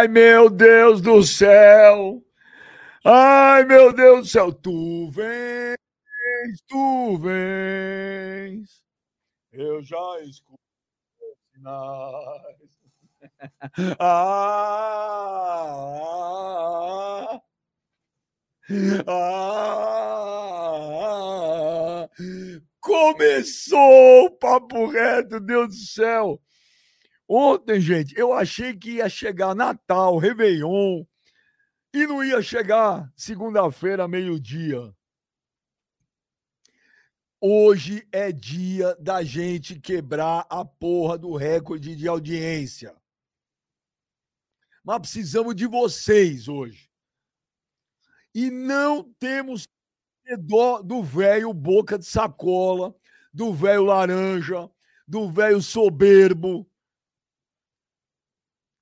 Ai, meu Deus do céu! Ai, meu Deus do céu! Tu vens, tu vens, eu já escuto sinais. Ah, ah, começou o papo reto, Deus do céu. Ontem, gente, eu achei que ia chegar Natal, Réveillon, e não ia chegar segunda-feira, meio-dia. Hoje é dia da gente quebrar a porra do recorde de audiência. Mas precisamos de vocês hoje. E não temos dó do velho boca de sacola, do velho laranja, do velho soberbo.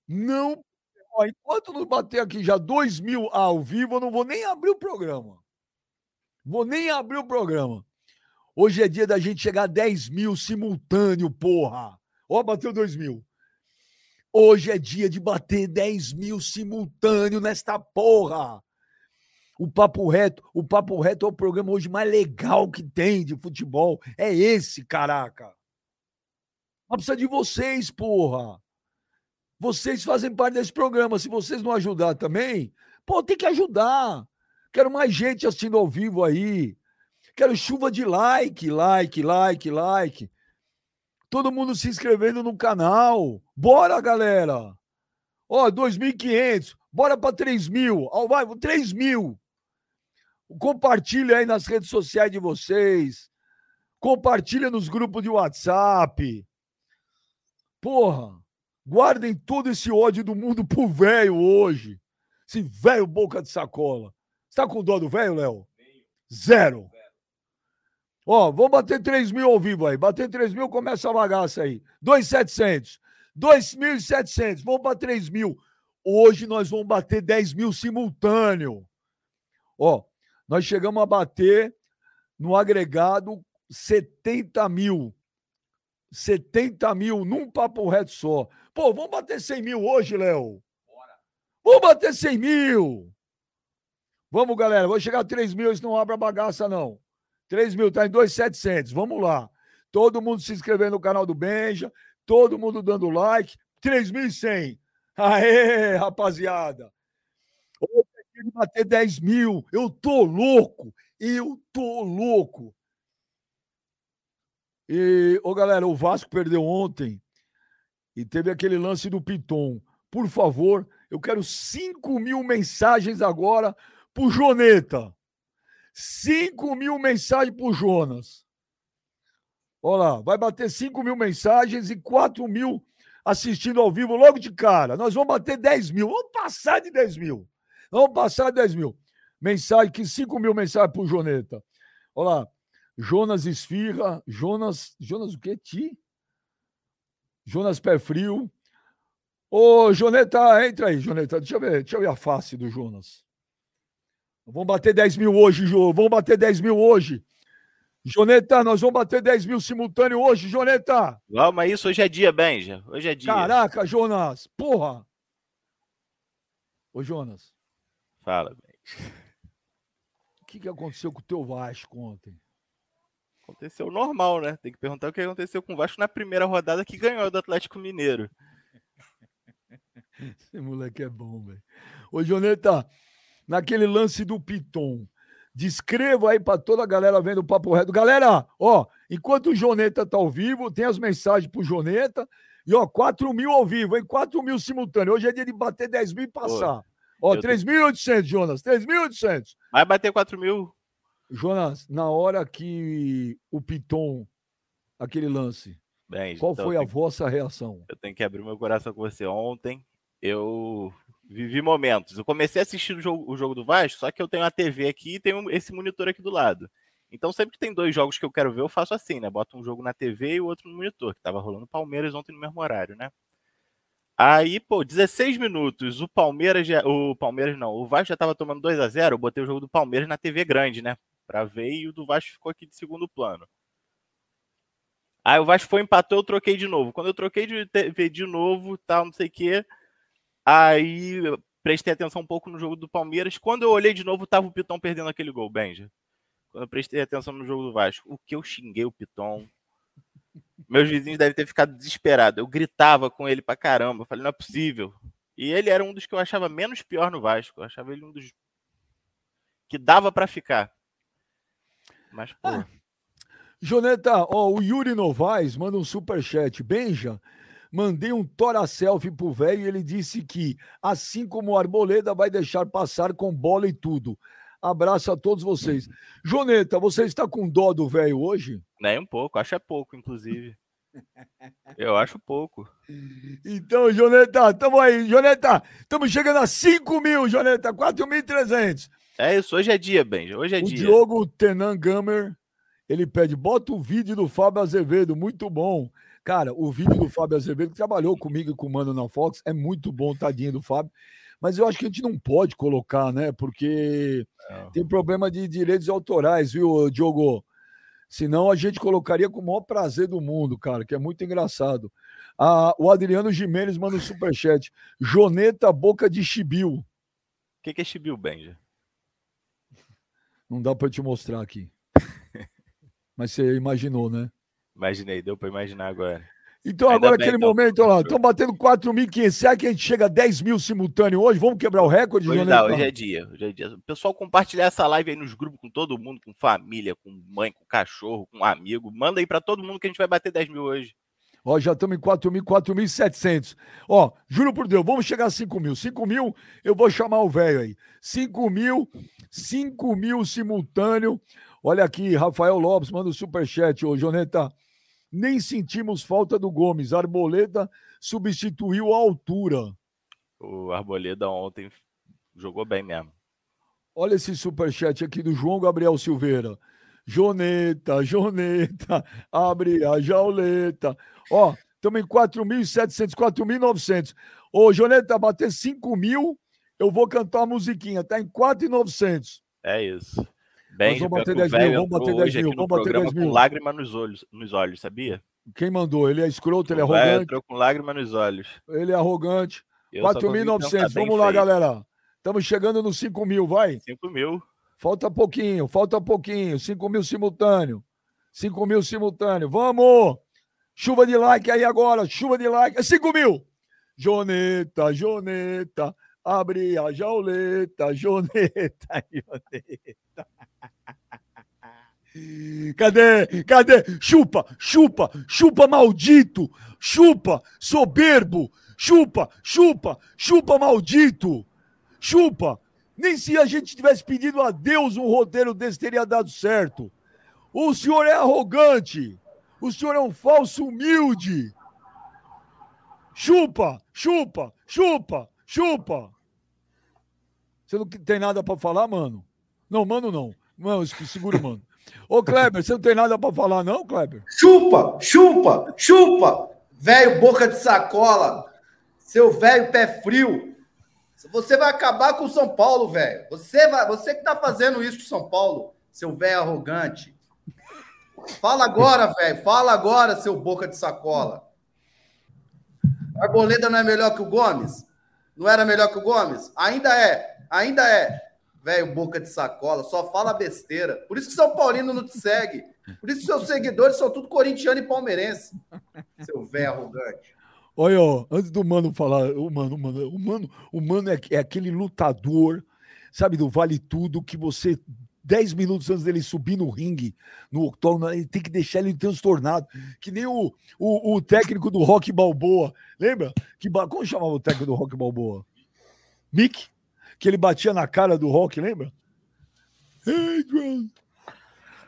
Não. Ó, enquanto não bater aqui já dois mil ao vivo, eu não vou nem abrir o programa. Vou nem abrir o programa. Hoje é dia da gente chegar a 10 mil simultâneo, porra. Ó, bateu 2 mil. Hoje é dia de bater 10 mil simultâneo nesta porra. O Papo Reto, o Papo Reto é o programa hoje mais legal que tem de futebol. É esse, caraca. Mas precisa de vocês, porra. Vocês fazem parte desse programa. Se vocês não ajudar também, pô, tem que ajudar. Quero mais gente assistindo ao vivo aí. Quero chuva de like, like, like, like. Todo mundo se inscrevendo no canal. Bora, galera! Ó, 2.500. Bora para 3 mil. Ó, vai, 3 mil. Compartilha aí nas redes sociais de vocês. Compartilha nos grupos de WhatsApp. Porra, guardem todo esse ódio do mundo pro velho hoje. Esse velho boca de sacola. Você tá com dó do velho, Léo? Zero. Ó, vamos bater 3 mil ao vivo aí. Bater 3 mil, começa a bagaça aí. 2,700. 2.700. Vamos para 3 mil. Hoje nós vamos bater 10 mil simultâneo. Ó, nós chegamos a bater no agregado 70 mil. 70 mil num papo reto só. Pô, vamos bater 100 mil hoje, Léo? Vamos bater 100 mil. Vamos, galera. Vou chegar a 3 mil, isso não abre a bagaça, não. 3 mil, tá em 2,700. Vamos lá. Todo mundo se inscrevendo no canal do Benja, todo mundo dando like. 3.100. Aê, rapaziada. Hoje é de bater 10 mil. Eu tô louco. Eu tô louco. E, ô galera, o Vasco perdeu ontem e teve aquele lance do Piton. Por favor, eu quero 5 mil mensagens agora pro Joneta. 5 mil mensagens pro Jonas. Olha lá, vai bater 5 mil mensagens e 4 mil assistindo ao vivo logo de cara. Nós vamos bater 10 mil. Vamos passar de 10 mil. Vamos passar de 10 mil. Mensagem, que 5 mil mensagens pro Joneta. Olha lá. Jonas Esfirra. Jonas. Jonas o quê? Ti? Jonas Pé Frio. Ô, Joneta, entra aí, Joneta. Deixa eu ver, deixa eu ver a face do Jonas. Vamos bater 10 mil hoje, Jô. Vamos bater 10 mil hoje. Joneta, nós vamos bater 10 mil simultâneo hoje, Joneta. Vamos, mas isso hoje é dia, Benja. Hoje é dia. Caraca, Jonas. Porra. Ô, Jonas. Fala, Benja. O que, que aconteceu com o teu Vasco ontem? Aconteceu normal, né? Tem que perguntar o que aconteceu com o Vasco na primeira rodada que ganhou do Atlético Mineiro. Esse moleque é bom, velho. Ô, Joneta, naquele lance do Piton. Descreva aí para toda a galera vendo o Papo Reto. Galera, ó, enquanto o Joneta tá ao vivo, tem as mensagens pro Joneta. E, ó, 4 mil ao vivo, hein? 4 mil simultâneo. Hoje é dia de bater 10 mil e passar. Pô, ó, 3.800, Jonas. 3.800. Vai bater 4 mil. Jonas, na hora que o Piton, aquele lance, Bem, qual então foi a vossa reação? Eu tenho que abrir meu coração com você. Ontem, eu vivi momentos. Eu comecei a assistir o jogo, o jogo do Vasco, só que eu tenho a TV aqui e tenho esse monitor aqui do lado. Então, sempre que tem dois jogos que eu quero ver, eu faço assim, né? Boto um jogo na TV e o outro no monitor, que tava rolando Palmeiras ontem no mesmo horário, né? Aí, pô, 16 minutos, o Palmeiras já, o Palmeiras não, o Vasco já tava tomando 2 a 0, eu botei o jogo do Palmeiras na TV grande, né? Pra ver e o do Vasco ficou aqui de segundo plano. Aí o Vasco foi empatou, eu troquei de novo. Quando eu troquei de TV de novo, tal, não sei o quê, Aí prestei atenção um pouco no jogo do Palmeiras. Quando eu olhei de novo, tava o Piton perdendo aquele gol, Benja. Quando eu prestei atenção no jogo do Vasco, o que eu xinguei o Piton. Meus vizinhos devem ter ficado desesperados. Eu gritava com ele pra caramba. falei, não é possível. E ele era um dos que eu achava menos pior no Vasco. Eu achava ele um dos que dava para ficar. Mas, pô. Ah. Joneta, ó, o Yuri Novaes manda um super chat. Benja, Mandei um tora selfie pro velho e ele disse que, assim como o Arboleda, vai deixar passar com bola e tudo. Abraço a todos vocês. Joneta, você está com dó do velho hoje? Nem um pouco, acho é pouco, inclusive. Eu acho pouco. Então, Joneta, tamo aí. Joneta, estamos chegando a 5 mil, Joneta, 4.300. É isso, hoje é dia, Ben. Hoje é o dia. O Diogo Tenan Gamer, ele pede, bota o vídeo do Fábio Azevedo, muito bom. Cara, o vídeo do Fábio Azevedo, que trabalhou comigo e com o Mano na Fox, é muito bom, tadinho do Fábio. Mas eu acho que a gente não pode colocar, né? Porque é. tem problema de direitos autorais, viu, Diogo? Senão a gente colocaria com o maior prazer do mundo, cara, que é muito engraçado. Ah, o Adriano Jimenez manda um superchat. Joneta Boca de Chibiu. O que, que é Chibiu, Benja? Não dá para te mostrar aqui. Mas você imaginou, né? Imaginei, deu para imaginar agora. Então, Ainda agora, aquele então, momento, ó, estão batendo 4.500. Será que a gente chega a 10 mil simultâneo hoje? Vamos quebrar o recorde, hoje, não, hoje é dia, hoje é dia. O pessoal compartilhar essa live aí nos grupos com todo mundo, com família, com mãe, com cachorro, com amigo. Manda aí para todo mundo que a gente vai bater 10 mil hoje. Ó, já estamos em 4 mil, 4.700. Ó, juro por Deus, vamos chegar a 5 mil. 5 mil, eu vou chamar o velho aí. 5 mil, 5 mil simultâneo. Olha aqui, Rafael Lopes manda o um superchat. Ô, Joneta, nem sentimos falta do Gomes. Arboleda substituiu a altura. O Arboleda ontem jogou bem mesmo. Olha esse superchat aqui do João Gabriel Silveira. Joneta, Joneta, abre a jauleta. Ó, estamos em 4.700, 4.900. Ô, Joneta, bater 5 mil, eu vou cantar a musiquinha. Tá em 4.900. É isso. Bem, vamos bater 10 mil, vamos bater 10 mil, vamos bater 10 mil. Com lágrima nos olhos, nos olhos, sabia? Quem mandou? Ele é escroto, ele é arrogante. Entrou com lágrima nos olhos. Ele é arrogante. 4.900, vamos lá, feito. galera. Estamos chegando nos 5 mil, vai. 5 mil. Falta pouquinho, falta pouquinho. 5 mil simultâneo. 5 mil simultâneo. Vamos! Chuva de like aí agora, chuva de like. 5 mil! Joneta, Joneta, abre a jauleta, Joneta, Joneta. Cadê? Cadê? Chupa, chupa, chupa maldito, chupa, soberbo, chupa, chupa, chupa maldito, chupa. Nem se a gente tivesse pedido a Deus um roteiro desse teria dado certo. O senhor é arrogante, o senhor é um falso humilde. Chupa, chupa, chupa, chupa. Você não tem nada para falar, mano? Não, mano, não. Mano, segura, mano. Ô, Kleber, você não tem nada para falar, não, Kleber? Chupa, chupa, chupa! Velho boca de sacola, seu velho pé frio. Você vai acabar com o São Paulo, velho. Você, vai, você que tá fazendo isso com São Paulo, seu velho arrogante. Fala agora, velho. Fala agora, seu boca de sacola. Arboleda não é melhor que o Gomes? Não era melhor que o Gomes? Ainda é. Ainda é velho, boca de sacola, só fala besteira. Por isso que São Paulino não te segue. Por isso que seus seguidores são tudo corintiano e palmeirense. Seu velho arrogante. Olha, ó, antes do Mano falar, o Mano, o Mano, o Mano, o Mano é, é aquele lutador, sabe, do Vale Tudo, que você 10 minutos antes dele subir no ringue, no octógono, ele tem que deixar ele transtornado. Que nem o, o, o técnico do Rock Balboa. Lembra? Que, como chamava o técnico do Rock Balboa? Mick? que ele batia na cara do Rock, lembra?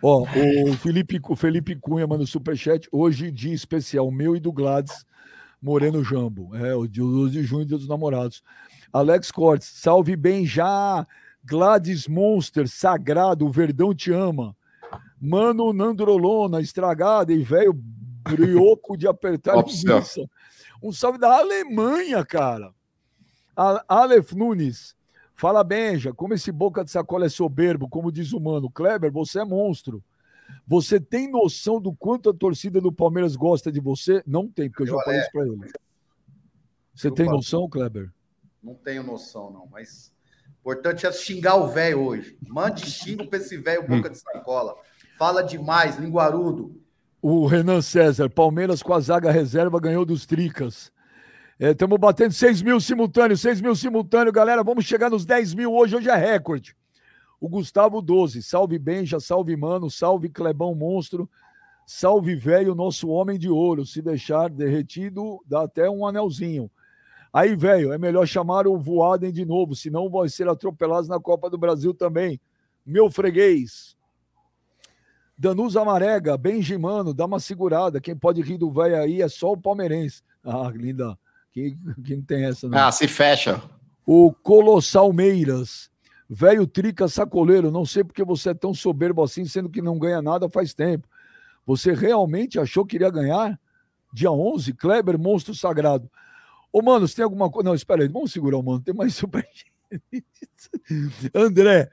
Ó, o Felipe, o Felipe Cunha manda superchat. Hoje, dia especial meu e do Gladys Moreno Jambo. É, o dia 12 de junho, dia dos namorados. Alex Cortes, salve bem já. Gladys Monster, sagrado, o Verdão te ama. Mano Nandrolona, estragada e velho brioco de apertar linguiça. Um salve da Alemanha, cara. Aleph Nunes, Fala, Benja, como esse boca de sacola é soberbo, como diz o mano. Kleber, você é monstro. Você tem noção do quanto a torcida do Palmeiras gosta de você? Não tem, porque eu já falei isso pra ele. Você tem noção, Kleber? Não tenho noção, não. Mas importante é xingar o velho hoje. Mande xingo pra esse velho boca de sacola. Fala demais, linguarudo. O Renan César, Palmeiras com a zaga reserva ganhou dos Tricas. Estamos é, batendo 6 mil simultâneos, 6 mil simultâneos, galera. Vamos chegar nos 10 mil hoje, hoje é recorde. O Gustavo 12, salve Benja, salve Mano, salve Clebão Monstro, salve velho, nosso homem de ouro. Se deixar derretido, dá até um anelzinho. Aí, velho, é melhor chamar o Voaden de novo, senão vai ser atropelados na Copa do Brasil também. Meu freguês. Danusa Amarega, Benjimano, dá uma segurada. Quem pode rir do velho aí é só o palmeirense. Ah, linda. Quem, quem não tem essa, não? Ah, se fecha. O Colossal Meiras. Velho Trica Sacoleiro, não sei porque você é tão soberbo assim, sendo que não ganha nada faz tempo. Você realmente achou que iria ganhar? Dia 11, Kleber, Monstro Sagrado. Ô, mano, você tem alguma coisa. Não, espera aí, vamos segurar o mano, tem mais superchat. André,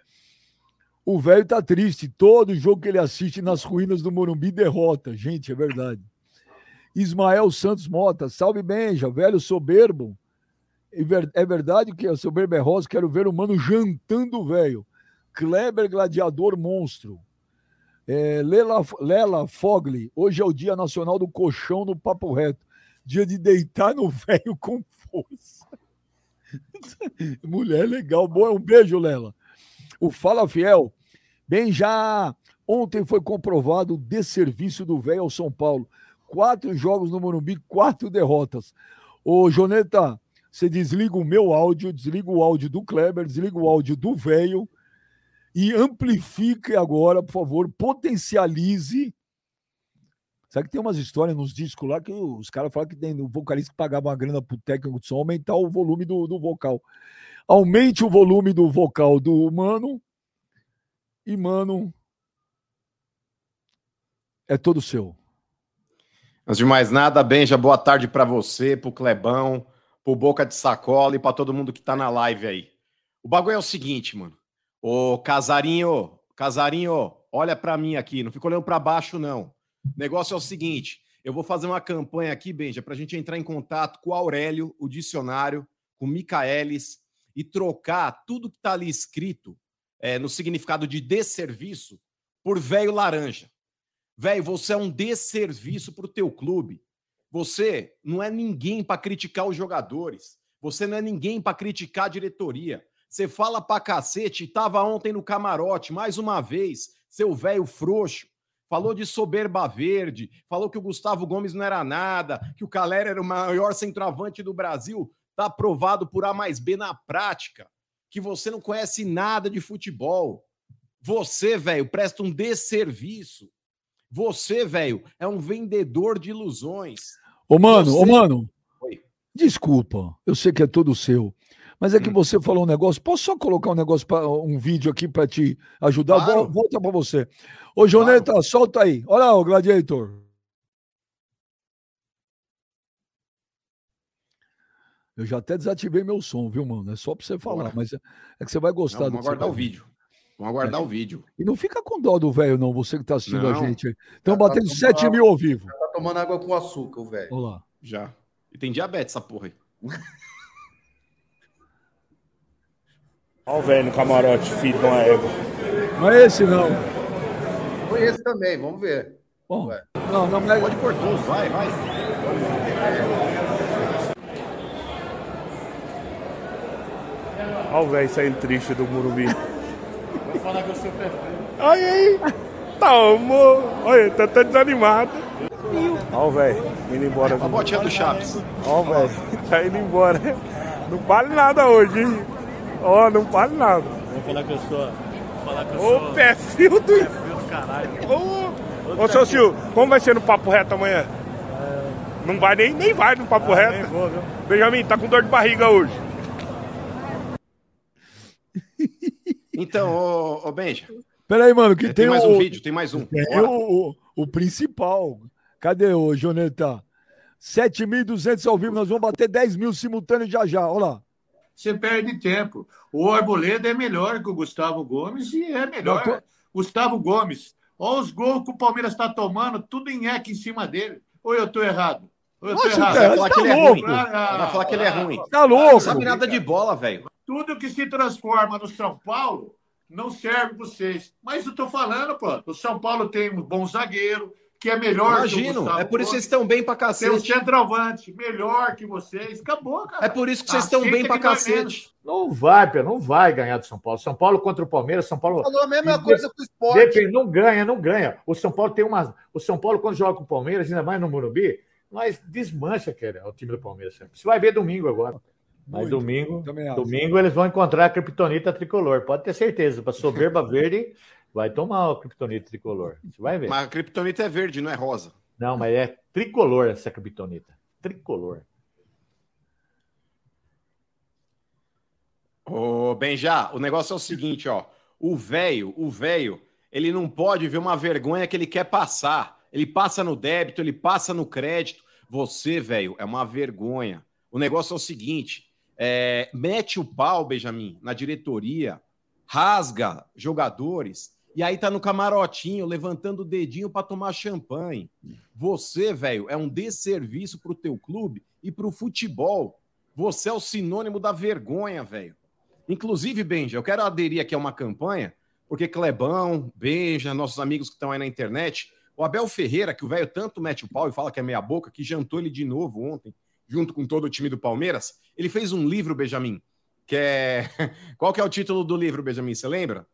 o velho tá triste. Todo jogo que ele assiste nas ruínas do Morumbi derrota. Gente, é verdade. Ismael Santos Mota, salve Benja, velho soberbo. É verdade que a soberba é rosa, quero ver o mano jantando velho. Kleber Gladiador Monstro. É, Lela, Lela Fogli, hoje é o Dia Nacional do Colchão no Papo Reto dia de deitar no velho com força. Mulher legal, boa. Um beijo, Lela. O Fala Fiel. Bem, já ontem foi comprovado o desserviço do velho ao São Paulo. Quatro jogos no Morumbi, quatro derrotas. Ô, Joneta, você desliga o meu áudio, desliga o áudio do Kleber, desliga o áudio do velho e amplifique agora, por favor, potencialize Sabe que tem umas histórias nos discos lá que os caras falam que tem o vocalista que pagava uma grana pro técnico de som aumentar o volume do, do vocal. Aumente o volume do vocal do Mano e Mano é todo seu. Antes de mais nada, Benja, boa tarde para você, pro Clebão, pro Boca de Sacola e para todo mundo que tá na live aí. O bagulho é o seguinte, mano. Ô, Casarinho, Casarinho, olha para mim aqui, não fica olhando para baixo não. O negócio é o seguinte: eu vou fazer uma campanha aqui, Benja, para a gente entrar em contato com o Aurélio, o dicionário, com o Micaelis e trocar tudo que está ali escrito é, no significado de desserviço por velho laranja. Velho, você é um desserviço para o teu clube. Você não é ninguém para criticar os jogadores. Você não é ninguém para criticar a diretoria. Você fala pra cacete tava ontem no camarote, mais uma vez, seu velho frouxo falou de soberba verde, falou que o Gustavo Gomes não era nada, que o Calera era o maior centroavante do Brasil. Está aprovado por A mais B na prática, que você não conhece nada de futebol. Você, velho, presta um desserviço. Você, velho, é um vendedor de ilusões. Ô, mano, você... ô, mano. Oi. Desculpa, eu sei que é todo seu. Mas é que hum. você falou um negócio. Posso só colocar um negócio, pra, um vídeo aqui para te ajudar? Claro. Volta para você. Ô, Joneta, claro. solta aí. Olha o Gladiator. Eu já até desativei meu som, viu, mano? É só para você falar, mas é, é, que você vai gostar não, do Vamos aguardar o vídeo. Vamos aguardar é. o vídeo. E não fica com dó do velho, não, você que está assistindo não. a gente. Estão tá batendo tá 7 mil ao vivo. Tá tomando água com açúcar, o velho. Olá. Já. E tem diabetes essa porra aí. Olha o velho no camarote, filho de uma égua. Não é esse, não. Foi esse também, vamos ver. Bom, não, não, mas... Pode pôr tudo, vai, vai. Olha o velho saindo triste do Murubi. Vou falar que eu sou perfeito. Olha aí. Toma. Olha, tá até desanimado. Olha o velho indo embora. A botinha do Chaves. Olha o velho, tá indo embora. Não vale nada hoje, hein? Ó, oh, não vale nada. Vou falar que eu sou. Falar que eu Ô, sou. perfil do. Perfil do caralho. Ô, ô seu Sil, como vai ser no Papo Reto amanhã? É... Não vai nem, nem vai no Papo ah, Reto. Nem vou, viu? Benjamin, tá com dor de barriga hoje. Então, ô, ô Benja. Peraí, mano, que é, tem, tem mais o... um vídeo, tem mais um. Tem o, o, o, principal. Cadê o Joneta? 7.200 ao vivo, nós vamos bater 10 mil simultâneos já já. Olha lá você perde tempo. O Arboleda é melhor que o Gustavo Gomes e é melhor. Tô... Gustavo Gomes. Olha os gols que o Palmeiras está tomando, tudo em eque em cima dele. Ou eu estou errado? Eu tô Nossa, errado. Vai falar tá que ele é ruim. Vai falar que ele é ruim. Tá Não louco. sabe nada de bola, velho. Tudo que se transforma no São Paulo não serve para vocês. Mas eu tô falando, pô. O São Paulo tem um bom zagueiro, que é melhor que o Imagino. É por isso que vocês estão bem pra Tem um cacete. centroavante melhor que vocês. Acabou, cara. É por isso que vocês estão Aceita bem pra dói cacete. Não vai, Pedro, não vai ganhar do São Paulo. São Paulo contra o Palmeiras, São Paulo. Falou a mesma coisa com o esporte. Depende, não ganha, não ganha. O São Paulo tem uma. O São Paulo, quando joga com o Palmeiras, ainda mais no Morumbi, mas desmancha cara, o time do Palmeiras. sempre. Você vai ver domingo agora. Mas Muito. domingo, Também acho. domingo eles vão encontrar a criptonita tricolor. Pode ter certeza. Para soberba verde, vai tomar o criptonita tricolor. Você vai ver. Mas a criptonita é verde, não é rosa. Não, mas é tricolor essa criptonita. Tricolor. Ô, Benjá, o negócio é o seguinte, ó. O velho, o velho, ele não pode ver uma vergonha que ele quer passar. Ele passa no débito, ele passa no crédito. Você, velho, é uma vergonha. O negócio é o seguinte: é, mete o pau, Benjamin, na diretoria, rasga jogadores, e aí tá no camarotinho, levantando o dedinho para tomar champanhe. Você, velho, é um desserviço pro teu clube e pro futebol. Você é o sinônimo da vergonha, velho. Inclusive, Benja, eu quero aderir aqui a uma campanha, porque Clebão, Benja, nossos amigos que estão aí na internet, o Abel Ferreira, que o velho tanto mete o pau e fala que é meia boca, que jantou ele de novo ontem, junto com todo o time do Palmeiras, ele fez um livro, Benjamin, que é... Qual que é o título do livro, Benjamin? Você lembra?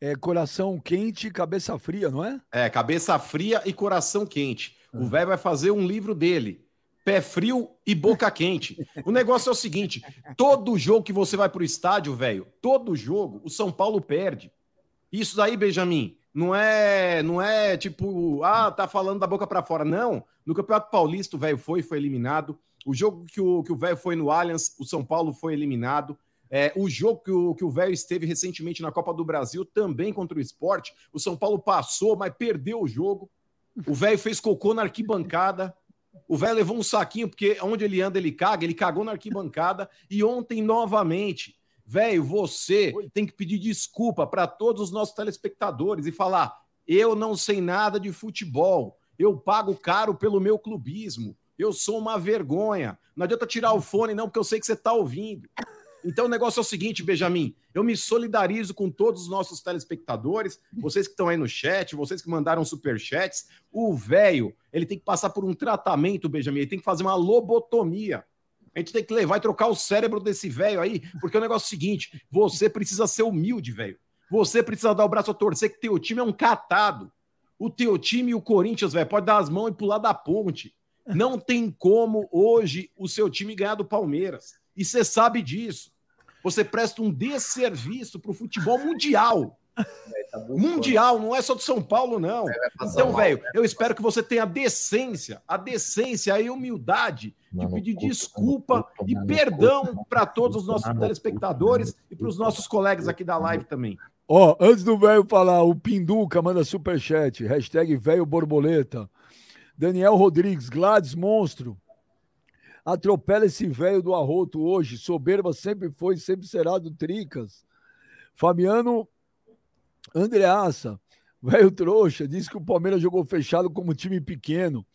É coração quente e cabeça fria, não é? É, Cabeça Fria e Coração Quente. O velho vai fazer um livro dele. Pé frio e boca quente. O negócio é o seguinte: todo jogo que você vai pro estádio, velho, todo jogo, o São Paulo perde. Isso daí, Benjamin, não é, não é tipo, ah, tá falando da boca para fora. Não. No Campeonato Paulista, o velho foi, foi eliminado. O jogo que o que o velho foi no Allianz, o São Paulo foi eliminado. É, o jogo que o, que o velho esteve recentemente na Copa do Brasil, também contra o esporte. O São Paulo passou, mas perdeu o jogo. O velho fez cocô na arquibancada. O velho levou um saquinho, porque onde ele anda, ele caga. Ele cagou na arquibancada. E ontem, novamente, velho, você tem que pedir desculpa para todos os nossos telespectadores e falar: eu não sei nada de futebol. Eu pago caro pelo meu clubismo. Eu sou uma vergonha. Não adianta tirar o fone, não, porque eu sei que você está ouvindo. Então o negócio é o seguinte, Benjamin, eu me solidarizo com todos os nossos telespectadores, vocês que estão aí no chat, vocês que mandaram superchats. O velho, ele tem que passar por um tratamento, Benjamin, ele tem que fazer uma lobotomia. A gente tem que levar e trocar o cérebro desse velho aí, porque o negócio é o seguinte, você precisa ser humilde, velho. Você precisa dar o braço a torcer que teu time é um catado. O teu time e o Corinthians, velho, pode dar as mãos e pular da ponte. Não tem como hoje o seu time ganhar do Palmeiras. E você sabe disso. Você presta um desserviço para o futebol mundial. Mundial, não é só do São Paulo, não. Então, velho, eu espero que você tenha a decência, a decência, a humildade de pedir desculpa e perdão para todos os nossos telespectadores e para os nossos colegas aqui da live também. Ó, antes do velho falar, o Pinduca manda superchat, hashtag velho borboleta. Daniel Rodrigues, Gladys Monstro. Atropela esse velho do arroto hoje. Soberba sempre foi, sempre será do Tricas. Fabiano Andreassa, velho trouxa, disse que o Palmeiras jogou fechado como time pequeno.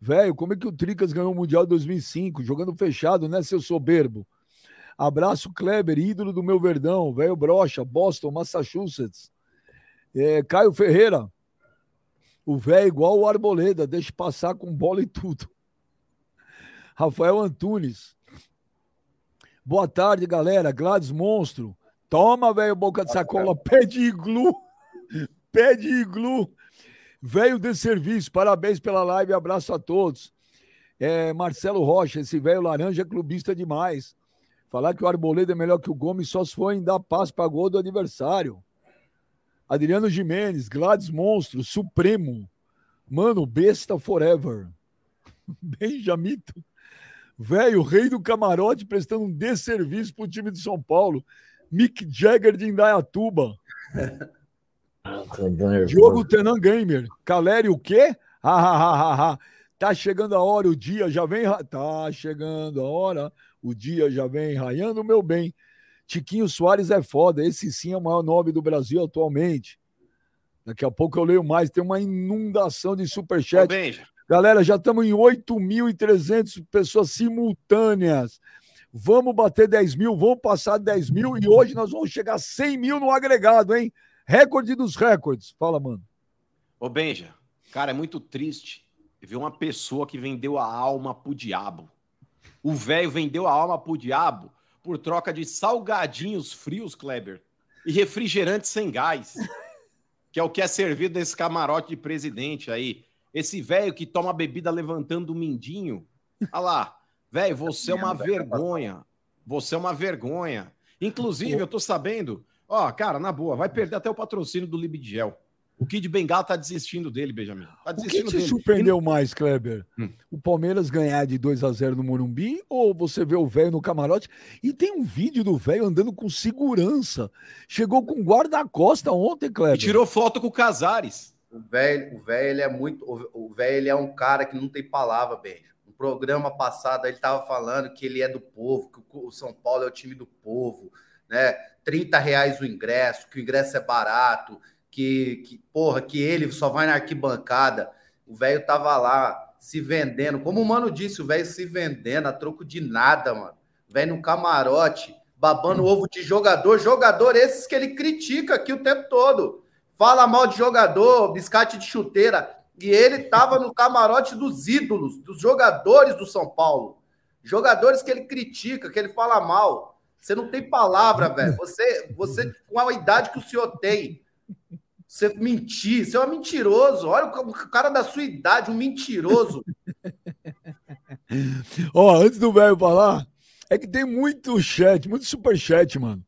Velho, como é que o Tricas ganhou o Mundial 2005? Jogando fechado, né, seu soberbo? Abraço, Kleber, ídolo do meu Verdão, velho brocha, Boston, Massachusetts. É, Caio Ferreira, o velho igual o Arboleda, deixa passar com bola e tudo. Rafael Antunes. Boa tarde, galera. Gladys Monstro. Toma, velho, boca de sacola. Pé de iglu. Pé de iglu. Velho de serviço. Parabéns pela live. Abraço a todos. É, Marcelo Rocha, esse velho laranja é clubista demais. Falar que o Arboleda é melhor que o Gomes só se for em dar passo para gol do adversário. Adriano Jimenez, Gladys Monstro, Supremo. Mano, besta forever. Benjamito. Velho, rei do camarote prestando um desserviço pro time de São Paulo. Mick Jagger de Indaiatuba. Diogo Tenan Gamer. Caleri o quê? Ha, ha, ha, ha, ha. Tá chegando a hora, o dia já vem. Tá chegando a hora, o dia já vem raiando, meu bem. Tiquinho Soares é foda. Esse sim é o maior nome do Brasil atualmente. Daqui a pouco eu leio mais. Tem uma inundação de superchat. Galera, já estamos em 8.300 pessoas simultâneas. Vamos bater 10 mil, vamos passar 10 mil e hoje nós vamos chegar a 100 mil no agregado, hein? Recorde dos recordes. Fala, mano. ô Benja, cara, é muito triste ver uma pessoa que vendeu a alma pro diabo. O velho vendeu a alma pro diabo por troca de salgadinhos frios, Kleber, e refrigerante sem gás, que é o que é servido nesse camarote de presidente aí. Esse velho que toma bebida levantando o mindinho. Olha lá, velho, você é uma vergonha. Você é uma vergonha. Inclusive, eu tô sabendo, ó, cara, na boa, vai perder até o patrocínio do Libigel. O Kid Bengala tá desistindo dele, Benjamin. Tá O que desistindo te dele. surpreendeu mais, Kleber? Hum. O Palmeiras ganhar de 2 a 0 no Morumbi ou você vê o velho no camarote? E tem um vídeo do velho andando com segurança. Chegou com guarda-costa ontem, E Kleber. tirou foto com o Casares. O velho, o velho, ele é muito. o- velho, ele é um cara que não tem palavra, beijo. No programa passado, ele tava falando que ele é do povo, que o São Paulo é o time do povo, né? 30 reais o ingresso, que o ingresso é barato, que, que porra, que ele só vai na arquibancada. O velho tava lá se vendendo. Como o mano disse, o velho se vendendo a troco de nada, mano. Velho no camarote, babando ovo de jogador. Jogador esses que ele critica aqui o tempo todo fala mal de jogador, biscate de chuteira. E ele estava no camarote dos ídolos, dos jogadores do São Paulo. Jogadores que ele critica, que ele fala mal. Você não tem palavra, velho. Você, você, com a idade que o senhor tem, você mentir, você é um mentiroso. Olha o cara da sua idade, um mentiroso. Ó, antes do velho falar, é que tem muito chat, muito superchat, mano.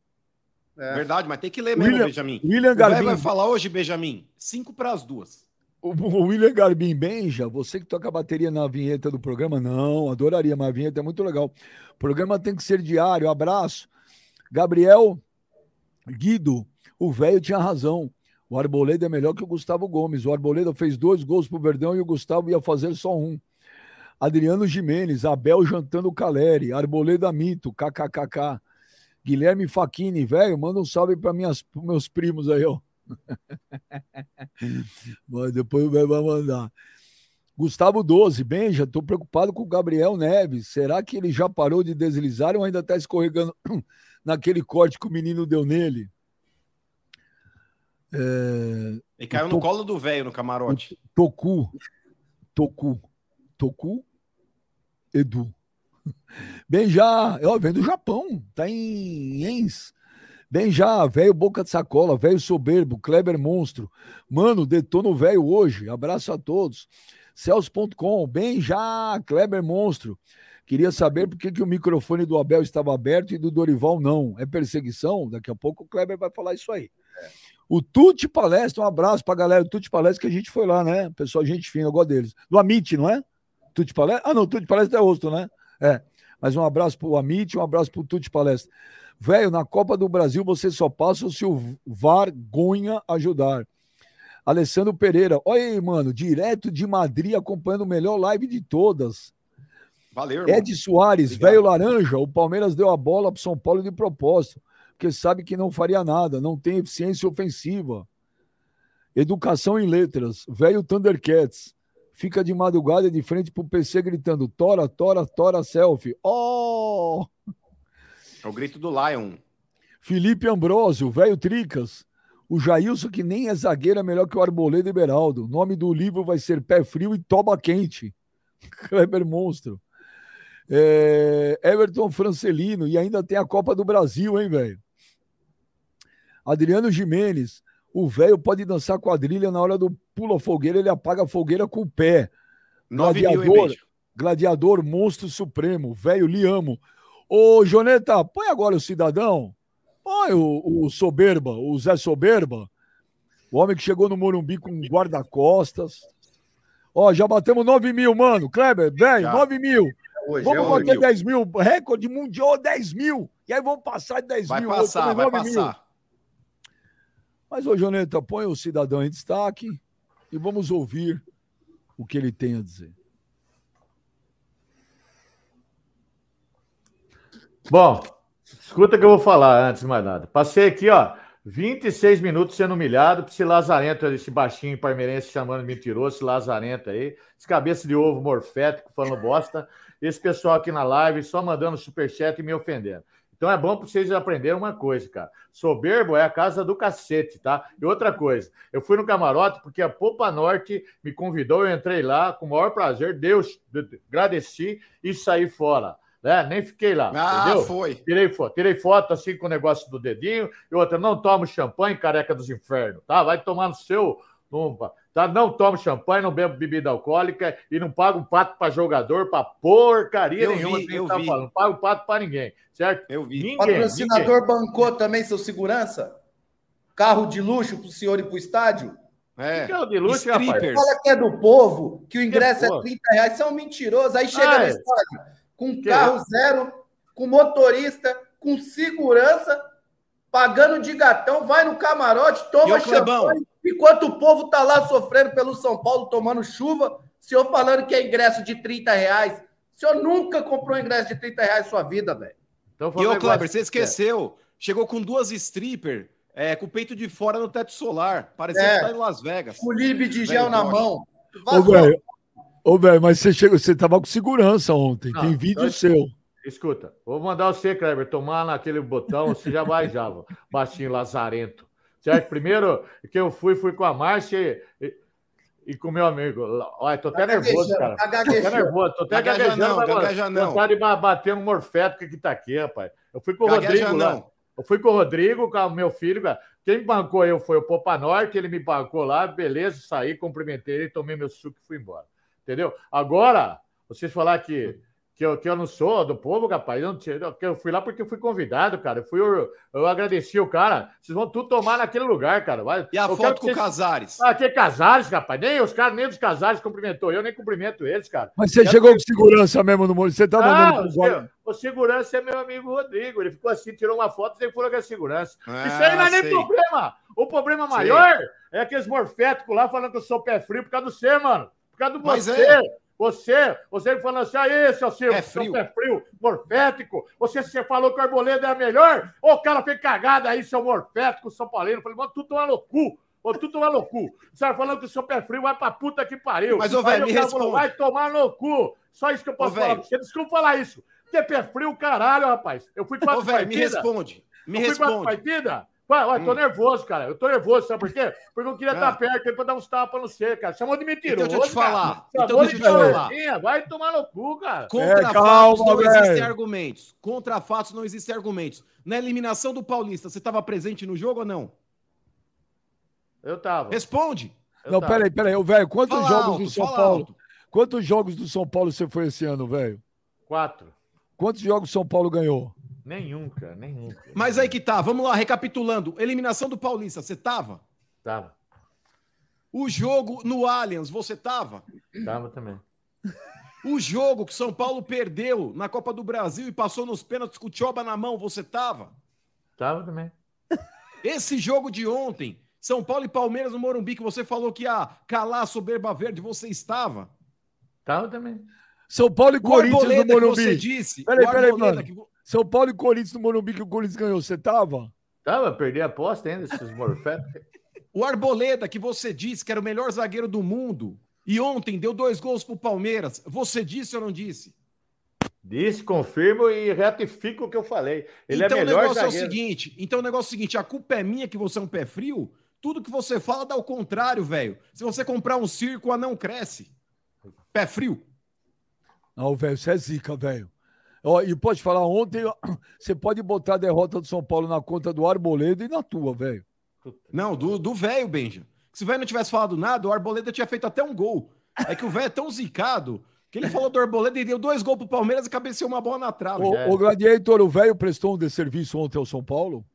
É. Verdade, mas tem que ler mesmo, William- Benjamin. William O velho Garbim, vai falar hoje, Benjamin, cinco para as duas. o o William Garbim Benja, você que toca a bateria na vinheta do programa, não, adoraria, mas a vinheta é muito legal. O programa tem que ser diário, abraço. Gabriel Guido, o velho tinha razão. O Arboleda é melhor que o Gustavo Gomes. O Arboleda fez dois gols pro Verdão e o Gustavo ia fazer só um. Adriano Jimenez, Abel jantando Caleri, Arboleda Mito, kkkk. Guilherme Faquini, velho, manda um salve para minhas meus primos aí, ó. Mas depois o velho vai mandar. Gustavo 12, Benja, tô preocupado com o Gabriel Neves. Será que ele já parou de deslizar ou ainda tá escorregando naquele corte que o menino deu nele? É, Ele caiu no colo do velho no camarote. Toku. Toku. Toku. Edu. Bem já, ó, vem do Japão, tá em Ens. Bem já, velho boca de sacola, velho soberbo, Kleber monstro. Mano, detona o velho hoje. Abraço a todos. Celso.com, bem já, Kleber monstro. Queria saber por que, que o microfone do Abel estava aberto e do Dorival não. É perseguição? Daqui a pouco o Kleber vai falar isso aí. O Tuti Palestra, um abraço pra galera do Tuti Palestra, que a gente foi lá, né? Pessoal, gente fina, eu gosto deles. Do Amit, não é? Tuti Palestra? Ah, não, Tuti Palestra é outro, né? É. Mas um abraço pro Amit, um abraço pro Tuti Palestra. Velho, na Copa do Brasil você só passa se o Vargonha ajudar. Alessandro Pereira, olha aí, mano, direto de Madrid, acompanhando o melhor live de todas. Valeu, irmão. Ed Soares, velho laranja, o Palmeiras deu a bola pro São Paulo de propósito, porque sabe que não faria nada, não tem eficiência ofensiva. Educação em letras, velho Thundercats, fica de madrugada de frente pro PC gritando: Tora, Tora, Tora, selfie. Oh! É o grito do Lion. Felipe Ambrosio, velho Tricas. O Jailson, que nem é zagueiro, é melhor que o Arboleda e Beraldo. O nome do livro vai ser Pé Frio e Toba Quente. Kleber Monstro. É, Everton Francelino. E ainda tem a Copa do Brasil, hein, velho? Adriano Jimenez. O velho pode dançar quadrilha na hora do pula fogueira, ele apaga a fogueira com o pé. 9 mil, hein, Gladiador. Gladiador, monstro supremo, velho, lhe amo. Ô, Joneta, põe agora o cidadão. Põe o, o Soberba, o Zé Soberba. O homem que chegou no Morumbi com guarda-costas. Ó, já batemos 9 mil, mano. Kleber, velho, Já. 9 mil. Hoje Vamos é bater hoje. 10 mil. Recorde mundial 10 mil. E aí vamos passar de 10 Vai mil. passar, vai 9 mil. passar. Mas, ô, Joneta, põe o cidadão em destaque e vamos ouvir o que ele tem a dizer. Bom, escuta que eu vou falar antes de mais nada. Passei aqui, ó, 26 minutos sendo humilhado por esse lazarento, esse baixinho parmeirense chamando mentiroso, esse lazarento aí, esse cabeça de ovo morfético falando bosta, esse pessoal aqui na live só mandando superchat e me ofendendo. Então é bom para vocês aprenderem uma coisa, cara. Soberbo é a casa do cacete, tá? E outra coisa, eu fui no camarote porque a Popa Norte me convidou, eu entrei lá com o maior prazer, Deus, agradeci e saí fora. Né? Nem fiquei lá. Ah, entendeu? foi. Tirei foto, tirei foto assim com o negócio do dedinho, e outra, não tomo champanhe, careca dos infernos, tá? Vai tomar no seu. Numba, tá? Não tomo champanhe, não bebo bebida alcoólica e não pago um pato para jogador, para porcaria Eu nenhuma. vi, que eu tá vi. falando. Não pago pato para ninguém, certo? Eu vi. Ninguém, Patrocinador bancou também seu segurança? Carro de luxo para o senhor ir para o estádio? É. ninguém. Carro de luxo, rapaz. Fala que é do povo, que o ingresso é povo? 30 reais. Você é um mentiroso. Aí chega Ah, no é. estádio com Que carro zero, com motorista, com segurança, pagando de gatão, vai no camarote, E toma champanhe, enquanto o povo tá lá sofrendo pelo São Paulo, tomando chuva, o senhor falando que é ingresso de 30 reais. O senhor nunca comprou um ingresso de 30 reais na sua vida, velho. Então, E ô, Kleber, você esqueceu. Chegou com duas stripper, é, com o peito de fora no teto solar. Parecia É. que tá em Las Vegas. Com libe de gel Velho na bosta. mão. Vazou. velho, ô, velho, mas você chegou, você tava com segurança ontem. Não, Tem vídeo então- seu. Escuta, vou mandar você, Kleber, tomar naquele botão, você já vai já, baixinho lazarento. Certo? Primeiro que eu fui, fui com a Márcia e, e com meu amigo. Olha, tô até Tá nervoso, cara. tá Tô até nervoso, tô até Gagueja gaguejando, não, gagueja não. vontade de ba- bater um morfético que tá aqui, rapaz. Eu fui com o Gagueja Rodrigo lá. Eu fui com o Rodrigo, com o meu filho. cara. Quem bancou eu foi o Popa Norte, ele me bancou lá, beleza, saí, cumprimentei ele, tomei meu suco e fui embora. Entendeu? Agora, vocês falar que, que, eu, que eu não sou do povo, rapaz, eu, não eu fui lá porque eu fui convidado, cara. Eu, fui, eu, eu agradeci o cara. Vocês vão tudo tomar naquele lugar, cara. Vai. E a Eu foto com vocês- Casares? Ah, que Casares, rapaz. Nem os caras, nem os Casares cumprimentou. Eu nem cumprimento eles, cara. Mas você Quero chegou com segurança mesmo no Moro. Você tá Ah, mandando. o, se- o segurança é meu amigo Rodrigo. Ele ficou assim, tirou uma foto e ele falou que é segurança. Isso aí não é nem Ah, sei. problema. O problema Sei. maior é aqueles morféticos lá falando que eu sou pé frio por causa do você, mano. Por causa do Mas você. é. Você, você falando assim, aí, seu Silvio, seu frio. pé frio, morfético. Você, você falou que o Arboleda é melhor. Ô, o cara fez cagada aí, seu morfético, São Paulino. Eu falei, mano, tu toma no cu. Ô, tu toma no cu. Você falando que o seu pé frio vai pra puta que pariu. Mas, ô, velho, me falou, responde. Vai tomar no cu. Só isso que eu posso Ô, falar pra você. Desculpa falar isso. Ter pé frio, caralho, rapaz. Eu fui Ô, quatro velho, me responde. Me Eu fui quatro responde. Ué, ué, tô Hum. nervoso, cara. Eu tô nervoso, sabe por quê? Porque eu queria Ah. estar perto dele pra dar uns tapas no você, cara. Chamou de mentiroso. Então deixa eu te falar. Então de deixa eu te falar. Vai tomar no cu, cara. Contra É, fatos calma, não velho. existem argumentos. Contra fatos não existem argumentos. Na eliminação do Paulista, você estava presente no jogo ou não? Eu tava. Responde. eu Não, tava. peraí, peraí. Ô, velho, quantos Fala jogos alto, do São Paulo? alto. Quantos jogos do São Paulo você foi esse ano, velho? Quatro. Quantos jogos o São Paulo ganhou? Nenhum, cara. Nenhum. cara. Mas aí que tá, vamos lá, recapitulando. Eliminação do Paulista, você tava? Tava. O jogo no Allianz, você tava? Tava também. O jogo que São Paulo perdeu na Copa do Brasil e passou nos pênaltis com o Tchoba na mão, você tava? Tava também. Esse jogo de ontem, São Paulo e Palmeiras no Morumbi, que você falou que ia calar a soberba verde, você estava? Tava também. São Paulo e O Corinthians no Arboleda que você Morumbi. disse. Peraí, o peraí, mano. que- São Paulo e Corinthians no Morumbi que o Corinthians ganhou. Você tava? Tava, perdi a aposta ainda, esses morféticos. O Arboleda, que você disse que era o melhor zagueiro do mundo, e ontem deu dois gols pro Palmeiras, você disse ou não disse? Disse, confirmo e retifico o que eu falei. Ele então é o melhor negócio é o zagueiro. seguinte, então o negócio é o seguinte, a culpa é minha que você é um pé frio? Tudo que você fala dá o contrário, velho. Se você comprar um circo, o anão cresce. Pé frio. Não, velho, você é zica, velho. Ó, e pode falar, ontem você pode botar a derrota do São Paulo na conta do Arboleda e na tua, velho. Não, do do velho, Benja. Se o velho não tivesse falado nada, o Arboleda tinha feito até um gol. É que o velho é tão zicado que ele falou do Arboleda e deu dois gols pro Palmeiras e cabeceou uma bola na trave. Ô, É. ô, Gladiator, o velho prestou um desserviço ontem ao São Paulo?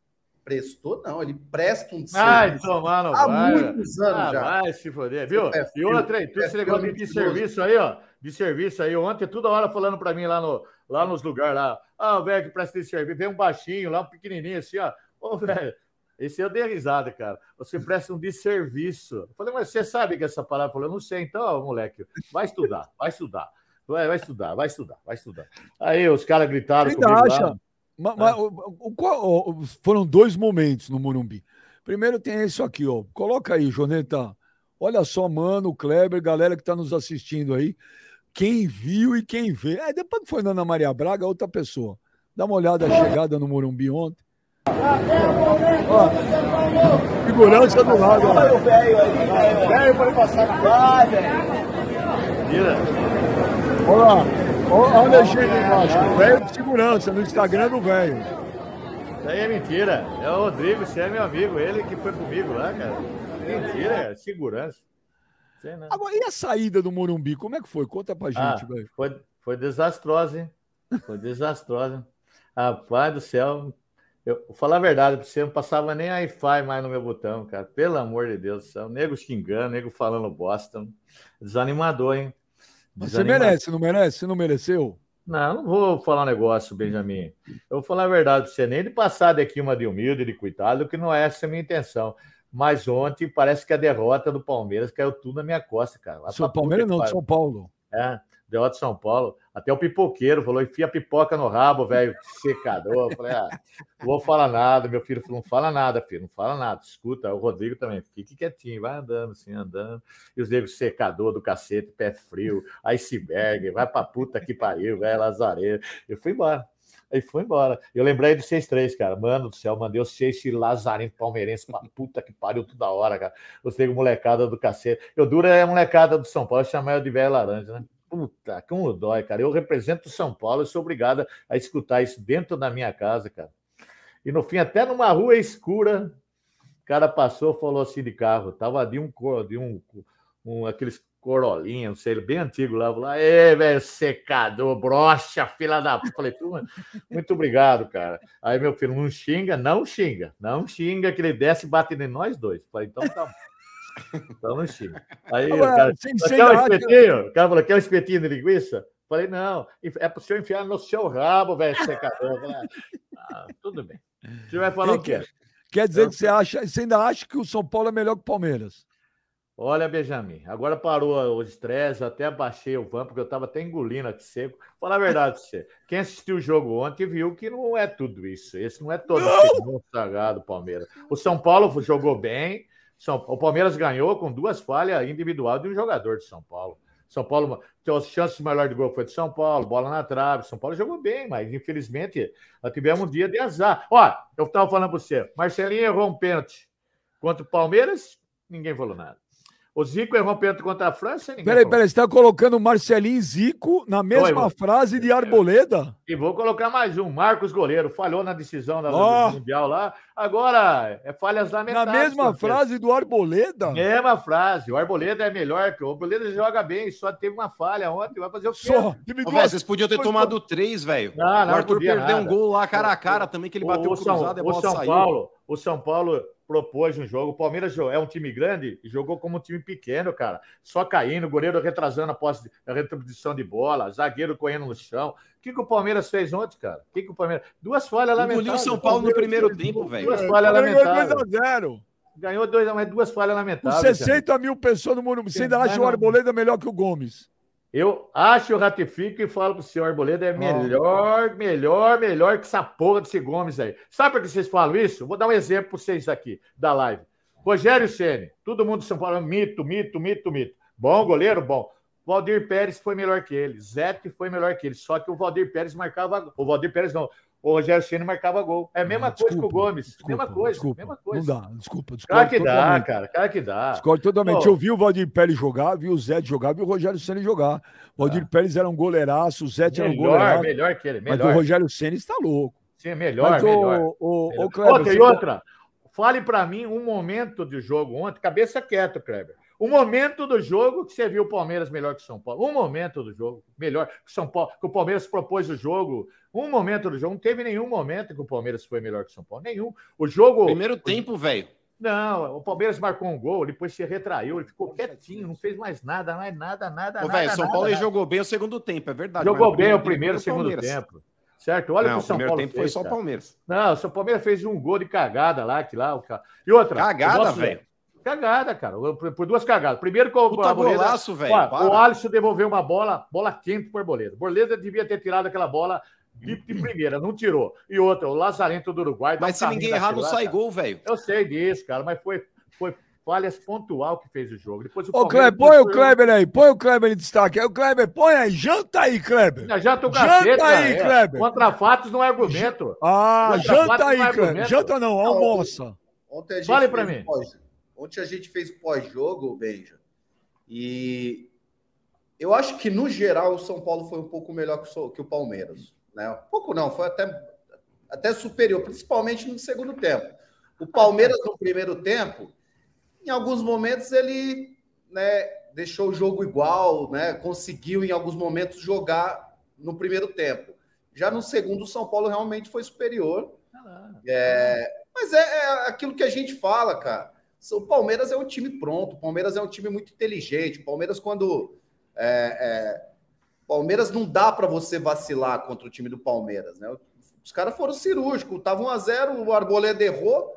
Prestou, não. Ele presta um Ai, serviço tomar no há vai. muitos anos Ah, já. vai se foder, viu? Pé E outra aí, tudo pé esse negócio de mentiroso. serviço aí, ó. De serviço aí. Ontem, toda hora falando pra mim lá, no, lá nos lugares lá. Ah, o velho que presta serviço. Vem um baixinho lá, um pequenininho assim, ó. Ô, velho, esse eu dei risada, cara. Você presta um desserviço. Eu falei, mas você sabe que essa palavra? Eu falei, eu não sei. Então, ó, moleque, vai estudar, vai estudar. Vai, vai estudar, vai estudar, vai estudar. Aí os caras gritaram Ainda comigo acha? lá. Ma- ma- o- o- qual- o- foram dois momentos no Morumbi. Primeiro tem isso aqui, ó. Coloca aí, Joneta. Olha só, mano, Kleber, galera que tá nos assistindo aí. Quem viu e quem vê. É, depois que foi na Ana Maria Braga, outra pessoa. Dá uma olhada na chegada no Morumbi ontem. Ó, segurança do lado, ó. Velho pode passar na velho. Olha lá. Olha a legenda embaixo. Velho de segurança no Instagram do velho. Isso aí é mentira. É o Rodrigo, você é meu amigo. Ele que foi comigo lá, cara. Mentira, cara. Segurança. Sei não. Agora, e a saída do Morumbi? Como é que foi? Conta pra Ah, gente, velho. foi, foi desastrosa, hein? Foi desastrosa. Rapaz do céu. Eu vou falar a verdade pra você, não passava nem Wi-Fi mais no meu botão, cara. Pelo amor de Deus do céu. Nego xingando, nego falando bosta. Desanimador, hein? Mas você Desanimador. merece, não merece? Você não mereceu? Não, não vou falar um negócio, Benjamin. Eu vou falar a verdade pra você, nem de passar daqui uma de humilde, de coitado, que não é essa a minha intenção. Mas ontem parece que a derrota do Palmeiras caiu tudo na minha costa, cara. São Palmeiras não, de. São Paulo. É, derrota de São Paulo. Até o pipoqueiro falou: enfia pipoca no rabo, velho, secador. Eu falei: ah, não vou falar nada. Meu filho falou: não fala nada, filho, não fala nada. Escuta, o Rodrigo também, fique quietinho, vai andando assim, andando. E os negros secador do cacete, pé frio, iceberg, vai pra puta que pariu, velho, Lazareiro. Eu fui embora. Aí foi embora. Eu lembrei do 6-3, cara. Mano do céu, mandei o 6 lazarento palmeirense pra puta que pariu toda hora, cara. Negros molecada do cacete. Eu duro é molecada do São Paulo, chamar de velho laranja, né? Puta, como dói, cara. Eu represento São Paulo, eu sou obrigado a escutar isso dentro da minha casa, cara. E no fim, até numa rua escura, o cara passou, falou assim de carro. Tava de um de um, um aqueles corolinha, não sei, bem antigo lá. Falou, Ê, velho, secador, brocha, fila da. p-". Falei, "Pô, muito obrigado, cara. Aí meu filho, não xinga, não xinga, não xinga, que ele desce e bate em nós dois. Falei, então tá bom. Então não xinga. Aí o Agora, cara, sem- "Mas sem quer um espetinho? O cara falou, quer um espetinho de linguiça? Falei, não, é pro senhor enfiar no seu rabo, velho, secador. Falei, ah, tudo bem. O senhor vai falar o quê? Quer dizer Eu- que você acha, você ainda acha que o São Paulo é melhor que o Palmeiras? Olha, Benjamin, agora parou o estresse, até baixei o van, porque eu estava até engolindo aqui seco. Falar a verdade pra você. Quem assistiu o jogo ontem viu que não é tudo isso. Esse não é todo o sagrado Palmeiras. O São Paulo jogou bem. São- o Palmeiras ganhou com duas falhas individuais de um jogador de São Paulo. São Paulo, então, as chances maior de gol foi de São Paulo, bola na trave. São Paulo jogou bem, mas infelizmente nós tivemos um dia de azar. Ó, eu estava falando para você, Marcelinho errou um pênalti contra o Palmeiras, ninguém falou nada. O Zico errou um pênalti contra a França, Peraí, peraí, você está colocando Marcelinho e Zico na mesma irmão. frase de Arboleda? E vou colocar mais um. Marcos Goleiro falhou na decisão da do Mundial lá. Agora, é falhas Na lamentáveis. mesma Cortez. frase do Arboleda? Mesma frase. O Arboleda é melhor que o Arboleda joga bem, só teve uma falha ontem. Vai fazer o quê? Só. Ô, velho, vocês podiam ter tomado três, velho. O Arthur podia perdeu um nada. gol lá cara a cara também, que ele bateu o, São, cruzado e a o bola São saiu. Paulo, o São Paulo propôs um jogo. O Palmeiras é um time grande e jogou como um time pequeno, cara. Só caindo, goleiro retrasando a posse, a retribuição de bola, zagueiro correndo no chão. O que, que o Palmeiras fez ontem, cara? O que, que o Palmeiras. Duas falhas Engoliu lamentáveis. o São Paulo no primeiro tempo, velho. Duas falhas ganhou lamentáveis. 2 a 0 Ganhou dois, mas duas falhas Com lamentáveis. 60 mil pessoas no Morumbi. Você ainda acha o Arboleda melhor que o Gomes? Eu acho, eu ratifico e falo pro senhor Arboleda, é melhor, melhor, melhor que essa porra desse Gomes aí. Sabe por que vocês falam isso? Vou dar um exemplo para vocês aqui, da live. Rogério Ceni, todo mundo de São Paulo, mito, mito, mito, mito. Bom goleiro, bom. Valdir Pérez foi melhor que ele, Zete foi melhor que ele, só que o Valdir Pérez marcava, o Valdir Pérez não, o Rogério Ceni marcava gol. É a mesma Ah, coisa que o desculpa, Gomes, desculpa, mesma coisa, desculpa. mesma coisa. Não dá, desculpa. Claro discordo que dá, totalmente. cara, claro que dá. Discordo totalmente. Pô. Eu vi o Valdir Pérez jogar, vi o Zé jogar, vi o Rogério Ceni jogar. O Valdir Pérez era um goleiraço, o Zé era um Melhor, goleiraço. melhor que ele, Mas melhor. o Rogério Ceni está louco. Sim, melhor, mas melhor. o, o, Melhor. o Kleber, outra, e outra, fale para mim um momento de jogo ontem, cabeça quieta, Kleber. Um momento do jogo que você viu o Palmeiras melhor que o São Paulo. Um momento do jogo melhor que o São Paulo, que o Palmeiras propôs o jogo. Um momento do jogo, não teve nenhum momento que o Palmeiras foi melhor que o São Paulo. Nenhum. O jogo. Primeiro tempo, velho. Não, o Palmeiras marcou um gol, depois se retraiu, ele ficou quietinho, não fez mais nada, mais nada, nada. Ô, nada, velho, São nada, Paulo nada. jogou bem o segundo tempo, é verdade. Jogou bem o primeiro e o foi segundo Palmeiras. tempo. Certo? Olha o Não, que o o São primeiro Paulo tempo foi fez, só o cara. Palmeiras. Não, o São Palmeiras fez um gol de cagada lá, que lá o cara. E outra. Cagada, o velho. Cagada, cara. Por, duas cagadas. Primeiro que o Arboleda- golaço, velho. O Alisson devolveu uma bola, bola quente pro Arboleda. Borboleda devia ter tirado aquela bola de, de primeira, não tirou. E outra, o Lazarento do Uruguai. Mas se ninguém errar, não lá, sai cara. gol, velho. Eu sei disso, cara, mas foi, foi falhas pontual que fez o jogo. Depois o Ô, Kleber, põe o Kleber aí, põe o Kleber em destaque. Aí o Kleber, põe aí, janta aí, Kleber. Já janta o Janta cacete, aí, cara, é. Kleber. Contra fatos não é argumento. Ah, Contra janta aí, é Kleber. Janta não, almoça. Ontem a gente Fale pra o mim. pós- Ontem a gente fez o pós-jogo, Benja. E eu acho que, no geral, o São Paulo foi um pouco melhor que o, Palmeiras. Né? Um pouco não, foi até, até superior, principalmente no segundo tempo. O Palmeiras, no primeiro tempo, em alguns momentos, ele né, deixou o jogo igual, né, conseguiu, em alguns momentos, jogar no primeiro tempo. Já no segundo, o São Paulo realmente foi superior. É, mas é, é aquilo que a gente fala, cara. O Palmeiras é um time pronto, o Palmeiras é um time muito inteligente. O Palmeiras, quando. É, é, Palmeiras não dá para você vacilar contra o time do Palmeiras, né? Os caras foram cirúrgicos, estavam 1x0, o Arboleda errou.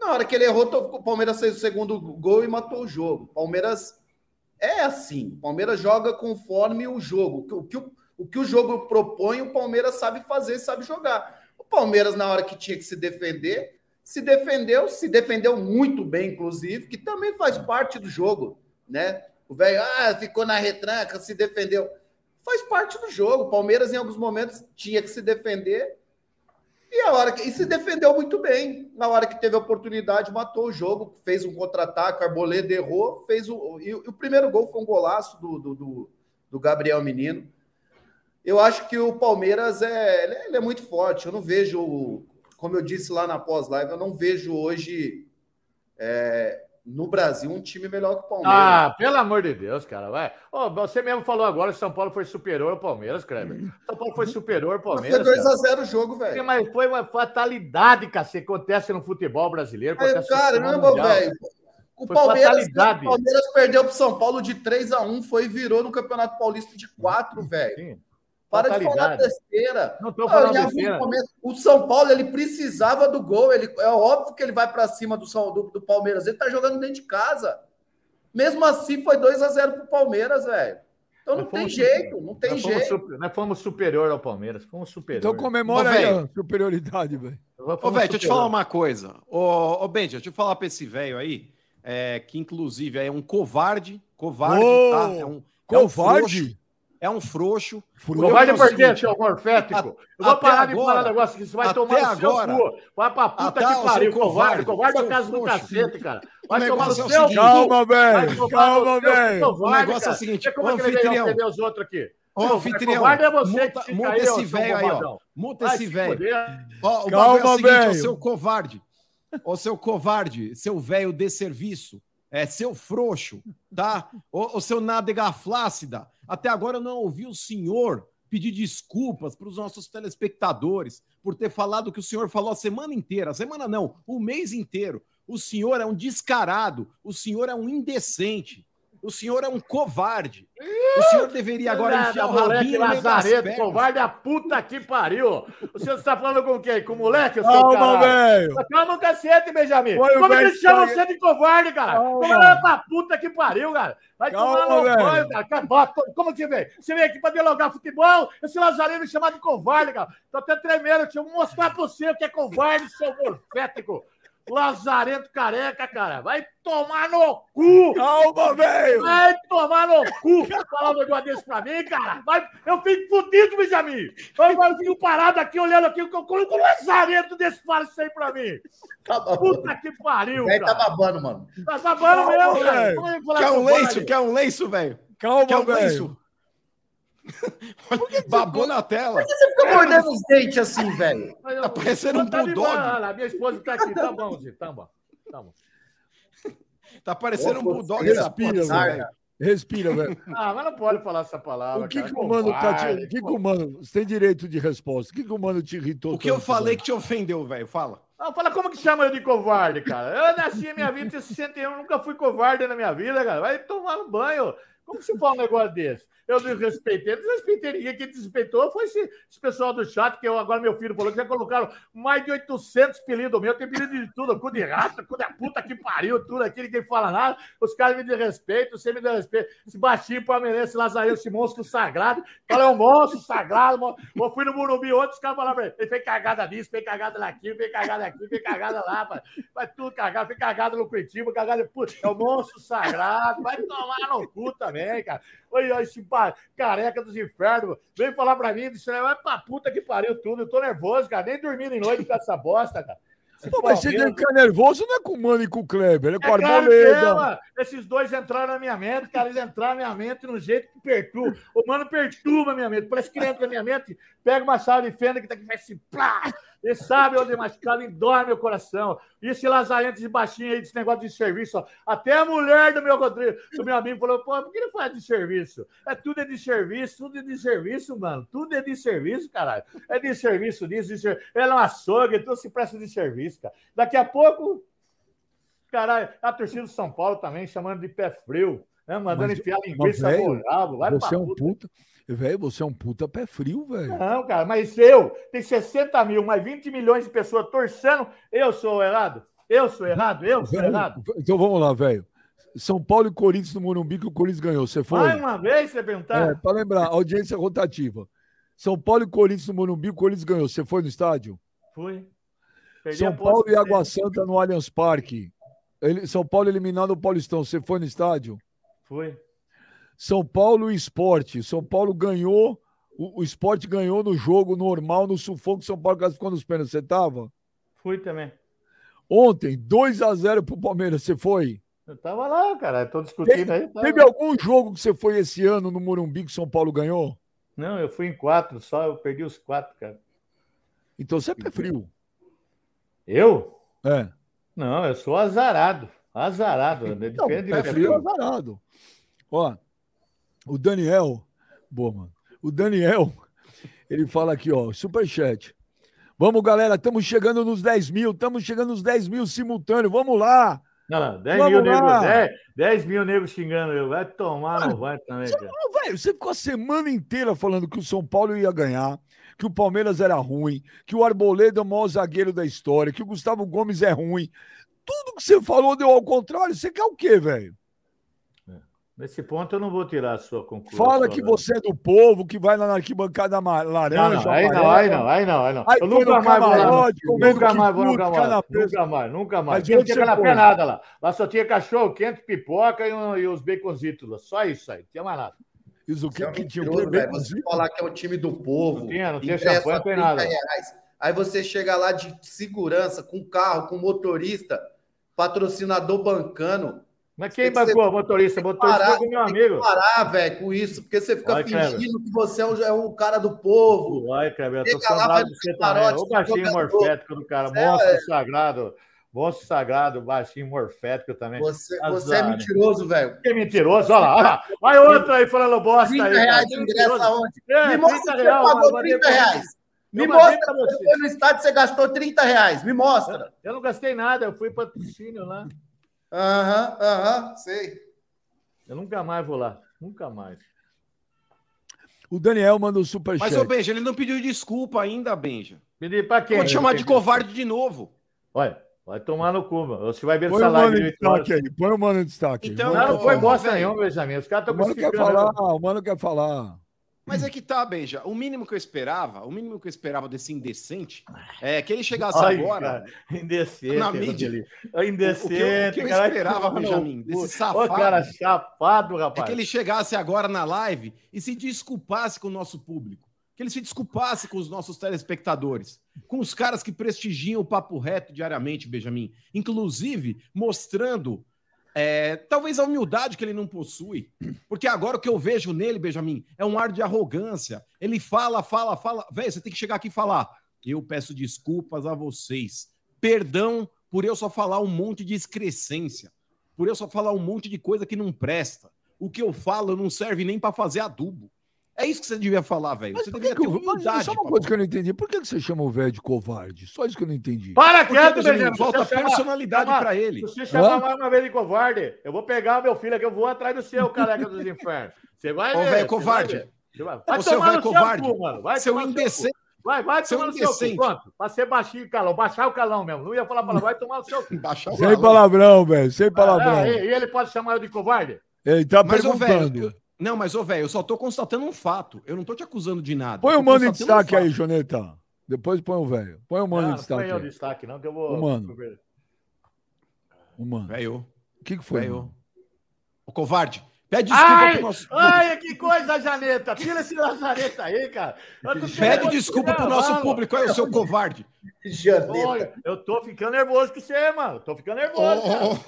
Na hora que ele errou, o Palmeiras fez o segundo gol e matou o jogo. Palmeiras é assim. O Palmeiras joga conforme o jogo. O que o, o que o jogo propõe, o Palmeiras sabe fazer, sabe jogar. O Palmeiras, na hora que tinha que se defender, se defendeu, se defendeu muito bem, inclusive, que também faz parte do jogo, né? O velho, ah, ficou na retranca, se defendeu. Faz parte do jogo. O Palmeiras, em alguns momentos, tinha que se defender. E a hora que e se defendeu muito bem. Na hora que teve a oportunidade, matou o jogo, fez um contra-ataque, Arboleda errou, fez o. E, o primeiro gol foi um golaço do, do, do, do Gabriel Menino. Eu acho que o Palmeiras é, ele é, é muito forte. Eu não vejo, como eu disse lá na pós-live, eu não vejo hoje é, no Brasil um time melhor que o Palmeiras. Ah, pelo amor de Deus, cara, vai. Ô, você mesmo falou agora que São Paulo foi superior ao Palmeiras, Kleber. São Paulo foi superior ao Mas Palmeiras. foi cara. 2x0 o jogo, velho. Mas foi uma fatalidade, cacete, acontece no futebol brasileiro. Futebol Caramba, velho. O Foi Palmeiras, o Palmeiras perdeu pro São Paulo de 3 a 1 foi e virou no Campeonato Paulista de 4, velho. Sim. Para de falar besteira. Não tô Ah, falando besteira. o São Paulo ele precisava do gol. Ele, é óbvio que ele vai para cima do, São- do, do Palmeiras. Ele tá jogando dentro de casa. Mesmo assim, foi 2 a 0 pro Palmeiras, velho. Então não tem fomos- jeito, não tem Nós fomos, jeito. super- nós fomos superior ao Palmeiras. Fomos superior. Então comemora Ô, aí a superioridade, velho. Ô, fomos velho, deixa eu te falar uma coisa. Ô, ô Benja, deixa eu falar pra esse velho aí, é, que inclusive é um covarde, covarde, Ô, tá? É um, é um Covarde? É um frouxo. Covarde Eu- por é o quê, seguinte, seu morfético? Eu vou parar de falar negócio que você vai tomar no agora- seu cu. Vai pra puta o que pariu, covarde, covarde. É o caso do cacete, cara. Vai O tomar no negócio é o seu seguinte- cu. Calma, Vai velho. Calma, velho. O negócio é o seguinte, Vê como ô, é que ele veio anfitrião. os outros aqui. Ô, Não, anfitrião, é muta, esse velho aí, ó. Muta Vai esse se velho. o Calma, é o seguinte, ô velho. seu covarde. Ô seu covarde, seu velho de serviço. É seu frouxo, tá? Ô seu nádega flácida. Até agora eu não ouvi o senhor pedir desculpas para os nossos telespectadores por ter falado o que o senhor falou a semana inteira. A semana não, o mês inteiro. O senhor é um descarado, o senhor é um indecente, o senhor é um covarde. O senhor deveria agora Nada, enfiar o moleque Lazareto, covarde, a puta que pariu. O senhor está falando com quem? Com o moleque, Calma, velho. Calma o cacete, Benjamin. Foi Como que velho eles chamam que- você de covarde, cara? Calma. Como é pra puta que pariu, cara? Vai Calma, tomar no banho, cara. Acabou. Como que vem? Você veio aqui pra dialogar futebol? Esse Lazareno me chamar de covarde, cara. Tô até tremendo. Deixa eu mostrar pra você o que é covarde, seu morfético. Lazarento careca, cara. Vai tomar no cu. Calma, velho. Vai tomar no cu! Falar um negócio desse pra mim, cara! Vai, eu fico fudido, Benjamin! Vai, vai, eu fico parado aqui olhando aqui, com o lançamento desse fala isso aí pra mim! Tá. Puta que pariu, velho tá babando, mano. Tá babando Calma, mesmo, cara! velho. É Quer um lenço? Quer um lenço, velho? Calma, Quer um velho. Babou na tela. Você fica mordendo os dentes assim, velho. Tá parecendo um Tá bulldog. a minha esposa tá aqui, tá bom, Zito, tá bom. Tá bom. Tá parecendo um bulldog respira, essa porra, velho. Respira, velho. Ah, mas não pode falar essa palavra. O que, cara. que o mano tá te. O que, que o mano. Você tem direito de resposta. O que, que o mano te irritou? O que eu falei que te ofendeu, velho? Fala. Ah, fala como que chama eu de covarde, cara? Eu nasci em minha vida em 61, nunca fui covarde na minha vida, cara. Vai tomar no banho. Como que você fala um negócio desse? Eu desrespeitei, desrespeitei ninguém. Quem desrespeitou foi esse, esse pessoal do chat, que eu, agora meu filho falou que já colocaram mais de 800 apelidos meu. Tem apelido de tudo, cu de rato, cu da puta que pariu, tudo aqui, ninguém fala nada. Os caras me desrespeitam, você me desrespeita. Esse baixinho palmeirense, Lazareno, esse monstro sagrado. Fala, é um monstro sagrado. Eu fui no Morumbi ontem, os caras falaram ele, fez cagada nisso, fez cagada naquilo, fez cagada aqui, fez cagada lá, pai. Vai tudo cagado, fez cagada no Curitiba, cagada... Puta, é o monstro sagrado. Vai tomar no cu também, cara. Olha esse careca dos infernos. Vem falar pra mim, disse, vai pra puta que pariu tudo. Eu tô nervoso, cara. Nem dormindo em noite com essa bosta, cara. Pô, mas você tem que ficar nervoso não é com o Mano e com o Kleber, é com o Arboleda. Esses dois entraram na minha mente, cara, eles entraram na minha mente no jeito que perturba. O Mano perturba a minha mente. Parece que ele entra na minha mente, pega uma chave de fenda que tá aqui, faz assim, plá! Ele sabe onde é machucado e dói meu coração. E esse lazarento de baixinho aí, desse negócio de serviço, ó. Até a mulher do meu Rodrigo, do meu amigo, falou: pô, por que ele faz de serviço? É tudo é de serviço, tudo é de serviço, mano. Tudo é de serviço, caralho. É de serviço disso, de serviço. Ela é uma açougue, tudo se presta de serviço, cara. Daqui a pouco, caralho, a torcida do São Paulo também chamando de pé frio, né? Mandando mas, enfiar linguiça no rabo. Vai você é um puta. Velho, você é um puta pé frio, velho. Não, cara, mas eu, tem 60 mil, mais 20 milhões de pessoas torcendo, eu sou errado? Eu sou errado? Eu sou errado? Então vamos lá, velho. São Paulo e Corinthians no Morumbi que o Corinthians ganhou. Você foi? Mais uma vez, você perguntar? É, para lembrar, audiência rotativa. São Paulo e Corinthians no Morumbi, o Corinthians ganhou. Você foi no estádio? Fui. Perdi São Paulo e Água Santa no Allianz Parque. São Paulo eliminado o Paulistão. Você foi no estádio? Fui. São Paulo e Esporte. São Paulo ganhou, o, o Esporte ganhou no jogo normal, no sufoco. São Paulo classificou nos pênaltis. Você tava? Fui também. Ontem, 2 a 0 pro Palmeiras. Você foi? Eu tava lá, cara. Tô discutindo aí. Tava... Teve algum jogo que você foi esse ano no Morumbi que São Paulo ganhou? Não, eu fui em quatro só. Eu perdi os quatro, cara. Então você é frio. Eu? É. Não, eu sou azarado. Azarado. Não, Depende pé frio, azarado. Ó, o Daniel, boa, mano. O Daniel, ele fala aqui, ó, superchat. Vamos, galera, estamos chegando nos 10 mil, estamos chegando nos 10 mil simultâneos, vamos lá. Não, não, 10 Vamos mil negros, 10, 10 mil negros xingando eu. Vai tomar, não vai também, você, cara. Véio, você ficou a semana inteira falando que o São Paulo ia ganhar, que o Palmeiras era ruim, que o Arboleda é o maior zagueiro da história, que o Gustavo Gomes é ruim. Tudo que você falou deu ao contrário. Você quer o quê, velho? Nesse ponto eu não vou tirar a sua conclusão. Fala que você é do povo, que vai lá na arquibancada laranja. Não, não, aí, não, aí não, aí não, aí não. Aí eu nunca mais vou lá. Nunca mais vou, nunca mais. Nunca mais, nunca mais. Não tinha canapé nada lá. Lá só tinha cachorro quente, pipoca e, e os baconzitos. Só isso aí, não tinha mais nada. Isso o que, é que tinha? Você falar que é o time do povo. Não tinha, não tinha champanhe, não tem nada. Reais. Aí você chega lá de segurança, com carro, com motorista, patrocinador bancando mas quem bancou o motorista? Motorista parar, foi meu amigo. parar, velho, com isso, porque você fica Vai, fingindo que você é um, é um, cara do povo. Vai, Kleber, eu tô falando de você também. O baixinho morfético do cara, é, monstro é. sagrado. Monstro sagrado, baixinho morfético também. Você, você é mentiroso, velho. Que mentiroso, olha lá, olha lá. Vai outro aí falando bosta 30 aí. reais de ingresso aonde? É, Me mostra que você pagou 30 reais. Me mostra você foi no estádio você gastou 30 reais. Me mostra. Eu não gastei nada, eu fui patrocínio lá. Aham, aham, sei. Eu nunca mais vou lá. Nunca mais. O Daniel mandou super Mas, ô Benja, ele não pediu desculpa ainda, Benja. Pedi pra quem? Vou te chamar de covarde de novo. Olha, vai tomar no cu, mano. Você vai ver essa live. De destaque aí. Põe o mano em destaque. Então, não, não foi bosta nenhuma, Benjamin. Os caras estão O mano quer falar, o mano quer falar. Mas é que tá, Benja. O mínimo que eu esperava, o mínimo que eu esperava desse indecente é que ele chegasse Ai, agora. Cara, indecente. Na mídia. Indecente. O, o, que, eu, o que eu esperava, Benjamin, desse safado. Ô, cara, chapado, rapaz. É que ele chegasse agora na live e se desculpasse com o nosso público. Que ele se desculpasse com os nossos telespectadores. Com os caras que prestigiam o papo reto diariamente, Benjamin. Inclusive, mostrando é, talvez a humildade que ele não possui. Porque agora o que eu vejo nele, Benjamin, é um ar de arrogância. Ele fala, fala, fala. Velho, você tem que chegar aqui e falar. Eu peço desculpas a vocês. Perdão por eu só falar um monte de excrescência. Por eu só falar um monte de coisa que não presta. O que eu falo não serve nem para fazer adubo. É isso que você devia falar, velho. Mas Você por que ter humildade. só uma coisa que eu não entendi. Por que que você chama o velho de covarde? Só isso que eu não entendi. Para quieto, Benjamin. falta personalidade pra ele. Se você chamar mais uma vez de covarde, eu vou pegar meu filho aqui, eu vou atrás do seu, careca dos infernos. Você vai Ô, velho, covarde. vai vai, seu tomar velho no seu covarde. cu, mano. Vai Seu tomar no seu cu. indecente. Vai, vai Seu tomar no seu cu. Pronto. Pra ser baixinho e calão. Baixar o calão mesmo. Não ia falar palavra. Vai tomar no seu cu. Baixar o Sem palavrão, velho. Sem palavrão. Ah, e, e ele pode chamar eu de covarde? Ele tá Mas, perguntando. velho, não, mas, ô, velho, eu só tô constatando um fato. Eu não tô te acusando de nada. Põe Eu o mano em constatando um destaque aí. Joneta. Depois põe o velho. Põe o mano Não, em não destaque. foi eu aí. destaque, não, que eu vou. O mano. O mano. Velho, O que, que foi? velho. Ô, covarde, pede desculpa Ai, pro nosso ai, que coisa, Janeta. Tira esse lazareta aí, cara. Eu Pede desculpa pro nosso mano. público, aí, o seu covarde. Janeta. Olha, eu tô ficando nervoso com você, mano. Tô ficando nervoso. cara. ô, ô,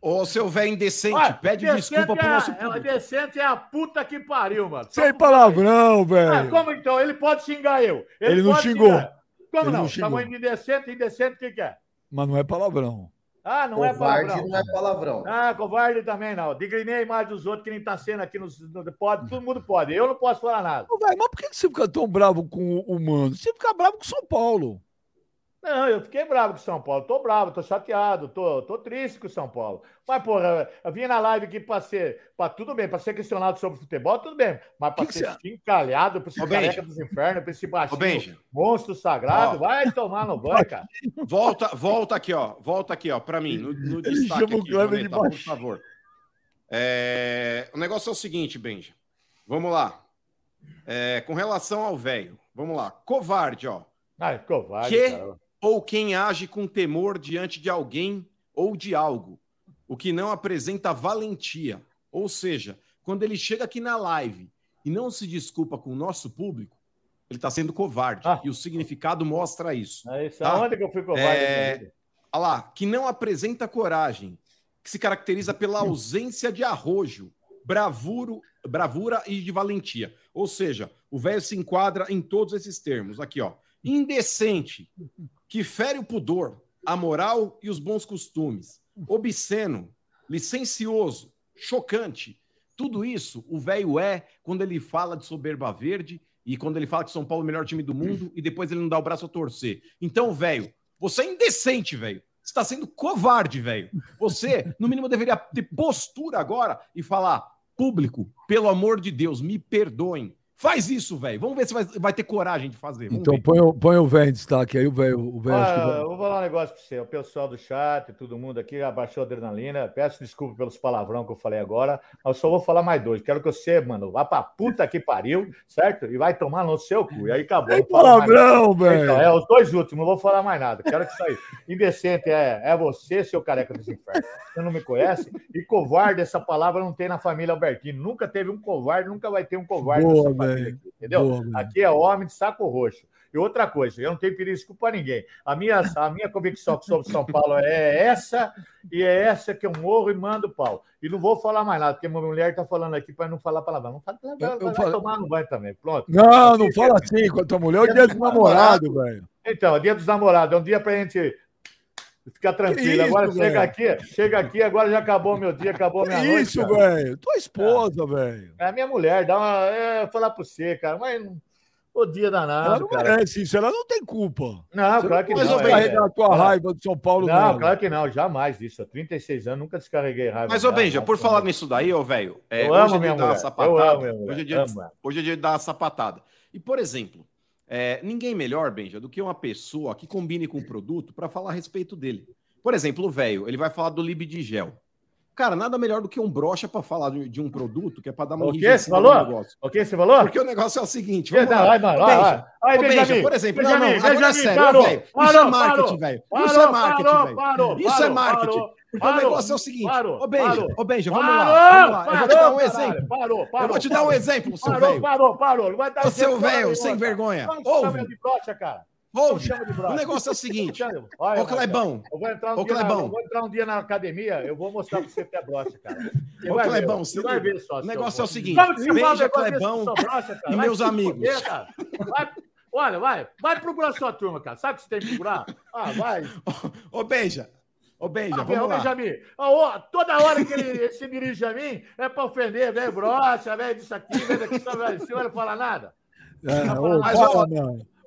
ô, seu velho indecente, Olha, pede desculpa pro é- nosso é- público. Decente é a puta que pariu, mano. Sem palavrão, Ah, velho. como então? Ele pode xingar eu. Ele não pode xingou. xingar. Como Ele não? não xingou. Tamanho de indecente, indecente, o que, que é? Mas não é palavrão. Ah, não é Covarde palavrão. não é palavrão. Ah, covarde também não. Digrinei a imagem dos outros que nem tá sendo aqui nos. No, pode, todo mundo pode. Eu não posso falar nada. Ô, velho, mas por que você fica tão bravo com o mano? Você fica bravo com o São Paulo. Não, eu fiquei bravo com o São Paulo. Tô bravo, tô chateado, tô, tô triste com o São Paulo. Mas, porra, eu vim na live aqui pra ser. Pra, tudo bem, pra ser questionado sobre futebol, tudo bem. Mas pra Que que ser você- encalhado pra esse Ô, careca dos infernos, pra esse baixinho monstro sagrado, Ó. vai tomar no banho, cara. volta, volta aqui, ó. Volta aqui, ó, pra mim, no, no destaque o aqui, Kleber de Joneta, por baixo. favor. É, o negócio é o seguinte, Benja. Vamos lá. É, com relação ao velho, vamos lá. Covarde, ó. Ai, covarde, Que? cara. Ou quem age com temor diante de alguém ou de algo, o que não apresenta valentia. Ou seja, quando ele chega aqui na live e não se desculpa com o nosso público, ele está sendo covarde. Ah. E o significado mostra isso. É isso. Tá. Aonde que eu fui covarde? É, Olha lá, que não apresenta coragem, que se caracteriza pela ausência de arrojo, bravuro, bravura e de valentia. Ou seja, o velho se enquadra em todos esses termos. Aqui, ó. Indecente, que fere o pudor, a moral e os bons costumes. Obsceno, licencioso, chocante. Tudo isso o velho é quando ele fala de soberba verde e quando ele fala que São Paulo é o melhor time do mundo e depois ele não dá o braço a torcer. Então, velho, você é indecente, velho. Você está sendo covarde, velho. Você, no mínimo, deveria ter postura agora e falar: público, pelo amor de Deus, me perdoem. Faz isso, velho. Vamos ver se vai, vai ter coragem de fazer. Vamos Então ver. põe, o- põe o velho em destaque aí, o velho. O que Ah, vou falar um negócio pra você. O pessoal do chat, todo mundo aqui abaixou a adrenalina. Peço desculpa pelos palavrão que eu falei agora. mas Eu só vou falar mais dois. Quero que você, mano, vá pra puta que pariu, certo? E vai tomar no seu cu. E aí acabou. Nada. palavrão, velho. Então, é os dois últimos, não vou falar mais nada. Quero que isso aí. Indecente é, é você, seu careca dos infernos. Você não me conhece? E covarde, essa palavra não tem na família Albertino. Nunca teve um covarde, nunca vai ter um covarde Boa. Aqui, entendeu? Boa. Aqui é homem de saco roxo. E outra coisa, eu não tenho perisco para ninguém. A minha, a minha convicção sobre São Paulo é essa, e é essa que eu morro e mando pau. E não vou falar mais nada, porque minha mulher está falando aqui para não falar palavrão. Não fala vai falo- tomar no banho também. Pronto. Não, não fala assim com a tua mulher. É o dia do namorado, velho. Então, é dia dos namorados, é um dia pra gente ficar tranquilo. isso, agora chega velho? aqui, chega aqui, agora já acabou meu dia, acabou minha Que noite. isso, velho. Tua esposa, velho. É a minha mulher, dá uma. É, falar pra você, cara, mas não- o dia Ela danado, não cara. merece isso. Ela não tem culpa. Não, Você claro que não não. pode é- carregar a tua é. raiva do São Paulo Não, nela. claro que não, jamais isso. Há 36 anos nunca descarreguei raiva. Mas, ô Benja, não, por não. falar nisso daí, ô velho, é, Eu hoje amo é minha dia de dar uma mulher. Eu sapatada. amo minha mulher. Hoje é dia de, Amo ela. hoje é dia de dar uma sapatada. E, por exemplo, é, ninguém melhor, Benja, do que uma pessoa que combine com o produto para falar a respeito dele. Por exemplo, o velho, ele vai falar do Libidigel. Cara, nada melhor do que um brocha para falar de, de um produto que é para dar uma O quê? Você falou? negócio. O que você falou? Porque o negócio é o seguinte, Não, vamos lá. vai, mano, vai, vai. Aí, ô, Benja, Benjamin, por exemplo, não, não, Benjamin, agora é Benjamin, sério, parou, velho. Isso é parou, marketing, parou, velho. Isso parou, é marketing, parou, velho. parou, Isso é parou, marketing. parou, Porque o parou, negócio é o seguinte, parou, ô Benja, parou. ô Benja, vamos Parou, lá, vamos lá. Eu vou te dar um parou, exemplo. Parou, parou. Eu vou te dar um exemplo, seu Parou, velho. parou, parou. Não vai dar Ô, seu velho, não, sem vergonha. Não Ouve. de brocha, cara. Ouve. Não brocha. O negócio é o seguinte. Olha, Ô, Clebão. Eu vou entrar um Ô, dia na, Clebão. eu vou entrar um dia na academia, eu vou mostrar pra você que é brocha, cara. Você Ô, vai ver, Clebão, você vai ver só. O negócio é o seguinte, Vamos beija Clebão brocha, e Vai meus amigos. Vai- Olha, vai, vai procurar sua turma, cara. Sabe o que você tem que procurar? Ah, vai. Ô, Benja, Ô, Benja, Ah, vamos ô, lá. Benjamin, ó, ó, toda hora que ele se dirige a mim é pra ofender, velho brocha, velho disso aqui, velho daqui, só, velho. O senhor não fala nada? É, Não, ô, mas, para, ó.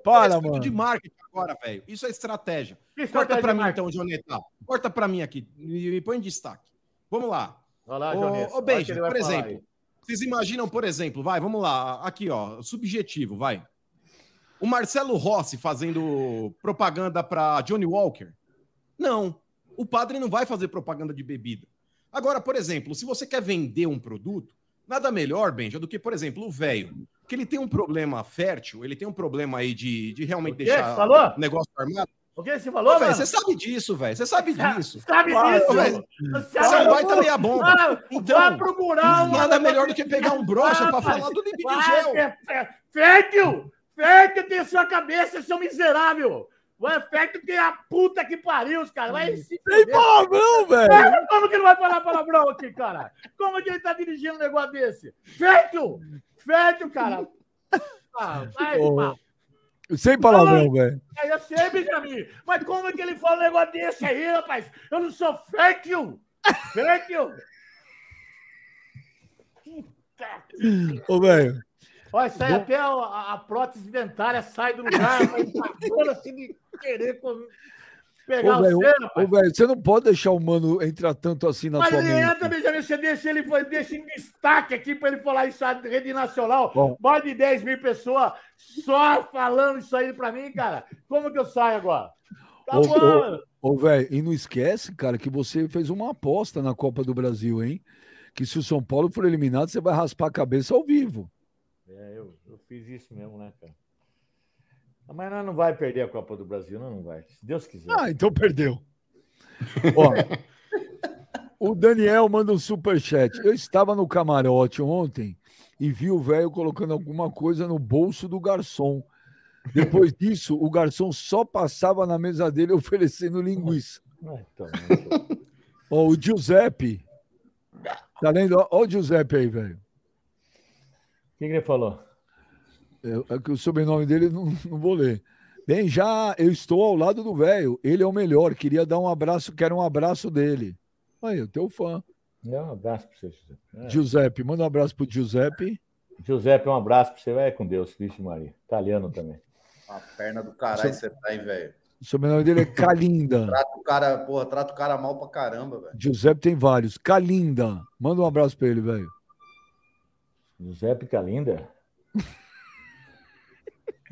Para, mano. de marketing agora, velho. Isso é estratégia. Que Corta de mim, marketing? então, Joneta. Corta pra mim aqui. Me, me põe em destaque. Vamos lá. Olha lá, Joneta, ô, o vai por exemplo, vocês imaginam, por exemplo, vai, vamos lá, aqui, ó, subjetivo, vai. O Marcelo Rossi fazendo propaganda para Johnny Walker? Não. O padre não vai fazer propaganda de bebida. Agora, por exemplo, se você quer vender um produto, nada melhor, Benja, do que, por exemplo, o velho, que ele tem um problema fértil, ele tem um problema aí de, de realmente O deixar Você falou? o negócio armado. O que você falou, velho, mano? você sabe disso, velho. Você sabe disso. Sabe Ô, disso? velho, Você é um baita meia bomba. Ah, Então, vai procurar uma- nada melhor do que pegar um brocha pra Rapaz, falar do limite de gel. Fértil! Fértil tem sua cabeça, seu miserável! Vai, fértil tem a puta que pariu, os caras. Vai se Tem palavrão, velho. Como que não vai falar palavrão aqui, cara? Como que ele tá dirigindo um negócio desse? Fértil, cara! Ah, vai. Sem palavrão, velho. É, eu sei, Benjamin. Mas como é que ele fala um negócio desse aí, rapaz? Eu não sou fértil! Fértil! Ô, velho. Olha, sai até a, a- prótese dentária sai do lugar, mas tá dando assim de querer com- pegar Ô, você, rapaz. ô, você não pode deixar o mano entrar tanto assim na Mas tua ele mente. entra, Benjamin, você deixa ele foi- deixa em destaque aqui para ele falar isso na rede nacional. Bom. Mais de 10 mil pessoas só falando isso aí para mim, cara. Como que eu saio agora? Tá Ô, bom. Ô, velho, e não esquece, cara, que você fez uma aposta na Copa do Brasil, hein? Que se o São Paulo for eliminado, você vai raspar a cabeça ao vivo. É, eu, eu fiz isso mesmo, né, cara? Mas nós não vai perder a Copa do Brasil, não, não vai. Se Deus quiser. Ah, então perdeu. Ó, o Daniel manda um superchat. Eu estava no camarote ontem e vi o velho colocando alguma coisa no bolso do garçom. Depois disso, o garçom só passava na mesa dele oferecendo linguiça. Então, Ó, o Giuseppe. Tá lendo? Ó o Giuseppe aí, velho. O que, que ele falou? É, é que o sobrenome dele não, não vou ler. Bem, já eu estou ao lado do velho. Ele é o melhor. Queria dar um abraço, quero um abraço dele. Aí, o teu fã. Dá um abraço para você, Giuseppe. É. Giuseppe, manda um abraço pro Giuseppe. Giuseppe, um abraço para você. Vai com Deus, Vixe Maria. Italiano também. A perna do caralho você tá, hein, velho? O sobrenome dele é Calinda. Trata o cara, porra, trata o cara mal pra caramba, velho. Giuseppe tem vários. Calinda. Manda um abraço pra ele, velho. Giuseppe Calinda?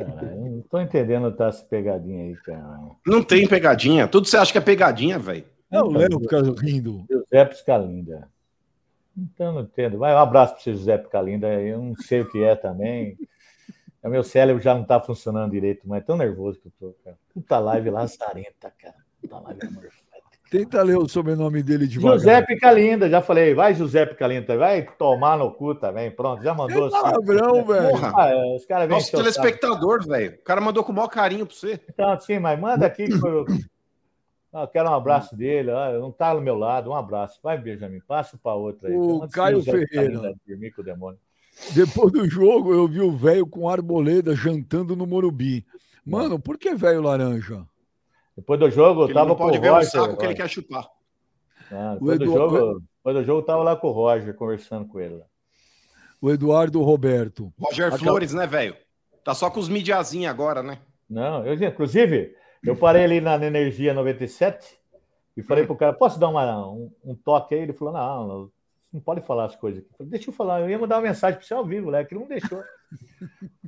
Cara, eu não tô entendendo tá, essa pegadinha aí, cara. Não tem pegadinha. Tudo você acha que é pegadinha, velho. É o Léo fica rindo. Giuseppe Calinda. Então, não entendo. Vai um abraço para você, Giuseppe Calinda. Eu não sei o que é também. O meu cérebro já não tá funcionando direito, mas é tão nervoso que eu tô, cara. Puta live lazarenta, cara. Puta live morfética. Tenta ler o sobrenome dele devagar. Giuseppe Calinda, já falei. Vai, Giuseppe Calinda. Vai tomar no cu também. Pronto, já mandou. Que palavrão, velho. Porra. Ah, é, os caras vêm Nosso telespectador, velho. O cara mandou com o maior carinho pra você. Então, sim, mas manda aqui que eu, eu quero um abraço dele. Ah, não tá do meu lado. Um abraço. Vai, Benjamin. Passa para outra aí. O que Caio Ferreira. Calinda dormir com o demônio. Depois do jogo, eu vi o velho com arboleda jantando no Morumbi. Mano, por que velho laranja? Depois do jogo, eu Ele tava com o pode ver o Roger. saco que ele Roger. quer chupar. Ah, O depois, do jogo, depois do jogo, eu tava lá com o Roger, conversando com ele. O Eduardo Roberto. Roger Aquela- Flores, né, velho? Tá só com os midiazinhos agora, né? Não, eu, inclusive, eu parei ali na, Energia 97 e Hum. falei pro cara, posso dar uma- um, um toque aí? Ele falou, não, não, você não pode falar as coisas aqui. Eu falei, deixa eu falar, eu ia mandar uma mensagem para você ao vivo, né? Que ele não deixou.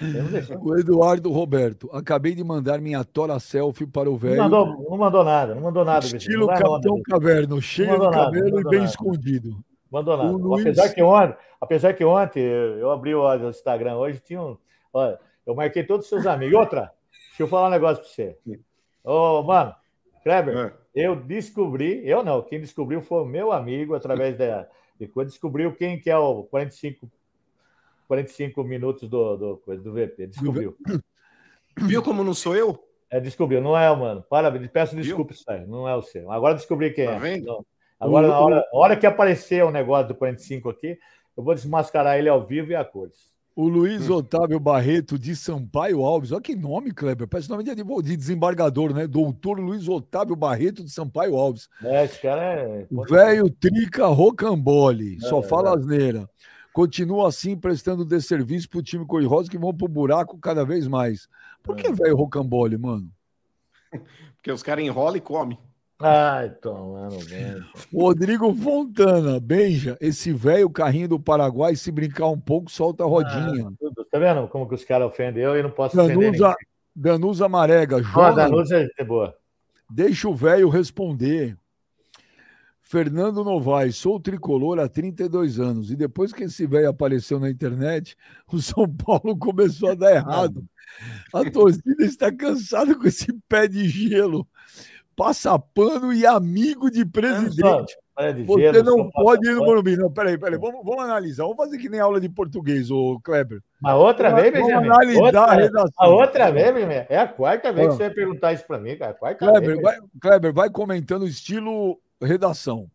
Não. O Eduardo Roberto. Acabei de mandar minha tora selfie para o Não velho. mandou, não mandou nada, não mandou nada. Estilo não Capitão Caverno, cheio de mandou nada, cabelo não e bem nada. escondido. Mandou nada. Luiz- Apesar, que ontem, apesar que ontem eu abri o Instagram hoje, tinha um. Olha, eu marquei todos os seus amigos. Outra, deixa eu falar um negócio para você. Ô, mano, Kleber, É. eu descobri, eu não, quem descobriu foi o meu amigo através da. De coisa, descobriu quem que é o 45, 45 minutos do, do, do VP. Descobriu. Viu como não sou eu? É, descobriu, não é, mano. Parabéns, peço Viu? desculpa isso aí, não é o seu. Agora descobri quem Tá é. vendo? Não. Agora, na hora, hora que aparecer o negócio do 45 aqui, eu vou desmascarar ele ao vivo e a cores. O Luiz Otávio Barreto de Sampaio Alves. Olha que nome, Kleber. Parece nome de, desembargador, né? Doutor Luiz Otávio Barreto de Sampaio Alves. É, esse cara é. Velho Trica Rocambole. Só É, fala é. asneira. Continua assim, prestando desserviço pro time cor-de-rosa que vão pro buraco cada vez mais. Por É. que velho Rocambole, mano? Porque os caras enrolam e comem. Ai, tomando bem. Rodrigo Fontana, Benja, esse velho carrinho do Paraguai, se brincar um pouco, solta a rodinha. Tudo. Tá vendo como que os caras ofendem eu e não posso ofender Danusa, ninguém? Danusa Marega, joga, Danusa é boa. deixa o velho responder. Fernando Novaes, sou tricolor há 32 anos e depois que esse velho apareceu na internet, o São Paulo começou a dar errado. A torcida está cansada com esse pé de gelo, passa pano e amigo de presidente. Você não pode ir no. Morumbi. Não, peraí, peraí. Vamos, vamos analisar. Vamos fazer que nem aula de português, ô Kleber. Mas outra Vamos- vez, vamos Benjamin? analisar outra, a redação. A outra vez, Benjamin? É a quarta vez Ah. que você vai perguntar isso pra mim, cara. A quarta Kleber vez. vai, Kleber, vai comentando estilo redação.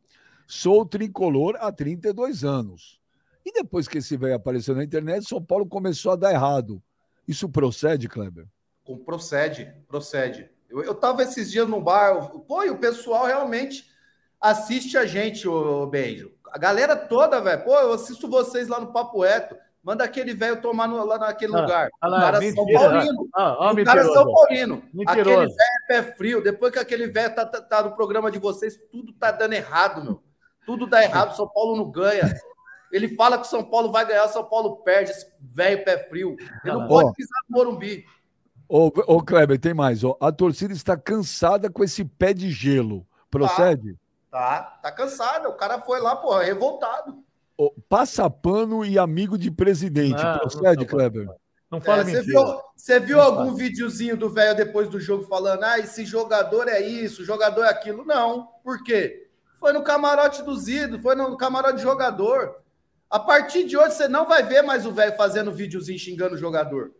Sou tricolor há 32 anos. E depois que esse velho apareceu na internet, São Paulo começou a dar errado. Isso procede, Kleber? Com- Procede, procede. Eu, eu tava esses dias no bar, eu- pô, e o pessoal realmente assiste a gente, ô, ô Beijo. A galera toda, velho, pô, eu assisto vocês lá no Papo Reto. Manda aquele velho tomar no- lá naquele Ah, lugar. olha lá, o cara é São Paulino. ó, ó, o cara é. São Paulino. Mentiroso. Aquele velho pé frio. Depois que aquele velho tá, tá- tá no programa de vocês, tudo tá dando errado, meu. Tudo dá errado, São Paulo não ganha. Ele fala que o São Paulo vai ganhar, o São Paulo perde, esse velho pé frio. Ele não pode pisar no Morumbi. Ô, ô Kleber, tem mais. Ó. A torcida está cansada com esse pé de gelo. Procede? Tá, tá cansado. O cara foi lá, porra, revoltado. Ô, passa pano e amigo de presidente. Ah, não Procede, tá bom. Kleber? Não fala É, você mentira. viu, você viu algum fala. videozinho do velho depois do jogo falando: ah, esse jogador é isso, jogador é aquilo? Não. Por quê? Foi no camarote dos ídolos, foi no camarote de jogador. A partir de hoje, você não vai ver mais o velho fazendo videozinho xingando o jogador.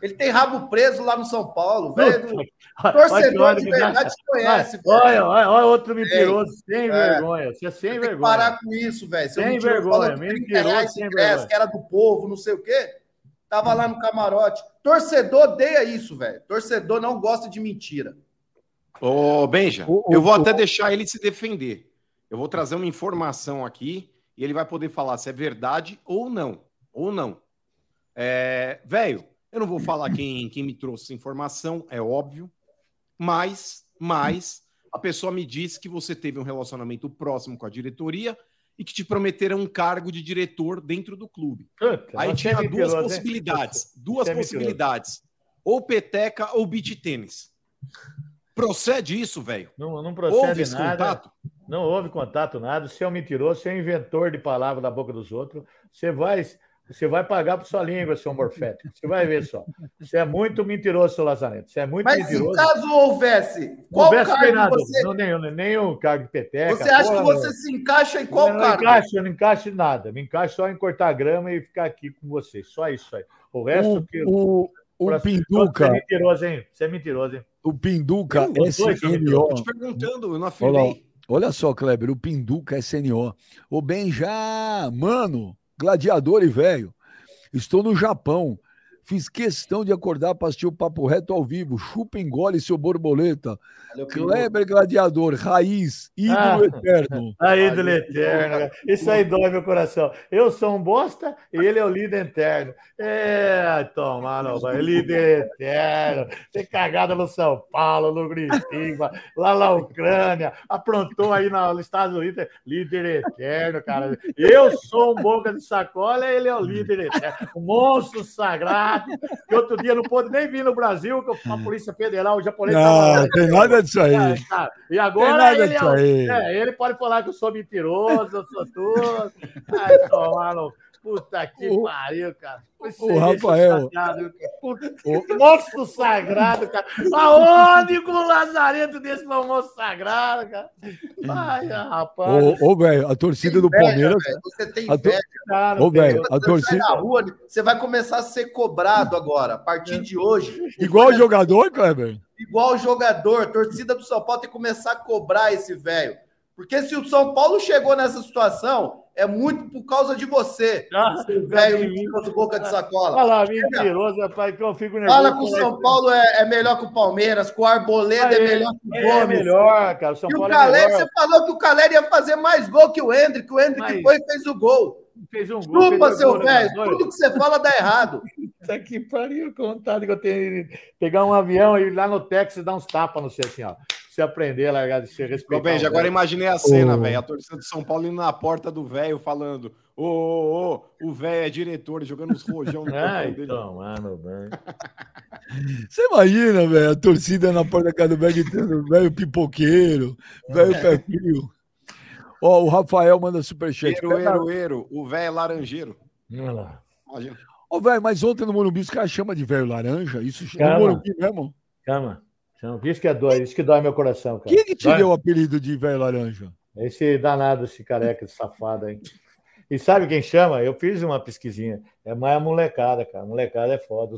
Ele tem rabo preso lá no São Paulo. velho. Olha Torcedor de dá, verdade te conhece, Olha, olha, olha outro mentiroso, sem É. vergonha. Você é sem Tem que vergonha. parar com isso, velho. Sem vergonha, falou que 30 mentiroso sem vergonha. que era do povo, não sei o quê. Tava lá no camarote. Torcedor odeia isso, velho. Torcedor não gosta de mentira. Ô, Benja, eu vou o- até deixar ele se defender. Eu vou trazer uma informação aqui e ele vai poder falar se é verdade ou não. Ou não. É, velho, eu não vou falar quem, quem me trouxe essa informação, é óbvio, mas, mas a pessoa me disse que você teve um relacionamento próximo com a diretoria e que te prometeram um cargo de diretor dentro do clube. Puta, Aí tinha duas mentiroso, hein? possibilidades. Duas Você é possibilidades. Ou peteca ou beach tênis. Procede isso, velho? Não, não Houve procede esse nada. contato? Não houve contato, nada. Você é um mentiroso, você é um inventor de palavras da boca dos outros. Você vai, você vai pagar por sua língua, seu morfético. Você vai ver só. Você é muito mentiroso, seu Lazarento. Você é muito Mas se mentiroso. caso houvesse, Não qual houvesse cargo nada. você. Não, nenhum, nenhum cargo de peteca. Você acha que porra você nenhuma. se encaixa em qual eu não cargo? encaixo, eu não encaixo em nada. Me encaixo só em cortar grama e ficar aqui com vocês. Só isso aí. O resto O, que. o, o Você é Pinduca, mentiroso, hein? Você é mentiroso, hein? o Pinduca são SNO. Tô te perguntando, eu não Olha afirmei. olha só, Kleber, o Pinduca SNO. O Benja, mano, gladiador e velho. Estou no Japão. Fiz questão de acordar para assistir o Papo Reto ao vivo. Chupa, engole seu borboleta. Valeu. Kleber Gladiador, raiz, ídolo Ah. eterno. A ídolo eterno. Isso aí dói meu coração. Eu sou um bosta e ele é o líder eterno. É, toma, não vai. Líder eterno. Tem cagada no São Paulo, no Gritiba, lá na Ucrânia. Aprontou aí nos Estados Unidos. Líder eterno, cara. Eu sou um boca de sacola, ele é o líder eterno. Um monstro sagrado. Que outro dia não pôde nem vir no Brasil, que a Polícia Federal, o japonês. Não, tem nada disso aí. Ah, tá. E agora ele, é, é, ele pode falar que eu sou mentiroso, eu sou tudo. Ai, tomar no... Puta que O- pariu, cara. Você o deixa Rafael- cara. Puta, monstro sagrado, cara. Aonde com um lazareto desse um monstro sagrado, cara? Ai, rapaz. Ô, ô, velho, a torcida do Inveja, Palmeiras. velho. Você tem A to- inveja. Cara, Ô, velho, Você a sai torcida. na rua, você vai começar a ser cobrado agora, a partir de hoje. Igual jogador, Kleber? Igual jogador, torcida do São Paulo tem que começar a cobrar esse velho. Porque se o São Paulo chegou nessa situação, é muito por causa de você. Ah, seu velho mentiroso boca de sacola. Olha lá, mentiroso, rapaz, que eu fico nervoso. Fala que o São Paulo é, é melhor que o Palmeiras, que o Arboleda é, melhor que o É Gomes. melhor, cara. O São E o Paulo Caleri, é melhor. você falou que o Caleri ia fazer mais gol que o Hendrick, o Hendrick Mas- foi e fez o gol. Fez um gol. Fez seu gol, né, velho. Tudo que você fala dá errado. Puta que pariu, com vontade que eu tenho pegar um avião e ir lá no Texas e dar uns tapas no você assim, ó. Você aprender a largar de ser respeitado. Benja, agora imaginei a cena, Ô. velho. A torcida do São Paulo indo na porta do velho falando: Ô, ô, ô, o velho é diretor, jogando uns rojão no Ah, então, mano, bem. Você imagina, velho, a torcida na porta da casa do velho gritando, velho pipoqueiro, velho pé frio. Ó, o Rafael manda superchat. Eiro, eiro, eiro, o velho é laranjeiro. Olha lá. Imagina. Ô, velho, mas ontem no Morumbi os caras chamam de velho laranja? Isso no Chama. Morumbi mesmo? Chama. Chama. Isso que é dói, isso que dói meu coração, cara. Quem que te Dói. deu o apelido de velho laranja? Esse danado, esse careca, esse safado aí. E sabe quem chama? Eu fiz uma pesquisinha. É mais a molecada, cara. A molecada é foda.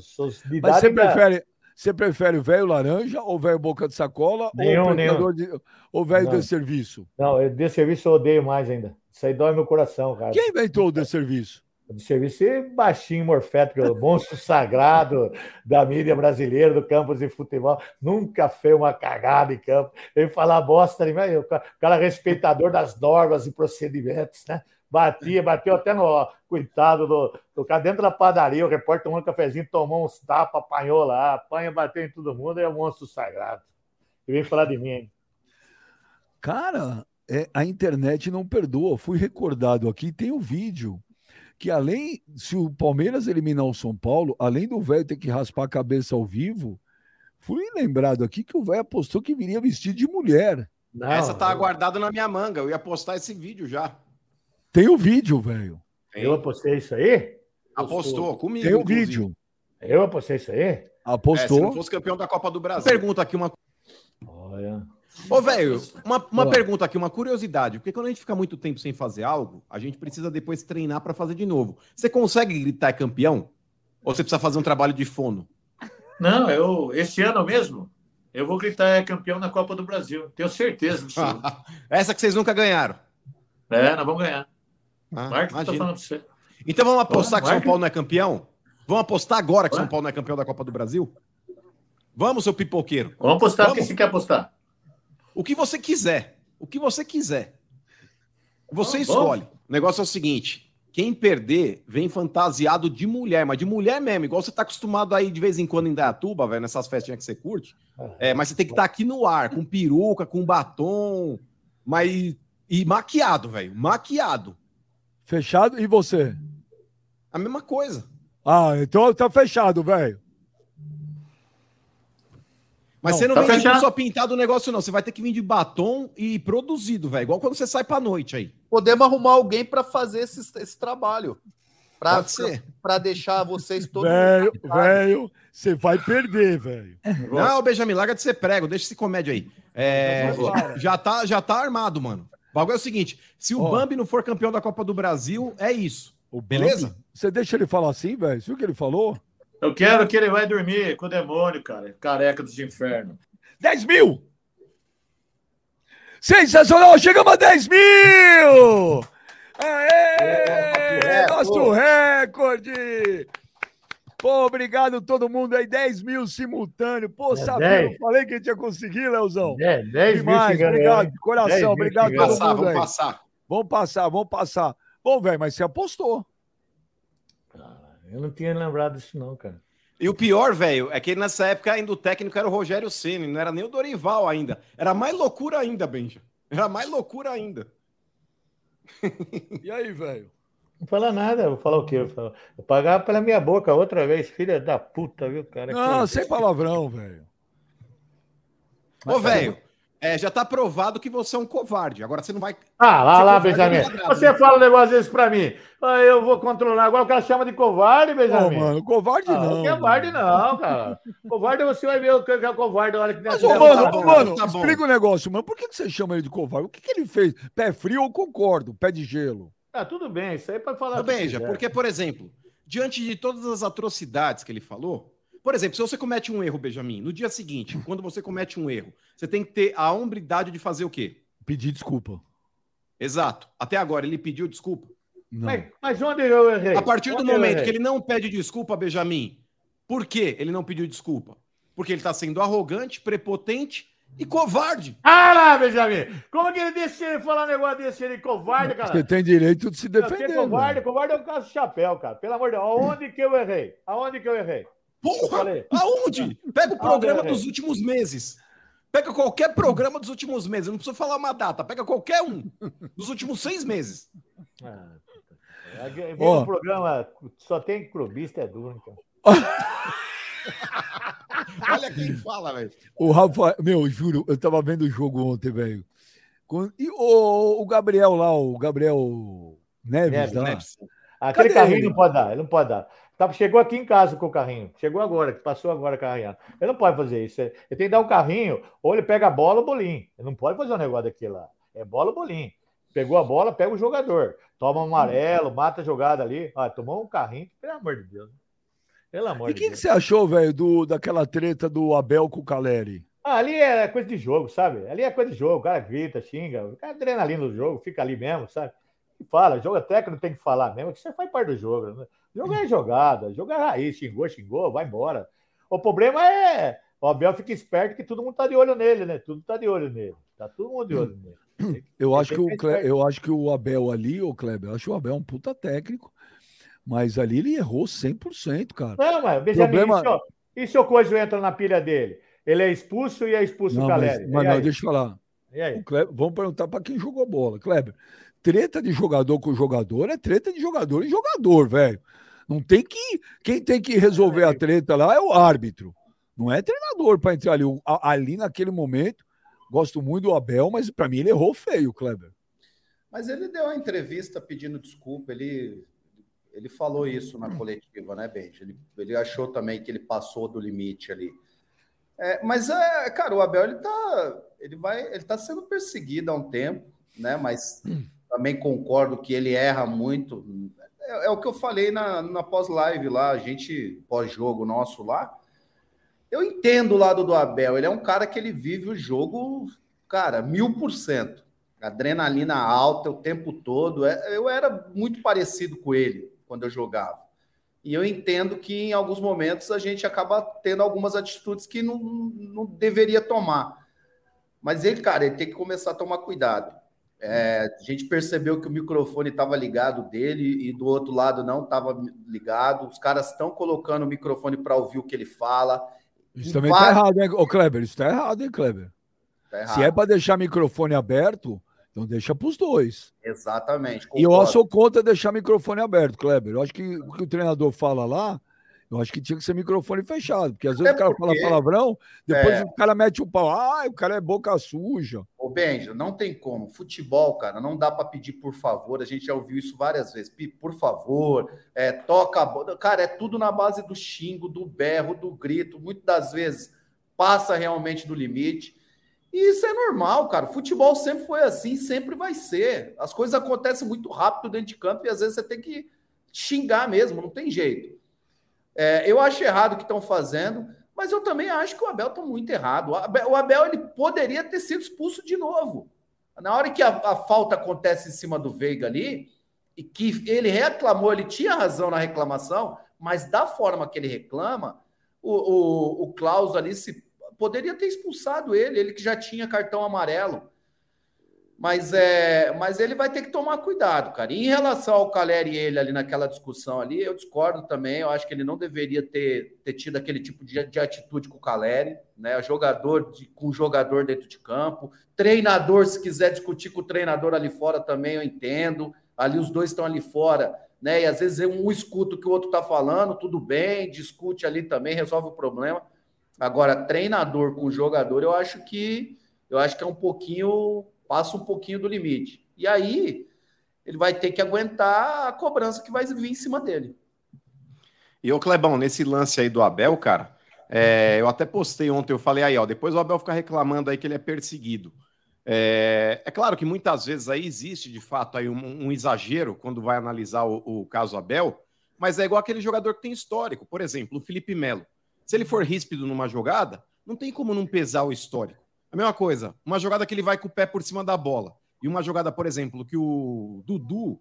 Mas você prefere, você prefere o velho laranja ou velho boca de sacola Nenhum, ou o nenhum. de, ou velho Não. de serviço? Não, de serviço eu odeio mais ainda. Isso aí dói meu coração, cara. Quem inventou o de serviço? De serviço e baixinho, morfético, o monstro sagrado da mídia brasileira, do campus de futebol. Nunca fez uma cagada em campo. Ele falar bosta, mas o ca- cara respeitador das normas e procedimentos, né? Batia, bateu até no coitado do, do cara dentro da padaria. O repórter tomou um cafezinho, tomou uns tapas, apanhou lá, apanha, bateu em todo mundo, é o monstro sagrado. E vem falar de mim, hein? Cara, é, a internet não perdoa. Fui recordado aqui, tem um vídeo que além, se o Palmeiras eliminar o São Paulo, além do velho ter que raspar a cabeça ao vivo, fui lembrado aqui que o velho apostou que viria vestido de mulher. Não, Essa tá eu- aguardada na minha manga. Eu ia postar esse vídeo já. Tem o vídeo, velho. Eu apostei isso aí? Apostou comigo. Tem o inclusive. vídeo. Eu apostei isso aí? É, se Apostou. não fosse campeão da Copa do Brasil. Pergunta aqui uma. Olha. Ô, velho, uma, uma pergunta aqui, uma curiosidade. Porque quando a gente fica muito tempo sem fazer algo, a gente precisa depois treinar pra fazer de novo. Você consegue gritar é campeão? Ou você precisa fazer um trabalho de fono? Não, eu esse ano mesmo, eu vou gritar é campeão na Copa do Brasil. Tenho certeza disso. Essa que vocês nunca ganharam. é, nós vamos ganhar. Ah, Marca, tô imagina. falando pra você. Então vamos apostar que São Marca. Paulo não é campeão? Vamos apostar agora que Ué? São Paulo não é campeão da Copa do Brasil? Vamos, seu pipoqueiro. Vamos apostar o que você quer apostar. O que você quiser. O que você quiser. Você Bom, escolhe. O negócio é o seguinte: quem perder vem fantasiado de mulher, mas de mulher mesmo, igual você tá acostumado aí de vez em quando em Dayatuba, velho, nessas festinhas que você curte. É, mas você tem que estar aqui no ar, com peruca, com batom, mas e maquiado, velho, maquiado. Fechado? E você? A mesma coisa. Ah, então tá fechado, velho. Mas Não, você não tá vem tipo, fechado. só pintado o negócio, não. Você vai ter que vir de batom e produzido, velho. Igual quando você sai pra noite aí. Podemos arrumar alguém para fazer esse, esse trabalho. Ser. Para deixar vocês todos. Velho, velho, você vai perder, velho. Não, Benjamin, larga de ser prego, deixa esse comédia aí. É, já, tá, já tá armado, mano. O bagulho é o seguinte: se o Ó. Bambi não for campeão da Copa do Brasil, é isso. O Beleza? Bambi, Você deixa ele falar assim, velho? Você viu o que ele falou? Eu quero que ele vai dormir com o demônio, cara. Careca dos infernos. 10 mil! Sensacional! Chegamos a 10 mil! Aê! É, Nosso pô. recorde! Pô, obrigado a todo mundo aí, 10 mil simultâneo. Pô, É sabia, 10. eu falei que a gente ia conseguir, Leozão. É, 10 mil Demais, xingando obrigado, de coração, 10 mil obrigado todo Passar, mundo vamos aí. passar. Vamos passar, vamos passar. Bom, velho, mas você apostou. Eu não tinha lembrado disso, não, cara. E o pior, velho, é que nessa época ainda o técnico era o Rogério Ceni, não era nem o Dorival ainda. Era mais loucura ainda, Benja. Era mais loucura ainda. E aí, velho? Não fala nada, vou falar o quê? Eu, falo, eu pagava pela minha boca outra vez, filha da puta, viu, cara? Não, Que- sem palavrão, velho. Ô, velho, é, já tá provado que você é um covarde. Agora você não vai. Ah, lá, lá, Benjamin. é Você né? fala um negócio desse pra mim. Ah, eu vou controlar. Agora o cara chama de covarde, Benjamin. mano, covarde Ah, não. covarde não, cara. Covarde você vai ver o que é covarde na hora que Mas, der ô, mano, bom, mano, tá explica o negócio, mano. Por que, você chama ele de covarde? O que, que ele fez? Pé frio, eu concordo. Pé de gelo. Ah, tudo bem, isso aí é pra falar. Ô, o que Benja, quiser. porque, por exemplo, diante de todas as atrocidades que ele falou, por exemplo, se você comete um erro, Benjamin, no dia seguinte, quando você comete um erro, você tem que ter a hombridade de fazer o quê? Pedir desculpa. Exato. Até agora ele pediu desculpa. Não. Mas, mas onde eu errei? A partir do Onde momento que ele não pede desculpa, Benjamin, por que ele não pediu desculpa? Porque ele está sendo arrogante, prepotente e covarde. Ah lá, Benjamin! Como que ele deixa ele falar um negócio desse? Ele é covarde, cara? Você tem direito de se Não, defender. covarde, velho. covarde é o caso de chapéu, cara. Pelo amor de Deus. Aonde que eu errei? Aonde que eu errei? Porra! falei. Aonde? Pega o Aonde programa dos últimos meses. Pega qualquer programa dos últimos meses. Eu não preciso falar uma data. Pega qualquer um dos últimos seis meses. Ah. Vem Ó. no programa, só tem clubista, é duro, cara. Olha quem fala, velho. O Rafa, meu, juro, eu tava vendo o jogo ontem, velho. E o, o Gabriel lá, o Gabriel Neves, Neves, lá. Neves. Aquele Cadê carrinho ele? não pode dar, ele não pode dar. Tá, chegou aqui em casa com o carrinho. Chegou agora, passou agora carrinhando. Ele não pode fazer isso. Ele tem que dar um carrinho, ou ele pega a bola ou o bolinho. Ele não pode fazer um negócio daquele lá. É bola ou bolinho. Pegou a bola, pega o jogador. Toma um amarelo, mata a jogada ali. Ah, tomou um carrinho, pelo amor de Deus. Pelo amor E o de que, que Deus. você achou, velho, daquela treta do Abel com o Caleri? Ah, ali é coisa de jogo, sabe? Ali é coisa de jogo. O cara grita, xinga. O cara é adrenalina do jogo, fica ali mesmo, sabe? E fala, jogo técnico tem que falar mesmo, que você faz parte do jogo. Né? Jogo é jogada, jogo é raiz, xingou, xingou, vai embora. O problema é. O Abel fica esperto que todo mundo tá de olho nele, né? Tudo tá de olho nele. Tá todo mundo de olho nele. Eu acho, que o que eu acho que o Abel ali, ô Kleber, eu acho o Abel um puta técnico, mas ali ele errou 100%, cara. Não, mas Benjamin, Problema- e, o- e se o Coelho entra na pilha dele? Ele é expulso e é expulso Não, o mas, Caleri. mas não, deixa eu falar. O Kleber- vamos perguntar para quem jogou bola. Kleber, treta de jogador com jogador é treta de jogador e jogador, velho. Não tem que. Quem tem que resolver a treta lá é o árbitro. Não é treinador para entrar ali. A- Ali naquele momento, gosto muito do Abel, mas para mim ele errou feio, Kleber. Mas ele deu uma entrevista pedindo desculpa, ele, ele falou isso na coletiva, né, Benji? Ele, ele achou também que ele passou do limite ali. É, mas, é, cara, o Abel, ele tá, ele, vai, ele tá sendo perseguido há um tempo, né? Mas também concordo que ele erra muito. É, é o que eu falei na, na pós-live lá, a gente, pós-jogo nosso lá. Eu entendo o lado do Abel, ele é um cara que ele vive o jogo, cara, mil por cento adrenalina alta o tempo todo. É, Eu era muito parecido com ele quando eu jogava. E eu entendo que em alguns momentos a gente acaba tendo algumas atitudes que não, não deveria tomar. Mas ele, cara, ele tem que começar a tomar cuidado. É, a gente percebeu que o microfone estava ligado dele e do outro lado não estava ligado. Os caras estão colocando o microfone para ouvir o que ele fala. Isso E também vai- tá errado, hein, ô Kleber? Isso tá errado, hein, Kleber? Tá Se é errado. para deixar microfone aberto, então deixa pros dois. Exatamente. E eu concordo. sou contra deixar microfone aberto, Kleber. Eu acho que o que o treinador fala lá, eu acho que tinha que ser microfone fechado, porque às vezes Até o cara porque- fala palavrão, depois É. o cara mete o pau. Ah, o cara é boca suja. Ô, Benja, não tem como. Futebol, cara, não dá para pedir por favor. A gente já ouviu isso várias vezes. Por favor, é, toca a bola. Cara, é tudo na base do xingo, do berro, do grito. Muitas das vezes passa realmente do limite. E isso é normal, cara. Futebol sempre foi assim, sempre vai ser. As coisas acontecem muito rápido dentro de campo e às vezes você tem que xingar mesmo, não tem jeito. É, eu acho errado o que estão fazendo, mas eu também acho que o Abel está muito errado. O Abel, o Abel, ele poderia ter sido expulso de novo. Na hora que a, a falta acontece em cima do Veiga ali, e que ele reclamou, ele tinha razão na reclamação, mas da forma que ele reclama, o, o, o Klaus ali se, poderia ter expulsado ele, ele que já tinha cartão amarelo. Mas, é, mas ele vai ter que tomar cuidado, cara. E em relação ao Caleri e ele ali naquela discussão ali, eu discordo também. Eu acho que ele não deveria ter, ter tido aquele tipo de, de atitude com o Caleri, né? Jogador de, com jogador dentro de campo. Treinador, se quiser discutir com o treinador ali fora também, eu entendo. Ali os dois estão ali fora, né? E às vezes um escuta o que o outro está falando, tudo bem, discute ali também, resolve o problema. Agora, treinador com jogador, eu acho que eu acho que é um pouquinho passa um pouquinho do limite. E aí ele vai ter que aguentar a cobrança que vai vir em cima dele. E ô Clebão, nesse lance aí do Abel, cara, é, eu até postei ontem, eu falei aí, ó, depois o Abel fica reclamando aí que ele é perseguido. É, é claro que muitas vezes aí existe de fato aí um, um exagero quando vai analisar o, o caso Abel, mas é igual aquele jogador que tem histórico, por exemplo, o Felipe Melo. Se ele for ríspido numa jogada, não tem como não pesar o histórico. A mesma coisa, uma jogada que ele vai com o pé por cima da bola. e uma jogada, por exemplo, que o Dudu,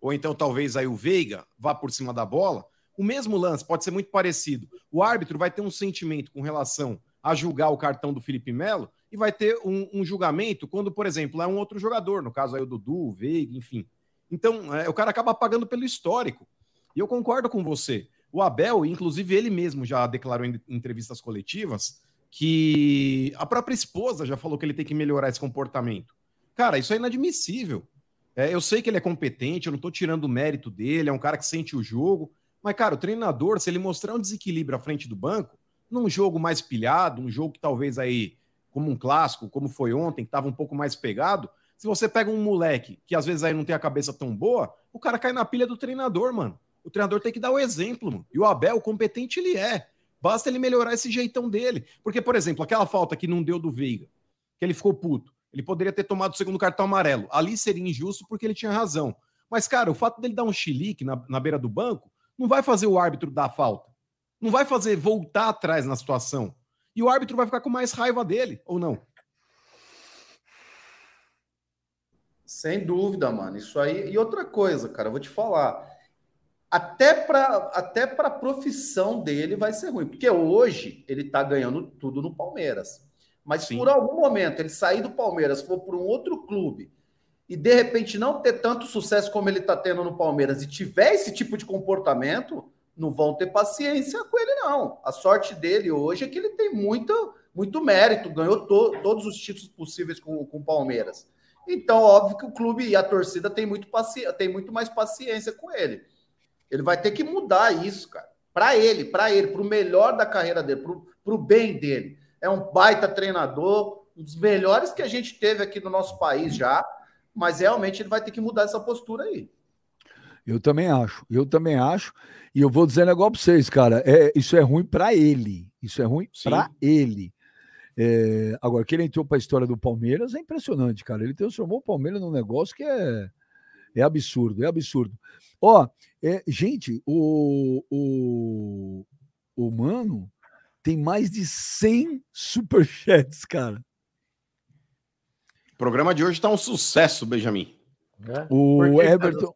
ou então talvez aí o Veiga, vá por cima da bola, o mesmo lance pode ser muito parecido. O árbitro vai ter um sentimento com relação a julgar o cartão do Felipe Melo e vai ter um, um julgamento quando, por exemplo, é um outro jogador, no caso aí o Dudu, o Veiga, enfim. Então, é, o cara acaba pagando pelo histórico. E eu concordo com você. O Abel, inclusive ele mesmo já declarou em entrevistas coletivas que a própria esposa já falou que ele tem que melhorar esse comportamento. Cara, isso é inadmissível. É, eu sei que ele é competente, eu não estou tirando o mérito dele, é um cara que sente o jogo. Mas, cara, o treinador, se ele mostrar um desequilíbrio à frente do banco, num jogo mais pilhado, um jogo que talvez aí, como um clássico, como foi ontem, que estava um pouco mais pegado, se você pega um moleque que às vezes aí não tem a cabeça tão boa, o cara cai na pilha do treinador, mano. O treinador tem que dar o exemplo, mano. E o Abel, competente ele é. Basta ele melhorar esse jeitão dele. Porque, por exemplo, aquela falta que não deu do Veiga, que ele ficou puto. Ele poderia ter tomado o segundo cartão amarelo. Ali seria injusto porque ele tinha razão. Mas, cara, o fato dele dar um chilique na, na beira do banco não vai fazer o árbitro dar falta. Não vai fazer voltar atrás na situação. E o árbitro vai ficar com mais raiva dele, ou não? Sem dúvida, mano. Isso aí. E outra coisa, cara, eu vou te falar. Até para até a profissão dele vai ser ruim. Porque hoje ele tá ganhando tudo no Palmeiras. Mas Sim. por algum momento ele sair do Palmeiras, for para um outro clube e de repente não ter tanto sucesso como ele está tendo no Palmeiras e tiver esse tipo de comportamento, não vão ter paciência com ele, não. A sorte dele hoje é que ele tem muito, muito mérito, ganhou to, todos os títulos possíveis com, com o Palmeiras. Então, óbvio que o clube e a torcida tem muito, paci tem muito mais paciência com ele. Ele vai ter que mudar isso, cara. Para ele, para ele, para o melhor da carreira dele, para o bem dele é um baita treinador, um dos melhores que a gente teve aqui no nosso país já, mas realmente ele vai ter que mudar essa postura aí. Eu também acho, eu também acho, e eu vou dizer um negócio para vocês, cara, é, isso é ruim para ele, isso é ruim para ele. É, agora, que ele entrou para a história do Palmeiras é impressionante, cara. Ele transformou o Palmeiras num negócio que é, é absurdo, é absurdo. Ó, é, gente, o, o, o Mano, tem mais de 100 superchats, cara. O programa de hoje está um sucesso, Benjamin. É? O Everton.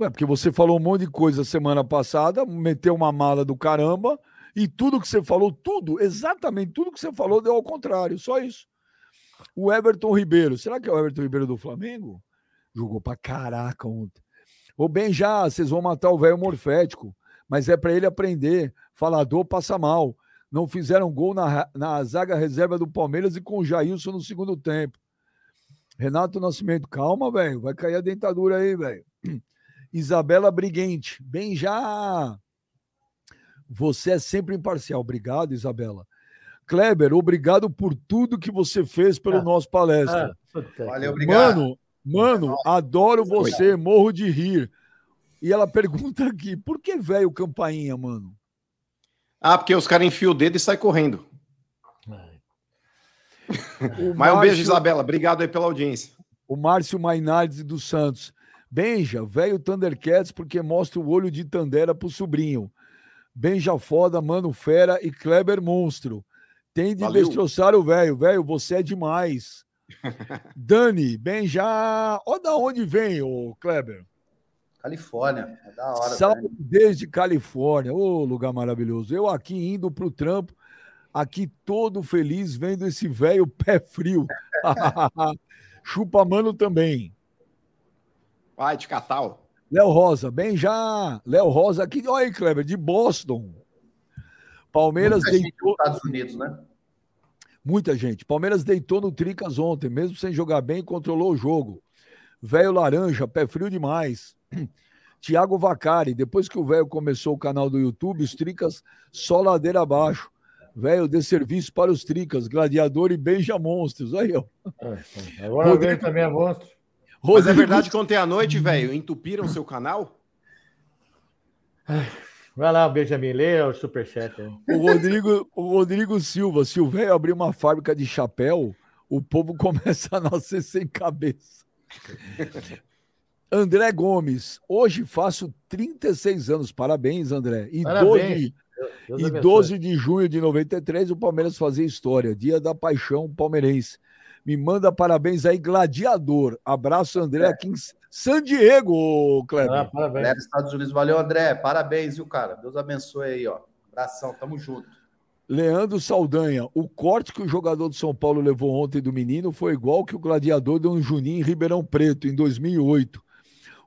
É, porque você falou um monte de coisa semana passada, meteu uma mala do caramba, e tudo que você falou, tudo, exatamente tudo que você falou deu ao contrário, só isso. O Everton Ribeiro, será que é o Everton Ribeiro do Flamengo? Jogou pra caraca ontem. Ou bem já, vocês vão matar o velho morfético, mas é para ele aprender. Falador passa mal não fizeram gol na, na zaga reserva do Palmeiras e com o Jailson no segundo tempo. Renato Nascimento, calma, velho. Vai cair a dentadura aí, velho. Isabela Briguente, bem já. Você é sempre imparcial. Obrigado, Isabela. Kleber, obrigado por tudo que você fez pelo ah, nosso palestra. Ah, Valeu, obrigado. Mano, mano, adoro você, morro de rir. E ela pergunta aqui, por que velho campainha, mano? Ah, porque os caras enfiam o dedo e saem correndo. Mas um beijo, Isabela. Obrigado aí pela audiência. O Márcio Mainardi dos Santos. Benja, velho Thundercats, porque mostra o olho de Tandera pro sobrinho. Benja foda, mano fera e Kleber monstro. Tem de Valeu. destroçar o velho. Velho, você é demais. Dani, Benja. Ó da onde vem, o Kleber? Califórnia. É da hora. Salve desde Califórnia. Ô, lugar maravilhoso. Eu aqui indo pro trampo, aqui todo feliz vendo esse velho pé frio. Chupa mano também. Vai de Catal. Léo Rosa, bem já. Léo Rosa aqui, olha aí, Kleber, de Boston. Palmeiras Muita deitou. Estados Unidos, né? Muita gente. Palmeiras deitou no Tricas ontem, mesmo sem jogar bem, controlou o jogo. Velho laranja, pé frio demais. Tiago Vacari, depois que o velho começou o canal do YouTube, os Tricas só ladeira abaixo. Velho, dê serviço para os Tricas, Gladiador e Beija Monstros. Aí, ó. É, é. Agora Rodrigo... também é monstro. Mas é verdade que ontem à noite, velho, entupiram seu canal? Vai lá, Benjamin, lê o superchat. Aí. O Rodrigo, o Rodrigo Silva, se o velho abrir uma fábrica de chapéu, o povo começa a nascer sem cabeça. André Gomes, hoje faço 36 anos. Parabéns, André. E, Parabéns. 12, e 12 de junho de 93, o Palmeiras fazia história. Dia da paixão palmeirense. Me manda parabéns aí, Gladiador. Abraço, André, aqui em San Diego, Kleber. Ah, parabéns. Estados Unidos, valeu, André. Parabéns, viu, cara? Deus abençoe aí, ó. Abração, tamo junto. Leandro Saldanha, o corte que o jogador do São Paulo levou ontem do menino foi igual que o gladiador deu um Juninho em Ribeirão Preto, em 2008.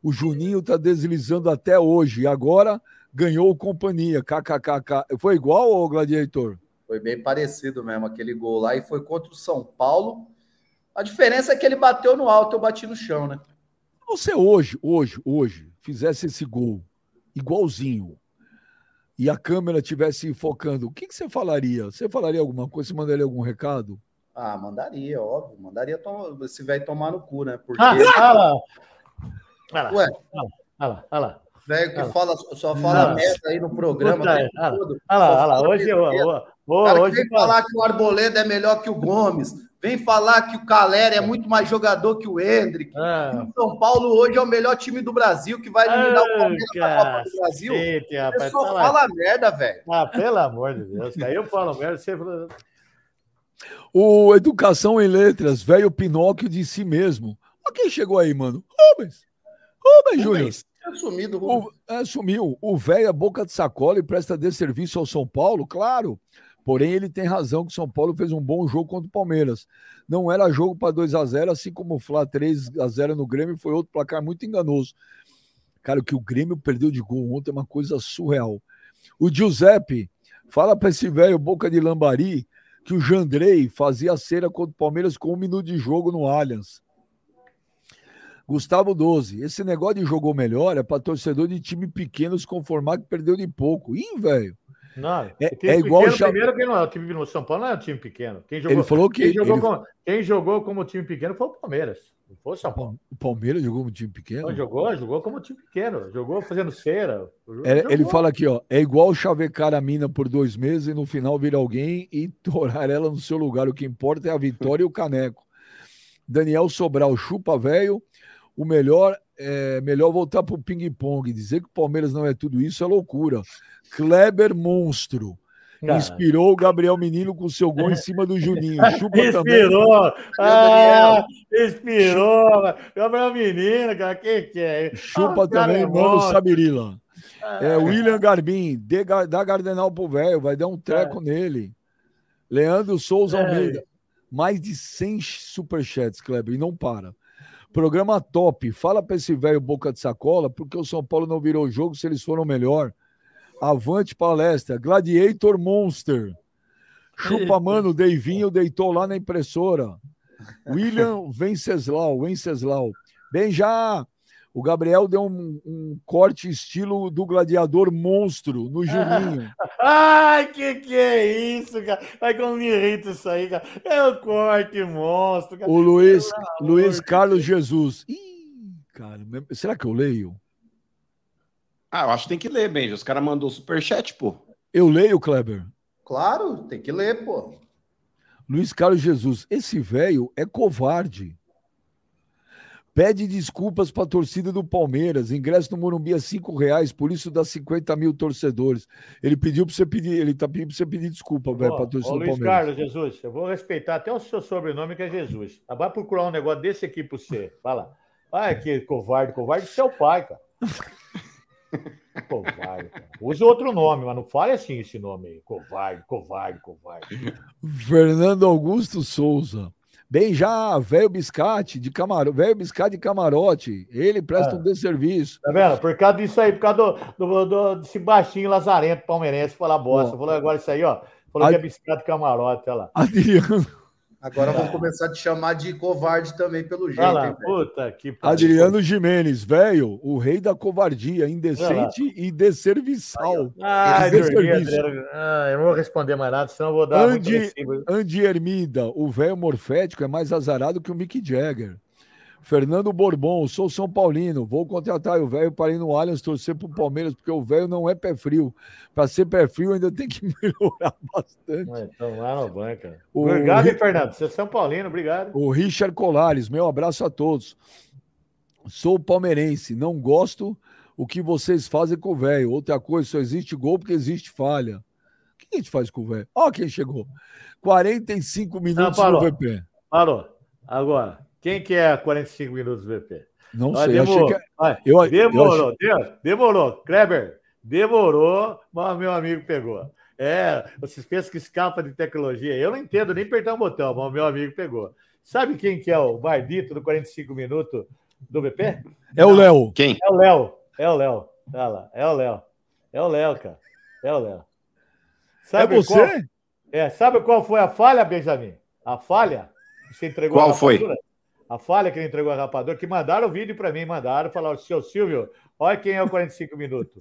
O Juninho tá deslizando até hoje e agora ganhou companhia. KKKK. Foi igual ao gladiador? Foi bem parecido mesmo aquele gol lá e foi contra o São Paulo. A diferença é que ele bateu no alto, eu bati no chão, né? Você hoje, hoje, hoje, fizesse esse gol igualzinho e a câmera tivesse focando, o que, que você falaria? Você falaria alguma coisa? Você mandaria algum recado? Ah, mandaria, óbvio. Mandaria tom... esse velho tomar no cu, né? Porque. Ah, olha lá. Olha lá. Ué, Olha lá, olha lá. velho que Ah. fala, só fala merda aí no programa. Olha lá, olha lá, olha lá. fala Hoje, O cara que hoje, vem falar que o Arboleda é melhor que o Gomes, vem falar que o Caleri é muito mais jogador que o Hendrick. Ah. O São Paulo hoje é o melhor time do Brasil, que vai eliminar o Palmeiras da Copa do Brasil. Cacete, Você rapaz, só tá lá. fala merda, velho. Ah, pelo amor de Deus, cara. Eu falo merda, você fala- O Educação em Letras, velho Pinóquio de si mesmo. Olha quem chegou aí, mano. Rubens. Rubens, Júnior. É sumido, Rubens. O, é, sumiu. O velho é boca de sacola e presta desserviço ao São Paulo, claro. Porém, ele tem razão que o São Paulo fez um bom jogo contra o Palmeiras. Não era jogo para 2 a 0 assim como o Fla 3 a 0 no Grêmio foi outro placar muito enganoso. Cara, o que o Grêmio perdeu de gol ontem é uma coisa surreal. O Giuseppe fala para esse velho boca de lambari que o Jandrei fazia cera contra o Palmeiras com um minuto de jogo no Allianz. Gustavo 12. Esse negócio de jogou melhor é para torcedor de time pequeno se conformar que perdeu de pouco. Ih, velho. Não, É- é igual pequeno, o Primeiro que não é o time no São Paulo não é um time pequeno. Quem jogou, Ele falou que quem jogou, ele- como, quem jogou como time pequeno foi o Palmeiras. Não foi o São Paulo. O Palmeiras jogou um time pequeno? Não, jogou, jogou como time pequeno. Jogou fazendo cera. É, Jogou. ele fala aqui, ó, é igual chavecar a mina por dois meses e no final vir alguém e torar ela no seu lugar. O que importa é a vitória e o caneco. Daniel Sobral, chupa velho. O melhor é melhor voltar pro ping-pong. Dizer que o Palmeiras não é tudo isso é loucura. Kleber Monstro. Cara. Inspirou o Gabriel Menino com seu gol em cima do Juninho. Chupa também. Inspirou! Ah, inspirou! Gabriel Menino, cara, quem que é? Chupa Ah, também, é mano. Sabirila. É, Ah, William Garbim, dê ga- dá Gardenal pro velho, vai dar um treco nele. Leandro Souza É. Almeida, mais de 100 superchats, Kleber, e não para. Programa top, fala pra esse velho boca de sacola, porque o São Paulo não virou jogo se eles foram melhor. Avante palestra, Gladiator Monster. Chupa, mano, Deivinho deitou lá na impressora. William Venceslau, Venceslau. Bem já, o Gabriel deu um, um corte estilo do gladiador monstro no Juninho. Ai, que que é isso, cara? Ai, como me irrita isso aí, cara. É o corte monstro, cara. O Luiz, Luiz Carlos Jesus. Ih, cara, será que eu leio? Ah, eu acho que tem que ler, Benja. Os caras mandou superchat, pô. Eu leio, Kleber. Claro, tem que ler, pô. Luiz Carlos Jesus, esse velho é covarde. Pede desculpas para a torcida do Palmeiras. Ingresso no Morumbi é cinco reais, por isso dá 50 mil torcedores. Ele pediu para você pedir, ele tá pedindo para você pedir desculpa, velho, para a torcida ô, do Luiz Palmeiras. Carlos Jesus, eu vou respeitar até o seu sobrenome, que é Jesus. Ah, Vai procurar um negócio desse aqui para você. Vai lá. Ai, que covarde, covarde, seu pai, cara. Covarde, cara. Use outro nome, mas não fale assim esse nome aí. Covarde, covarde, covarde. Fernando Augusto Souza. Bem já, velho biscate de camarote, velho biscate de camarote. Ele presta Ah. um desserviço. Tá vendo? Por causa disso aí, por causa do, do, do- desse baixinho lazarento palmeirense falar bosta. Falou agora isso aí, ó. Falou que é biscate camarote, olha lá. Adriano, Agora vamos começar a te chamar de covarde também, pelo jeito. Olha lá, hein, puta que. Adriano Jimenez, velho, o rei da covardia, indecente e desserviçal. Ai. Adriano. Ah, eu não vou responder mais nada, senão eu vou dar Andy. Andy Hermida, o velho morfético é mais azarado que o Mick Jagger. Fernando Bourbon, sou São Paulino, vou contratar o velho para ir no Allianz torcer pro Palmeiras, porque o velho não é pé frio. Para ser pé frio ainda tem que melhorar bastante. Então, lá no banco. cara. O- Obrigado, hein, Fernando. Você é São Paulino, obrigado. O Richard Colares, meu abraço a todos. Sou palmeirense, não gosto o que vocês fazem com o velho. Outra coisa, só existe gol porque existe falha. O que a gente faz com o velho? Ó quem chegou. 45 minutos parou. no VP. Parou. Agora, quem que é 45 minutos do VP? Não Olha, sei. demorou. Achei que... Eu- eu demorou, de- demorou. Kleber, demorou, mas meu amigo pegou. É, vocês pensam que escapa de tecnologia. Eu não entendo nem apertar um botão, mas o meu amigo pegou. Sabe quem que é o Bardito do 45 minutos do VP? É o Léo. Quem? É o Léo. É o Léo. Olha lá. É o Léo. É o Léo, cara. É o Léo. É você? Qual, é, sabe qual foi a falha, Benjamin? A falha? Você entregou Qual a foi? rapadura? A falha que ele entregou a rapadura, que mandaram o vídeo para mim, mandaram, falaram, seu Silvio, olha quem é o 45 minutos.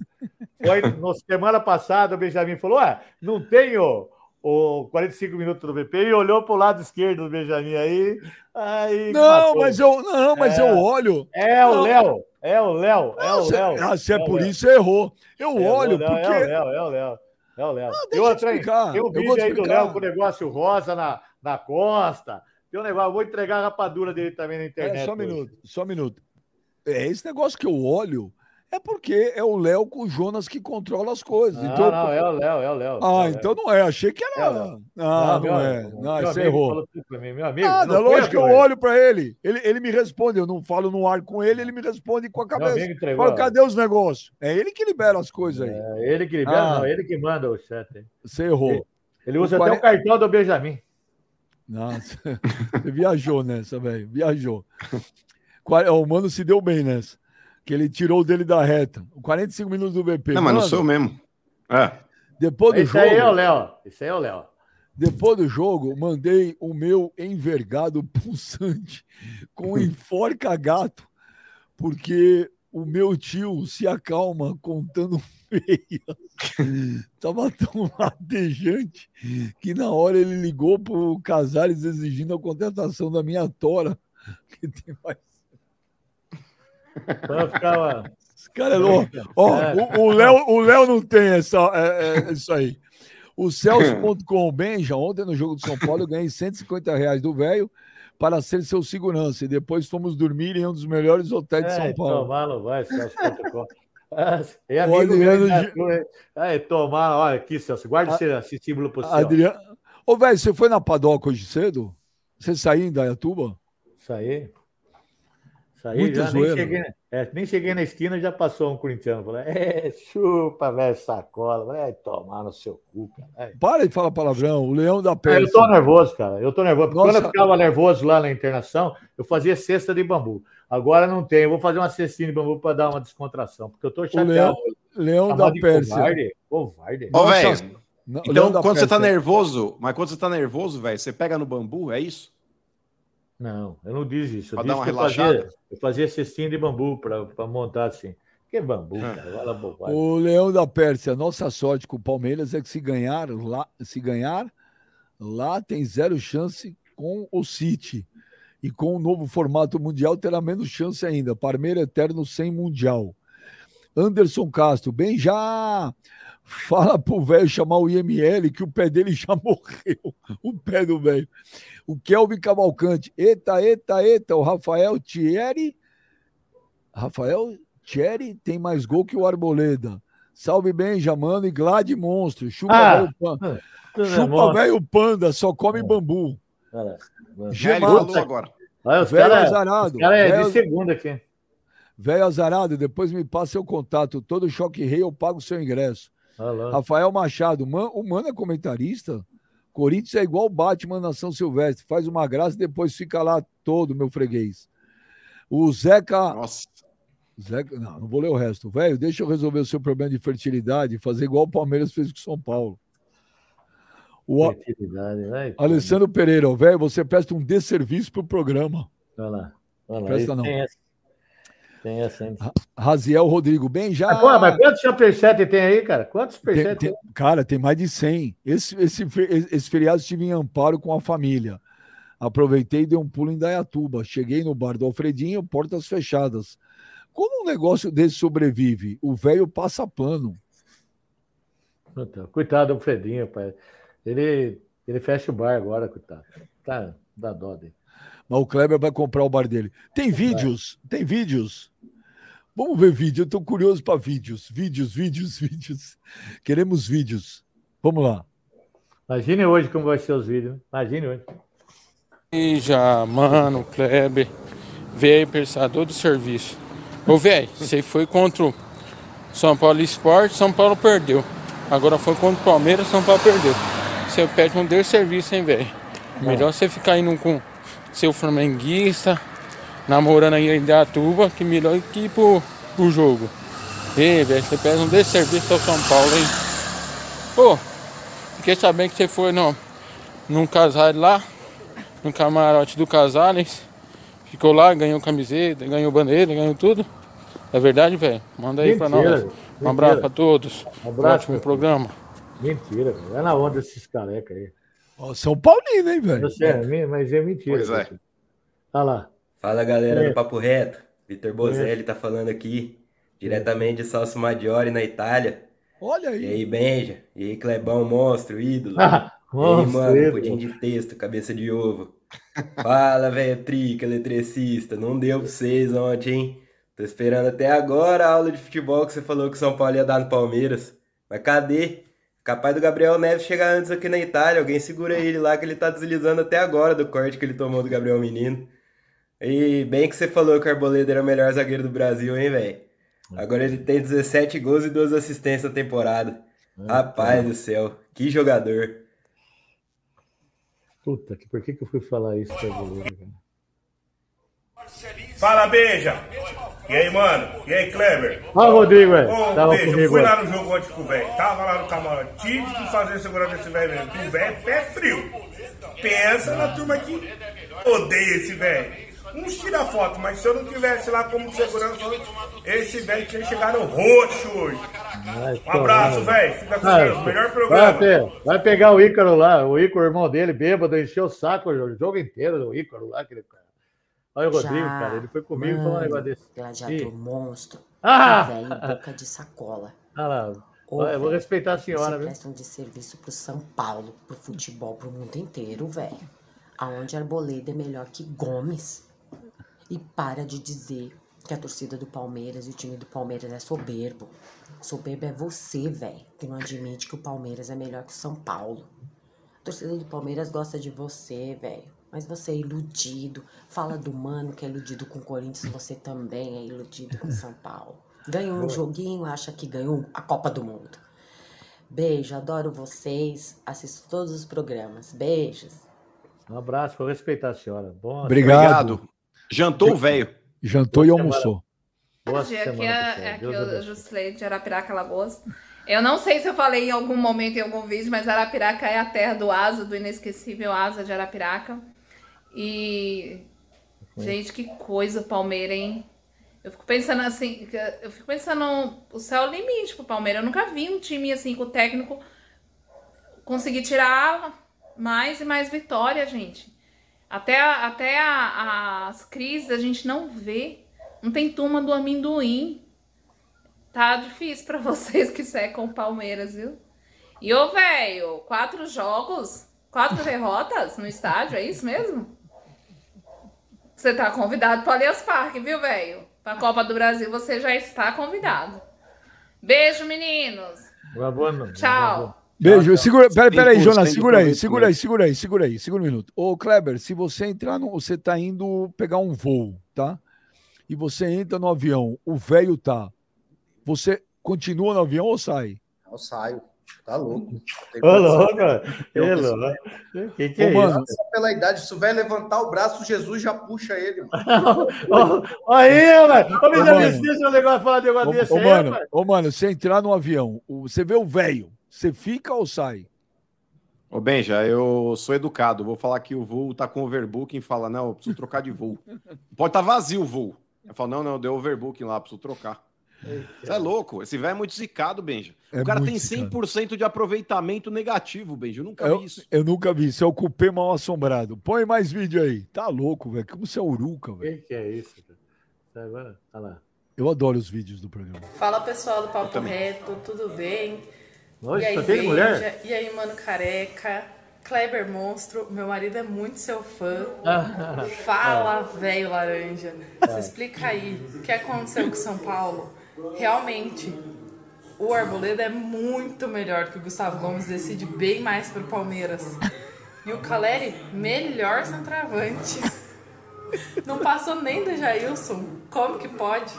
Foi na semana passada, o Benjamin falou, ué, não tem o, o 45 minutos do VP, e olhou para o lado esquerdo do Benjamin aí, aí Não, matou. mas eu, não, mas É. eu olho. É o Não. Léo, é o Léo, é o Ah, se- Léo. ah, se é, o por Léo. isso, errou. Eu É olho, Léo, porque. É o Léo, é o Léo. É o Léo. deixa E eu outra aí, explicar, tem um eu vídeo aí do. Léo com o negócio rosa na, na costa. Tem um negócio, eu vou entregar a rapadura dele também na internet. É, só um hoje. minuto, só um minuto. É, esse negócio que eu olho é porque é o Léo com o Jonas que controla as coisas. Não, então, não, é o Léo, é o Léo. Ah, é então não é. Achei que É era. Léo. Não, meu não é. amigo, Não, você errou. mim, meu amigo. Nada, não lógico que eu ele. olho pra ele. ele. Ele me responde. Eu não falo no ar com ele, ele me responde com a Meu cabeça. amigo entregou. Fala, cadê os negócios? É ele que libera as coisas aí. É ele que libera, Ah. não, ele que manda o chat. Você errou. Ele usa O até quare- o cartão do Benjamin. Nossa, você viajou nessa, velho. Viajou. O mano se deu bem nessa. Que ele tirou dele da reta. 45 minutos do VP. Não, mas não sou eu mesmo. É. Depois do Esse aí é o jogo, Léo. Esse aí é o Léo. depois do jogo, mandei o meu envergado pulsante com enforca gato, porque o meu tio se acalma contando feias. Tava tão latejante que na hora ele ligou pro Casares exigindo a contratação da minha tora. Que tem mais Então eu ficava. Esse cara é louco. Ó, o- o Léo o Léo não tem essa, é, é, isso aí. O Celso.com, Benja, ontem no jogo de São Paulo eu ganhei 150 reais do velho para ser seu segurança. E depois fomos dormir em um dos melhores hotéis de São É, Paulo. tomar não vai, Celso. Protocolo. É O amigo Adriano grande da Gi- tua, hein? Aí, tomar, olha aqui, Celso. Guarda esse, esse símbolo pro céu. Adriano. Ô, velho, você foi na Padoca hoje cedo? Você saiu em Dayatuba? Isso aí. Isso aí, Muita já nem cheguei, é, nem cheguei na esquina e já passou um corintiano. Falei, é, chupa, velho, sacola. É, tomar no seu cu, cara. É. Para de falar palavrão. O Leão da Ah, Pérsia. Eu tô nervoso, cara. Eu tô nervoso. Porque Nossa. Quando eu ficava nervoso lá na internação, eu fazia cesta de bambu. Agora não tem. Eu vou fazer uma cestinha de bambu para dar uma descontração, porque eu tô O chateado. Leão, Leão da Pérsia. Covarde. Covarde. Ô, velho. Então, quando você tá Pérsia. nervoso, mas quando você tá nervoso, velho, você pega no bambu, é isso? Não, eu não disse isso. Eu disse que eu fazia, eu fazia cestinha de bambu para montar assim. Que bambu, Ah. cara? Bobagem. O Leão da Pérsia, nossa sorte com o Palmeiras é que se ganhar lá, se ganhar, lá tem zero chance com o City. E com o novo formato mundial terá menos chance ainda. Parmeira eterno sem mundial. Anderson Castro, bem já. Fala pro velho chamar o IML que o pé dele já morreu. O pé do velho. O Kelvin Cavalcante. Eita, eita, eita. O Rafael Thierry. Rafael Thierry tem mais gol que o Arboleda. Salve bem, mano. E Glad Monstro. Chupa Ah, velho panda. É Chupa velho panda. Só come É. bambu. É, falou agora. olha, Velho caras azarado. cara é Velho- de segunda aqui. Velho azarado, depois me passa seu contato. Todo choque rei, eu pago seu ingresso. Lá. Rafael Machado, man, o mano é comentarista? Corinthians é igual o Batman na São Silvestre, faz uma graça e depois fica lá todo, meu freguês. O Zeca. Nossa. Zeca não, não vou ler o resto. Velho, deixa eu resolver o seu problema de fertilidade e fazer igual o Palmeiras fez com o São Paulo. O A- Alessandro Pereira, velho, você presta um desserviço pro programa. Olha lá. Olha lá. Presta não. Tem essa, tem essa hein? Raziel Rodrigo, bem já. Mas, pô, mas quantos superchat tem aí, cara? Quantos Tem- superchat tem- tem? cara, tem mais de 100. Esse, esse, esse feriado estive em Amparo com a família. Aproveitei e dei um pulo em Dayatuba. Cheguei no bar do Alfredinho, portas fechadas. Como um negócio desse sobrevive? O velho passa pano. Coitado do Fredinho, pai. Ele, ele fecha o bar agora, coitado. Tá, dá dó dele. Mas o Kleber vai comprar o bar dele. Tem vídeos? Tem vídeos? Vamos ver vídeo. Eu estou curioso para vídeos. Vídeos, vídeos, vídeos. Queremos vídeos. Vamos lá. Imagine hoje como vai ser os vídeos. né? Imagine hoje. Já, mano, Kleber, velho, prestador de serviço. Ô, velho, você foi contra o São Paulo Esporte, São Paulo perdeu. Agora foi contra o Palmeiras, São Paulo perdeu. Você perde um deu serviço, hein, velho? Melhor você ficar indo com seu flamenguista, namorando aí em Datuba, que melhor que ir pro, pro jogo. Ei, velho, você perde um desserviço ao São Paulo, hein? Pô, fiquei sabendo que você foi no, num casal lá, no camarote do Casales. Ficou lá, ganhou camiseta, ganhou bandeira, ganhou tudo. É verdade, velho? Manda aí pra Mentira, nós. Um abraço mentira. pra todos. Um abraço, Ótimo programa. Mentira, velho. É na onda esses careca aí. Ó, São Paulino, hein, velho? Você é, mi- mas é mentira. Pois é. Olha lá. Fala galera É. do Papo Reto, Vitor Bozelli tá falando aqui, diretamente de Salso Maggiore, na Itália. Olha E aí. aí, Benja? E aí, Clebão, monstro, ídolo? Ah, E aí, monstro, mano, ídolo. pudim de texto, cabeça de ovo. Fala, velho, trica, eletricista, não deu pra vocês ontem, hein? Tô esperando até agora a aula de futebol que você falou que o São Paulo ia dar no Palmeiras. Mas cadê? Capaz do Gabriel Neves chegar antes aqui na Itália. Alguém segura ele lá que ele tá deslizando até agora do corte que ele tomou do Gabriel Menino. E bem que você falou que o Arboleda era o melhor zagueiro do Brasil, hein, velho? Agora ele tem 17 gols e 2 assistências na temporada. Rapaz do céu, que jogador. Puta, que, por que, que eu fui falar isso pra goleiro, cara? Fala, beija. E aí, mano? E aí, Kleber? Ó, o Rodrigo, velho. Ô, Tava beija, eu comigo, fui velho. lá no jogo ontem com o velho. Tava lá no camarote. Tive que fazer segurança desse velho mesmo. que O velho é pé frio. Pensa na turma que odeia esse velho. Uns tira foto, mas se eu não tivesse lá como segurança, esse velho tinha chegado roxo hoje. Vai Um abraço, velho. Fica com Deus. Melhor Vai, programa. ter- vai pegar o Ícaro lá, o Ícaro, irmão dele, bêbado, encheu o saco o jogo inteiro do Ícaro lá, aquele cara. Olha o Rodrigo, Já, cara, ele foi comigo e falou um mano, negócio desse. Gladiador Ih. monstro. Ah! Velho, boca de sacola. Olha lá, Ô, eu vou respeitar a senhora, viu? presta um desserviço pro São Paulo, pro futebol, pro mundo inteiro, velho. Aonde Arboleda é melhor que Gomes. E para de dizer que a torcida do Palmeiras e o time do Palmeiras é soberbo. Soberbo é você, velho, que não admite que o Palmeiras é melhor que o São Paulo. A torcida do Palmeiras gosta de você, velho. Mas você é iludido. Fala do mano que é iludido com o Corinthians, você também é iludido com o São Paulo. Ganhou um Boa. joguinho, acha que ganhou a Copa do Mundo. Beijo, adoro vocês. Assisto todos os programas. Beijos. Um abraço, vou respeitar a senhora. Bom, Obrigado. Jantou o velho. Jantou e almoçou. Boa Dia aqui semana, é, é aqui Deus o de Arapiraca, Lagoas. Eu não sei se eu falei em algum momento em algum vídeo, mas Arapiraca é a terra do Asa, do inesquecível Asa de Arapiraca. E. Gente, que coisa o Palmeiras, hein? Eu fico pensando assim, eu fico pensando, o céu é o limite pro Palmeiras. Eu nunca vi um time assim com o técnico conseguir tirar mais e mais vitória, gente. Até, até a- as crises a gente não vê. Não tem turma do amendoim. Tá difícil pra vocês que secam o Palmeiras, viu? E ô, velho, quatro jogos, quatro derrotas no estádio, é isso mesmo? Você tá convidado para Allianz Parque, viu, velho? Pra Copa do Brasil você já está convidado. Beijo, meninos. Boa noite. Tchau. Beijo, segura, pera, pera aí, 100% Jonas, segura aí, segura aí, segura aí, segura aí, segura um minuto. Ô, Kleber, se você entrar no. Você tá indo pegar um voo, tá? E você entra no avião, o velho tá. Você continua no avião ou sai? Eu saio. Tá louco. Ô, louco, preciso- louco. Que que é mano, isso? Só pela idade, se o velho levantar o braço, Jesus já puxa ele. Mano. Ó, Aí, velho. Ô, me mano. licença, negócio falar de negócio desse aí, mano, ô, mano, você entrar no avião, você vê o velho, você fica ou sai? Ô, Benja, eu sou educado. Vou falar que o voo tá com overbooking. Fala, não, eu preciso trocar de voo. Pode estar vazio o voo. Eu falo, não, não, deu overbooking lá, preciso trocar. Você é louco. Esse velho é muito zicado, Benja. É o cara tem zicado. 100% de aproveitamento negativo, Benja. Eu nunca Eu, vi isso. eu nunca vi, isso é o cupê mal assombrado. Põe mais vídeo aí. Tá louco, velho. Como você é uruca, velho. Que que é isso, cara? Tá lá. Eu adoro os vídeos do programa. Fala pessoal do Papo. Reto, tudo bem? Hoje e aí, só tem Beija? mulher? E aí, mano careca? Kleber Monstro, meu marido é muito seu fã. Fala, velho laranja. Se explica aí, o que aconteceu com São Paulo? Realmente, o Arboleda é muito melhor que o Gustavo Gomes, decide bem mais pro Palmeiras. E o Caleri, melhor centroavante. Não passou nem do Jailson. Como que pode?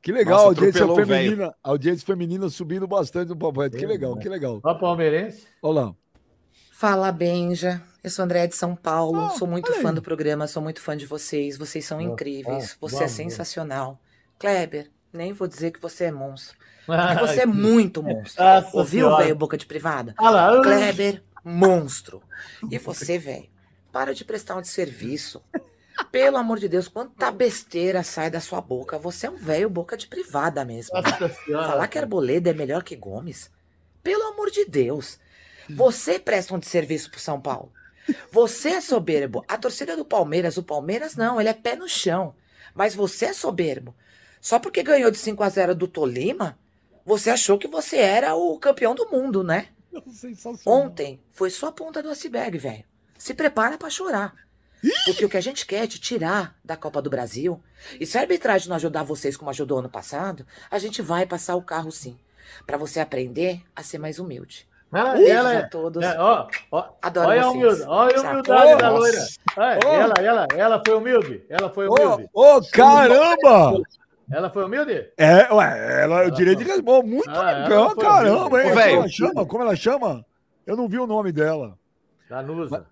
Que legal, Nossa, a audiência feminina. A audiência feminina subindo bastante no Reto. Que legal, que legal. Ó, palmeirense. Olha lá. Fala, Benja. Eu sou André de São Paulo. Ah, sou muito fã do programa, sou muito fã de vocês. Vocês são incríveis. ah, Você é sensacional. Kleber, nem vou dizer que você é monstro. Porque você é muito monstro. Nossa Ouviu, velho, boca de privada? Ah lá, Kleber, monstro. E você, velho, para de prestar um desserviço. Pelo amor de Deus, quanta besteira sai da sua boca. Você é um velho boca de privada mesmo. Falar que Arboleda é melhor que Gomes? Pelo amor de Deus. Você presta um desserviço pro São Paulo. Você é soberbo. A torcida do Palmeiras, o Palmeiras não, ele é pé no chão. Mas você é soberbo. Só porque ganhou de 5 a 0 do Tolima, você achou que você era o campeão do mundo, né? Ontem foi só a ponta do iceberg, velho. Se prepara pra chorar. Porque o que a gente quer é te tirar da Copa do Brasil. E se a arbitragem não ajudar vocês como ajudou ano passado, a gente vai passar o carro sim. Pra você aprender a ser mais humilde. Ah, Beijos ela é- a todos. é, ó, ó, Adoro olha a vocês. humildade, olha a humildade da Nossa. loira. Olha, Ô. ela, ela, ela foi humilde. Ela foi Ô, humilde. ô, caramba! Ela foi humilde? É, ué, ela, eu direito de resposta. Muito Ah, legal, caramba, hein? Ô, Como ela chama? Como ela chama? Eu não vi o nome dela. Danusa.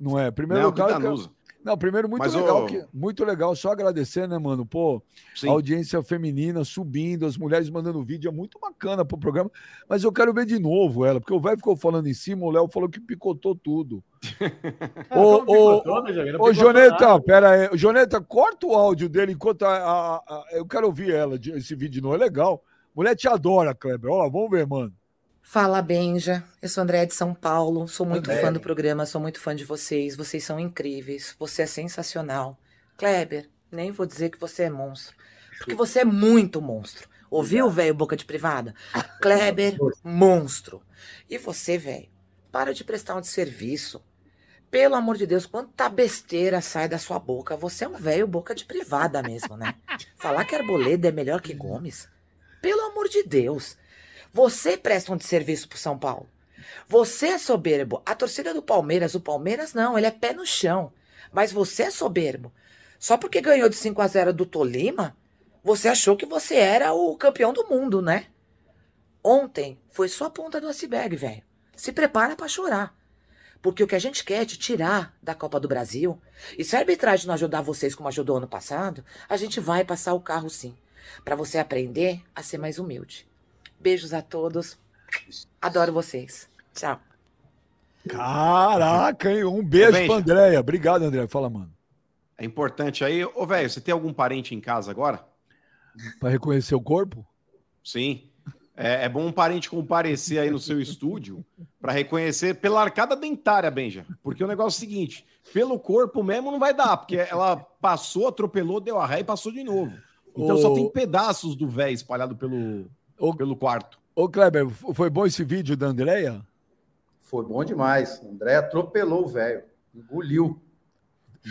Não é? Primeiro Não, lugar. Danusa. Não, primeiro, muito Mas, legal. ô- que- muito legal. Só agradecer, né, mano? Pô, Sim. a audiência feminina subindo, as mulheres mandando vídeo, é muito bacana pro programa. Mas eu quero ver de novo ela, porque o velho ficou falando em cima, o Léo falou que picotou tudo. Ô, ô? Não Ô, Joneta, nada. pera aí. Joneta, corta o áudio dele enquanto a, a- a- eu quero ouvir ela, esse vídeo não é legal. Mulher te adora, Kleber. Ó, vamos ver, mano. Fala, Benja. Eu sou André de São Paulo. Sou muito André. fã do programa, sou muito fã de vocês. Vocês são incríveis. Você é sensacional. Kleber, nem vou dizer que você é monstro. Porque você é muito monstro. Ouviu, velho, boca de privada? Kleber, monstro. E você, velho, para de prestar um desserviço. Pelo amor de Deus, quanta besteira sai da sua boca. Você é um velho boca de privada mesmo, né? Falar que Arboleda é melhor que Gomes? Pelo amor de Deus. Você presta um desserviço pro São Paulo. Você é soberbo. A torcida do Palmeiras, o Palmeiras não, ele é pé no chão. Mas você é soberbo. Só porque ganhou de 5 a 0 do Tolima, você achou que você era o campeão do mundo, né? Ontem foi só a ponta do iceberg, velho. Se prepara pra chorar. Porque o que a gente quer é te tirar da Copa do Brasil. E se a arbitragem não ajudar vocês como ajudou ano passado, a gente vai passar o carro sim. Pra você aprender a ser mais humilde. Beijos a todos. Adoro vocês. Tchau. Caraca, hein? Um beijo pra Andréia. Obrigado, André. Fala, mano. É importante aí. Ô, velho, você tem algum parente em casa agora? Pra reconhecer o corpo? Sim. É, é bom um parente comparecer aí no seu estúdio para reconhecer pela arcada dentária, Benja. Porque o negócio é o seguinte: pelo corpo mesmo não vai dar, porque ela passou, atropelou, deu a ré e passou de novo. Então Ô- só tem pedaços do véio espalhado pelo, pelo quarto. Ô, Kleber, foi bom esse vídeo da Andréia? Foi bom demais. O André atropelou o velho. Engoliu.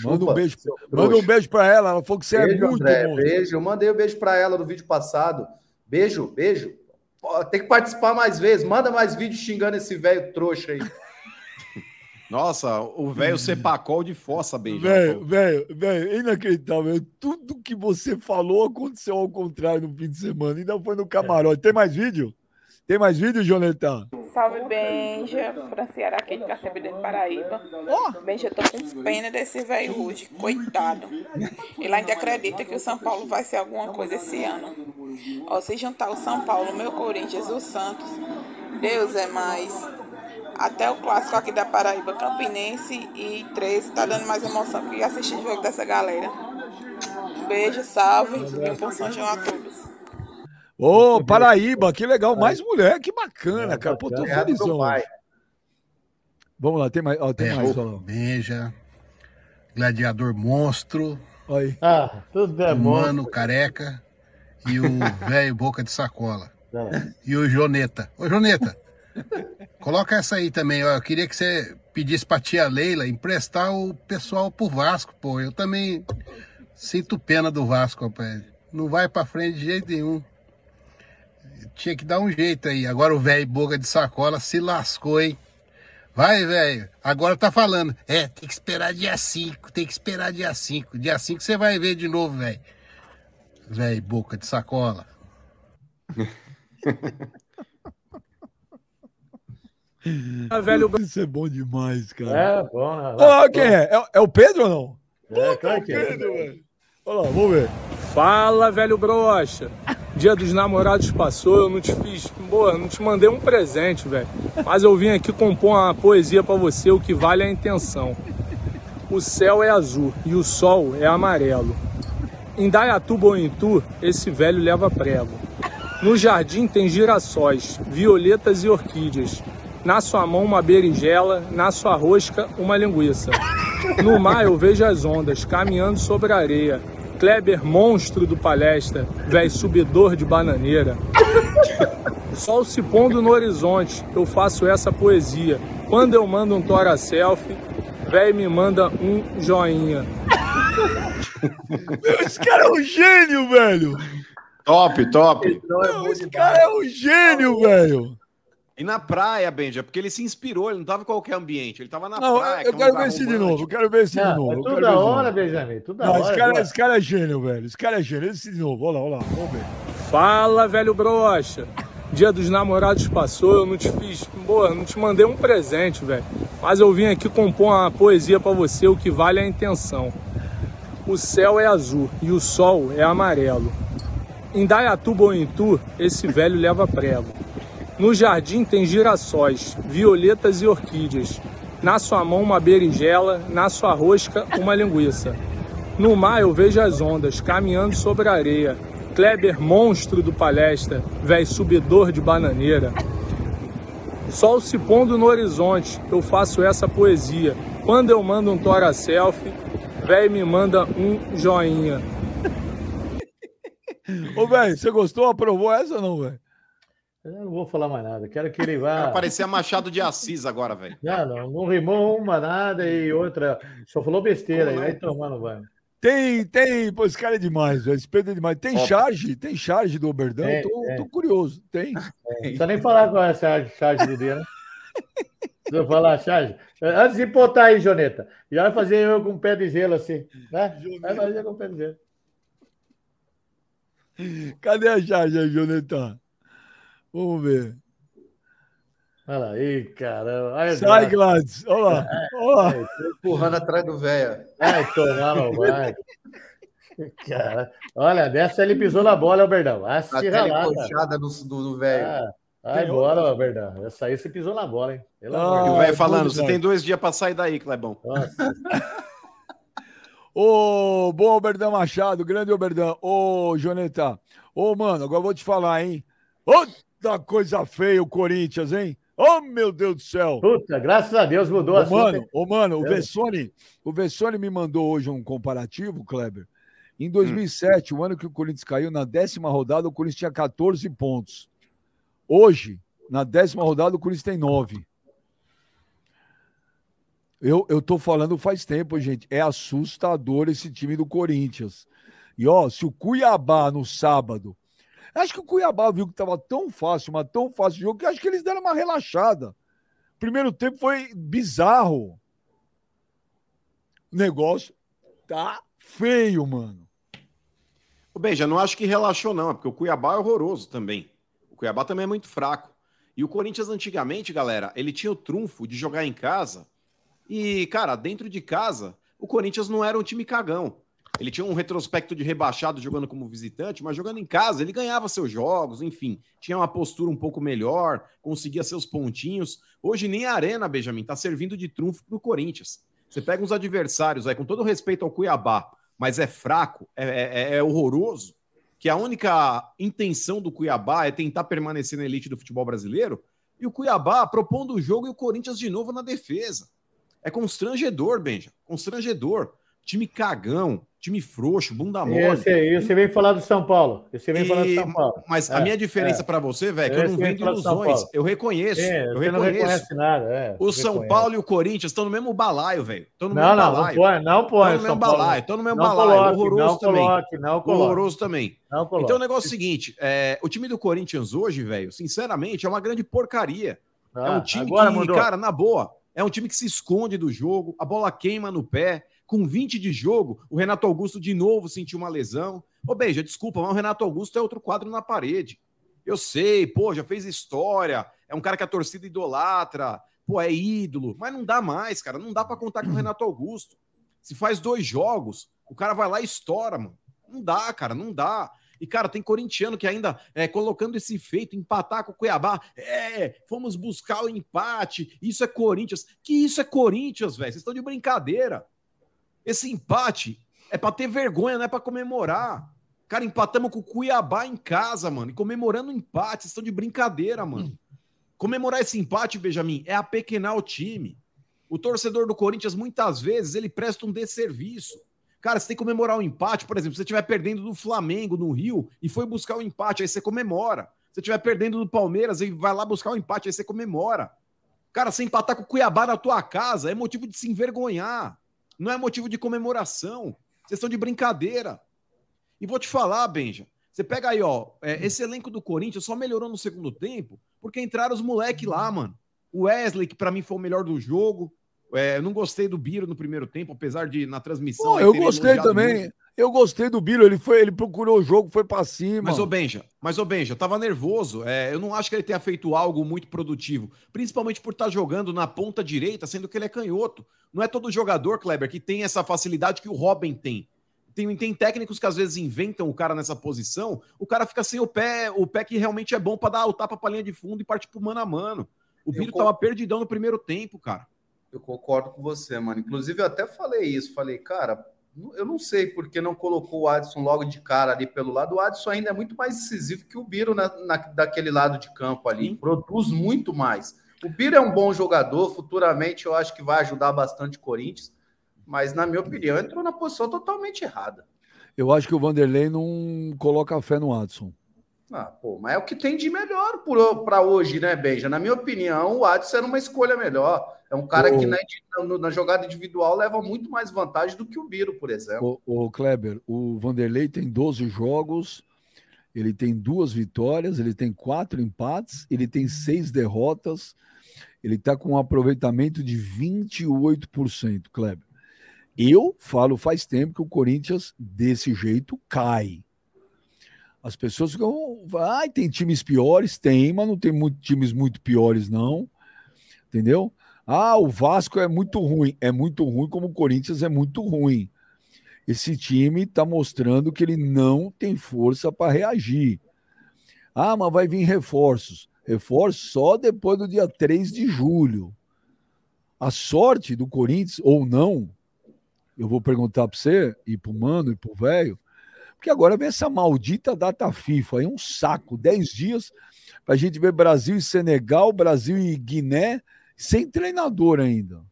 Manda um Chupa, beijo. seu Manda um beijo pra ela. Ela falou que você beijo, é muito André, bom. beijo. Eu mandei o um beijo pra ela no vídeo passado. Beijo, beijo. Tem que participar mais vezes. Manda mais vídeo xingando esse velho trouxa aí. Nossa, o velho Cepacol de fossa, Benja. Velho, velho, velho, é inacreditável. Tudo que você falou aconteceu ao contrário no fim de semana. Ainda foi no camarote. Tem mais vídeo? Tem mais vídeo, Jonetá? Salve, Benja. Franciara aqui de Cacebideiro, Paraíba. Benja, eu tô com pena desse velho hoje. Coitado. Ele ainda acredita que o São Paulo vai ser alguma coisa esse ano. Ó, se juntar o São Paulo, meu Corinthians, o Santos, Deus é mais. Até o clássico aqui da Paraíba, Campinense e 13, tá dando mais emoção que assistir o jogo dessa galera. Um beijo, salve e um bom São João a todos. Ô, Paraíba, que legal. Mais mulher, que bacana, cara. Pô, tô meu felizão. pai. Vamos lá, tem mais. Ó, tem É, mais. ó. Beija, Gladiador Monstro, Aí. Ah, tudo é. Mano Careca e o velho Boca de Sacola. É. E o Joneta. Ô, Joneta, coloca essa aí também, ó. Eu queria que você pedisse pra tia Leila emprestar o pessoal pro Vasco, pô. Eu também sinto pena do Vasco, rapaz. Não vai pra frente de jeito nenhum. Tinha que dar um jeito aí. Agora o velho Boca de Sacola se lascou, hein? Vai, velho. Agora tá falando. É, tem que esperar dia 5, tem que esperar dia 5. Dia 5 você vai ver de novo, velho. Velho, boca de sacola. Ah, velho, isso é bom demais, cara. É, bom, né? Ó, quem é? é? é o Pedro ou não? É, claro que é. Pedro, velho. Olha lá, vamos ver. Fala, velho brocha. Dia dos namorados passou, eu não te fiz, boa, não te mandei um presente, velho. Mas eu vim aqui compor uma poesia pra você, o que vale é a intenção. O céu é azul e o sol é amarelo. Em Dayatuba ou em Tu, esse velho leva prego. No jardim tem girassóis, violetas e orquídeas. Na sua mão uma berinjela, na sua rosca uma linguiça. No mar eu vejo as ondas caminhando sobre a areia. Kleber, monstro do palestra, véi subidor de bananeira. Sol se pondo no horizonte, eu faço essa poesia. Quando eu mando um tora selfie, véi me manda um joinha. Meu, esse cara é um gênio, velho. Top, top. Meu, esse cara é um gênio, velho. E na praia, Benja, porque ele se inspirou, ele não tava em qualquer ambiente, ele tava na Não, praia. eu é quero ver esse de novo, eu quero ver esse de novo. é tudo da hora. Benjamin, tudo da hora. esse cara, esse cara é gênio, velho. Esse cara é gênio. Esse de novo, olha lá, olha lá, vamos ver. Fala, velho brocha. Dia dos namorados passou, eu não te fiz, boa, não te mandei um presente, velho. Mas eu vim aqui compor uma poesia pra você, o que vale é a intenção. O céu é azul e o sol é amarelo. Em Dayatuba ou em Tu, esse velho leva prego. No jardim tem girassóis, violetas e orquídeas. Na sua mão uma berinjela, na sua rosca uma linguiça. No mar eu vejo as ondas caminhando sobre a areia. Kleber, monstro do palestra, véi subidor de bananeira. Sol se pondo no horizonte, eu faço essa poesia. Quando eu mando um tora selfie, véi me manda um joinha. Ô, velho, você gostou? Aprovou essa ou não, velho? Eu não vou falar mais nada. Quero que ele vá. Parecia Machado de Assis agora, velho. Não, não, não rimou uma nada e outra. Só falou besteira aí, vai não? tomar no banho. Tem, tem, pô, esse cara é demais, velho. Esse Pedro é demais. Tem Ó. charge? Tem charge do Oberdão? Tem, tô, tem. tô curioso. Tem? Não precisa nem falar com essa charge, charge do dia, né? Deixa eu falar, charge. Antes de botar aí, Joneta, já vai fazer eu com o pé de gelo assim, né? Vai fazer com o pé de gelo. Cadê a charge aí, Jonathan? Vamos ver. Olha lá, ih, caramba. Olha Sai, Gladys. Olha lá. Olha lá. Empurrando atrás do velho. Vai tomar no banho. Cara, olha, dessa ele pisou na bola, o Berdão. Vai se ralar, encoxada do do- do velho. Ah, vai embora, ó, Berdão. Essa aí você pisou na bola, hein? Pelo amor de E o velho falando, você tem dois dias pra sair daí, Clebão. Nossa. Ô, bom Alberdão Machado, grande Alberdão. Ô, Joneta. Ô, mano, agora eu vou te falar, hein? Outra coisa feia o Corinthians, hein? Ô, meu Deus do céu. Puta, graças a Deus mudou Ô, a mano, ô, mano, o É. Vessone, o Vessone me mandou hoje um comparativo, Kleber. Em 2007, o ano que o Corinthians caiu, na décima rodada, o Corinthians tinha 14 pontos. Hoje, na décima rodada, o Corinthians tem 9. Eu, eu tô falando faz tempo, gente. É assustador esse time do Corinthians. E ó, se o Cuiabá no sábado. Acho que o Cuiabá viu que tava tão fácil, mas tão fácil o jogo, que acho que eles deram uma relaxada. Primeiro tempo foi bizarro. O negócio tá feio, mano. Ô, Benja, não acho que relaxou, não, é porque o Cuiabá é horroroso também. O Cuiabá também é muito fraco. E o Corinthians, antigamente, galera, ele tinha o trunfo de jogar em casa. E, cara, dentro de casa, o Corinthians não era um time cagão. Ele tinha um retrospecto de rebaixado jogando como visitante, mas jogando em casa, ele ganhava seus jogos, enfim, tinha uma postura um pouco melhor, conseguia seus pontinhos. Hoje nem a Arena, Benjamin, tá servindo de trunfo pro Corinthians. Você pega uns adversários aí, com todo respeito ao Cuiabá, mas é fraco, é, é- é horroroso, que a única intenção do Cuiabá é tentar permanecer na elite do futebol brasileiro, e o Cuiabá propondo o jogo e o Corinthians de novo na defesa. É constrangedor, Benja, constrangedor. Time cagão, time frouxo, bunda mole. Esse aí, você vem falar do São Paulo. Esse vem E- falar do São Paulo. Mas a É, minha diferença é. pra você, velho, é que eu não vendo ilusões. Eu reconheço. É, eu você não reconheço. reconhece nada. é, O São reconheço. Paulo e o Corinthians estão no mesmo balaio, velho. Estão no Não, mesmo não, não balaio. põe, não põe. Estão no mesmo Paulo. balaio, estão no mesmo Não balaio. coloque, horroroso não também. coloque, não coloque. Horroroso também. Não coloque. Então o negócio é o seguinte: é, o time do Corinthians hoje, velho, sinceramente, é uma grande porcaria. é Ah, um time agora que, mudou. cara, na boa, É um time que se esconde do jogo, a bola queima no pé. Com 20 de jogo, o Renato Augusto de novo sentiu uma lesão. Ô, Beija, desculpa, mas o Renato Augusto é outro quadro na parede. Eu sei, pô, já fez história, é um cara que a torcida idolatra, pô, é ídolo, mas não dá mais, cara, não dá para contar com o Renato Augusto. Se faz dois jogos, o cara vai lá e estoura, mano. Não dá, cara, não dá. E, cara, tem corintiano que ainda é colocando esse feito, empatar com o Cuiabá. É, fomos buscar o empate. Isso é Corinthians. Que isso é Corinthians, velho? Vocês estão de brincadeira. Esse empate é para ter vergonha, não é para comemorar. Cara, empatamos com o Cuiabá em casa, mano. E comemorando o empate. Estão de brincadeira, mano. Comemorar esse empate, Benjamin, é apequenar o time. O torcedor do Corinthians, muitas vezes, ele presta um desserviço. Cara, você tem que comemorar o um empate, por exemplo, se você estiver perdendo do Flamengo no Rio e foi buscar o um empate, aí você comemora. Se você estiver perdendo do Palmeiras e vai lá buscar o um empate, aí você comemora. Cara, você empatar com o Cuiabá na tua casa é motivo de se envergonhar. Não é motivo de comemoração. Vocês estão de brincadeira. E vou te falar, Benja. Você pega aí, ó, é, esse elenco do Corinthians só melhorou no segundo tempo porque entraram os moleques lá, mano. O Wesley, que para mim foi o melhor do jogo. É, eu não gostei do Biro no primeiro tempo, apesar de na transmissão. Pô, eu gostei também. Muito. Eu gostei do Biro, ele foi, ele procurou o jogo, foi para cima. Mas o Benja, mas o Benja, eu tava nervoso. É, eu não acho que ele tenha feito algo muito produtivo, principalmente por estar tá jogando na ponta direita, sendo que ele é canhoto. Não é todo jogador, Kleber, que tem essa facilidade que o Robin tem. Tem, tem técnicos que às vezes inventam o cara nessa posição, o cara fica sem o pé, o pé que realmente é bom para dar o tapa pra linha de fundo e partir pro mano a mano. O Biro tava perdidão no primeiro tempo, cara. Eu concordo com você, mano. Inclusive, eu até falei isso. Falei, cara, eu não sei porque não colocou o Adson logo de cara ali pelo lado. O Adson ainda é muito mais decisivo que o Biro na, na daquele lado de campo ali. Sim. Produz muito mais. O Biro é um bom jogador. Futuramente, eu acho que vai ajudar bastante o Corinthians mas na minha opinião entrou na posição totalmente errada. Eu acho que o Vanderlei não coloca fé no Adson. Ah, pô, mas é o que tem de melhor para hoje, né, Benja? Na minha opinião, o Adson era uma escolha melhor. É um cara que na, na, jogada individual leva muito mais vantagem do que o Biro, por exemplo. O, o Kleber, o Vanderlei tem 12 jogos, ele tem duas vitórias, ele tem quatro empates, ele tem seis derrotas, ele está com um aproveitamento de 28%, Kleber. Eu falo faz tempo que o Corinthians, desse jeito, cai. As pessoas ficam. Ai, tem times piores? Tem, mas não tem muito, times muito piores, não. Entendeu? Ah, o Vasco é muito ruim. É muito ruim, como o Corinthians é muito ruim. Esse time está mostrando que ele não tem força para reagir. Ah, mas vai vir reforços. Reforços só depois do dia 3 de julho. A sorte do Corinthians, ou não, eu vou perguntar para você, e para o mano, e para o velho, porque agora vem essa maldita data FIFA, aí um saco, 10 dias para a gente ver Brasil e Senegal, Brasil e Guiné, sem treinador ainda.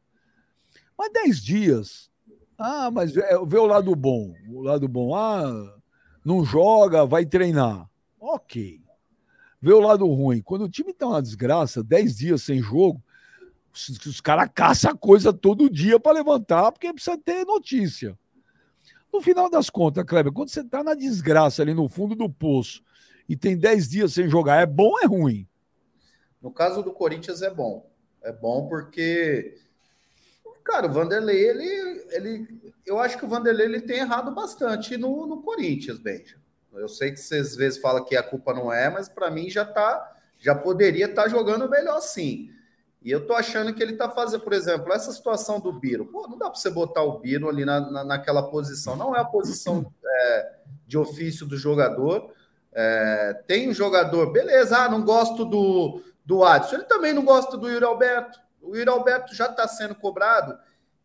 Mas 10 dias. Ah, mas é, vê o lado bom. O lado bom, ah, não joga, vai treinar. Ok. Vê o lado ruim. Quando o time tá uma desgraça, 10 dias sem jogo, os, os caras caçam coisa todo dia para levantar, porque precisa ter notícia. No final das contas, Kleber, quando você está na desgraça ali no fundo do poço e tem 10 dias sem jogar, é bom ou é ruim? No caso do Corinthians é bom. É bom porque, cara, o Vanderlei, ele, ele eu acho que o Vanderlei ele tem errado bastante no, no Corinthians, Benja. Eu sei que vocês às vezes falam que a culpa não é, mas para mim já tá, já poderia estar tá jogando melhor sim. E eu tô achando que ele tá fazendo, por exemplo, essa situação do Biro. Pô, não dá para você botar o Biro ali na, na, naquela posição. Não é a posição é, de ofício do jogador. É, tem um jogador, beleza, ah, não gosto do, do Adson. Ele também não gosta do Yuri Alberto. O Yuri Alberto já está sendo cobrado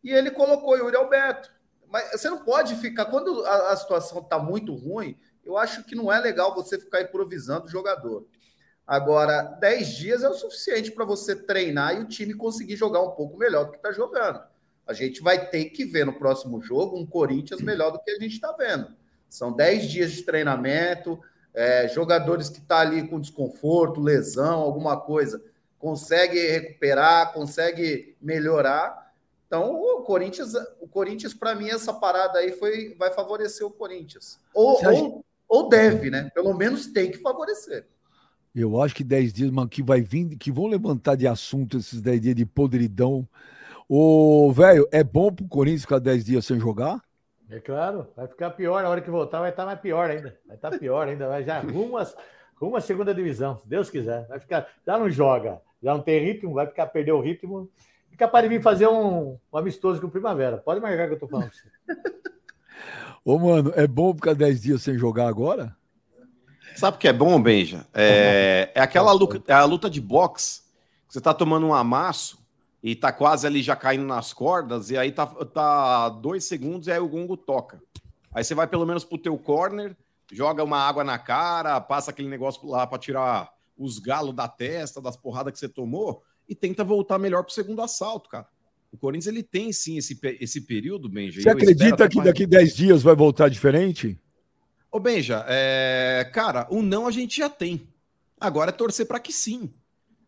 e ele colocou o Yuri Alberto. Mas você não pode ficar. Quando a, a situação está muito ruim, eu acho que não é legal você ficar improvisando o jogador. Agora, 10 dias é o suficiente para você treinar e o time conseguir jogar um pouco melhor do que está jogando. A gente vai ter que ver no próximo jogo um Corinthians melhor do que a gente está vendo. São 10 dias de treinamento, é, jogadores que estão tá ali com desconforto, lesão, alguma coisa, consegue recuperar, consegue melhorar. Então, o Corinthians, o Corinthians, para mim, essa parada aí foi, vai favorecer o Corinthians. Ou, ou, ou deve, né? Pelo menos tem que favorecer. Eu acho que 10 dias, mano, que vai vir, que vão levantar de assunto esses 10 dias de podridão. Ô, velho, é bom pro Corinthians ficar 10 dias sem jogar? É claro, vai ficar pior. Na hora que voltar, vai estar mais pior ainda. Vai estar pior ainda. Vai já rumo, a, rumo à segunda divisão, se Deus quiser. Vai ficar. Já não joga, já não tem ritmo, vai ficar perder o ritmo. E capaz de vir fazer um, um amistoso com o Primavera. Pode marcar que eu tô falando. pra você. Ô, mano, é bom ficar 10 dias sem jogar agora? Sabe o que é bom, Benja? É, é aquela luta, é a luta de boxe. Você tá tomando um amasso e tá quase ali já caindo nas cordas, e aí tá, tá dois segundos e aí o gongo toca. Aí você vai pelo menos pro teu corner, joga uma água na cara, passa aquele negócio lá para tirar os galos da testa, das porradas que você tomou, e tenta voltar melhor pro segundo assalto, cara. O Corinthians ele tem sim esse, esse período, Benja. Você acredita que daqui 10 dias vai voltar diferente? Ô, Benja, é... cara, o não a gente já tem. Agora é torcer para que sim.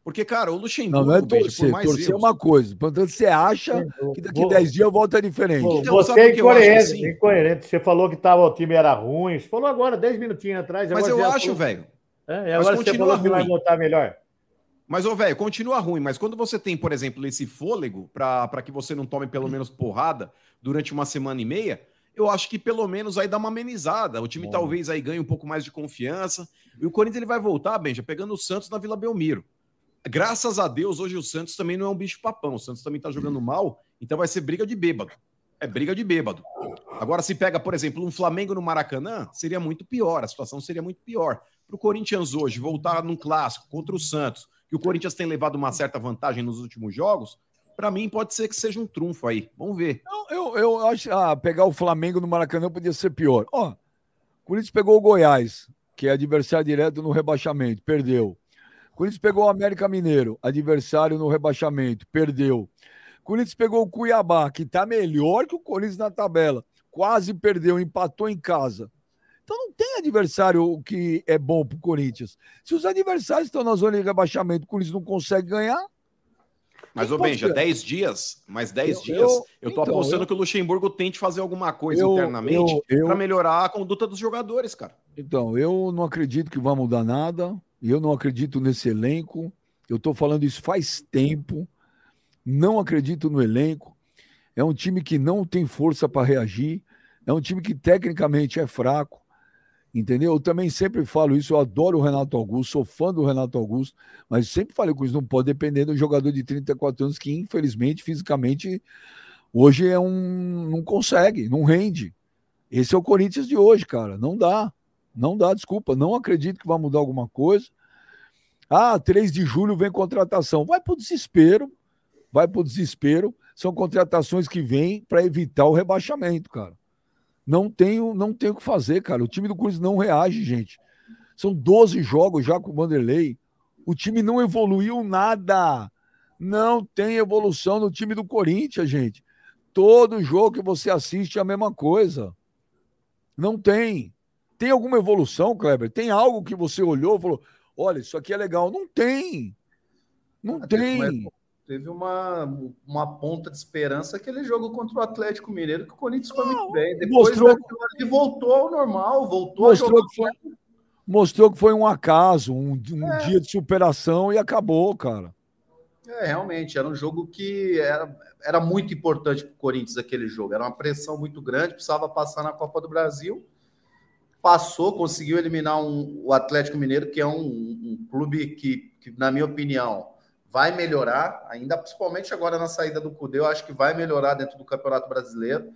Porque, cara, o Luxemburgo, Não, não é torcer. por mais Torcer é erros- uma coisa. Portanto, você acha que daqui vou- 10 dias volta diferente. Pô, Então, você é incoerente, assim? incoerente. Você falou que tava, o time era ruim. Você falou agora, 10 minutinhos atrás. Mas eu acho, velho. É, Mas agora você continua que vai ruim. voltar melhor. Mas, ô, velho, continua ruim. Mas quando você tem, por exemplo, esse fôlego para que você não tome pelo menos porrada durante uma semana e meia, eu acho que pelo menos aí dá uma amenizada. O time talvez aí ganhe um pouco mais de confiança. E o Corinthians ele vai voltar, Benja, pegando o Santos na Vila Belmiro. Graças a Deus, hoje o Santos também não é um bicho papão. O Santos também tá jogando mal, então vai ser briga de bêbado. É briga de bêbado. Agora, se pega, por exemplo, um Flamengo no Maracanã, seria muito pior. A situação seria muito pior. Para o Corinthians hoje voltar num clássico contra o Santos, que o Corinthians tem levado uma certa vantagem nos últimos jogos, para mim pode ser que seja um trunfo aí. Vamos ver. Não, eu, eu acho ah, pegar o Flamengo no Maracanã podia ser pior. Ó, o Corinthians pegou o Goiás, que é adversário direto no rebaixamento, perdeu. O Corinthians pegou o América Mineiro, adversário no rebaixamento, perdeu. O Corinthians pegou o Cuiabá, que tá melhor que o Corinthians na tabela, quase perdeu, empatou em casa. Então não tem adversário que é bom pro Corinthians. Se os adversários estão na zona de rebaixamento, o Corinthians não consegue ganhar, Mas, ô Benja, ser. 10 dias, mais 10 Eu- dias, eu- eu, tô então, apostando eu- que o Luxemburgo tente fazer alguma coisa Eu- internamente para melhorar a conduta dos jogadores, cara. Então, eu não acredito que vai mudar nada. Eu não acredito nesse elenco. Eu estou falando isso faz tempo. Não acredito no elenco. É um time que não tem força para reagir. É um time que tecnicamente é fraco. Entendeu? Eu também sempre falo isso. Eu adoro o Renato Augusto, sou fã do Renato Augusto, mas sempre falei que isso não pode depender do jogador de 34 anos que, infelizmente, fisicamente, hoje é um. não consegue, não rende. Esse é o Corinthians de hoje, cara. Não dá. Não dá, desculpa. Não acredito que vai mudar alguma coisa. Ah, 3 de julho vem contratação. Vai pro desespero. Vai pro desespero. São contratações que vêm para evitar o rebaixamento, cara. Não tenho, não tenho o que fazer, cara. O time do Corinthians não reage, gente. São 12 jogos já com o Vanderlei. O time não evoluiu nada. Não tem evolução no time do Corinthians, gente. Todo jogo que você assiste é a mesma coisa. Não tem. Tem alguma evolução, Kleber? Tem algo que você olhou e falou: olha, isso aqui é legal. Não tem. Não Teve uma- tem. Teve uma, uma ponta de esperança aquele jogo contra o Atlético Mineiro, que o Corinthians foi muito bem. Depois mostrou- ali, voltou ao normal, voltou a Mostrou jogar. que, foi, mostrou que foi um acaso, um, um É. dia de superação e acabou, cara. É, realmente, era um jogo que era, era muito importante para o Corinthians aquele jogo. Era uma pressão muito grande, precisava passar na Copa do Brasil. Passou, conseguiu eliminar um- o Atlético Mineiro, que é um, um clube que, que, na minha opinião, vai melhorar, ainda principalmente agora na saída do Cudê, eu acho que vai melhorar dentro do Campeonato Brasileiro.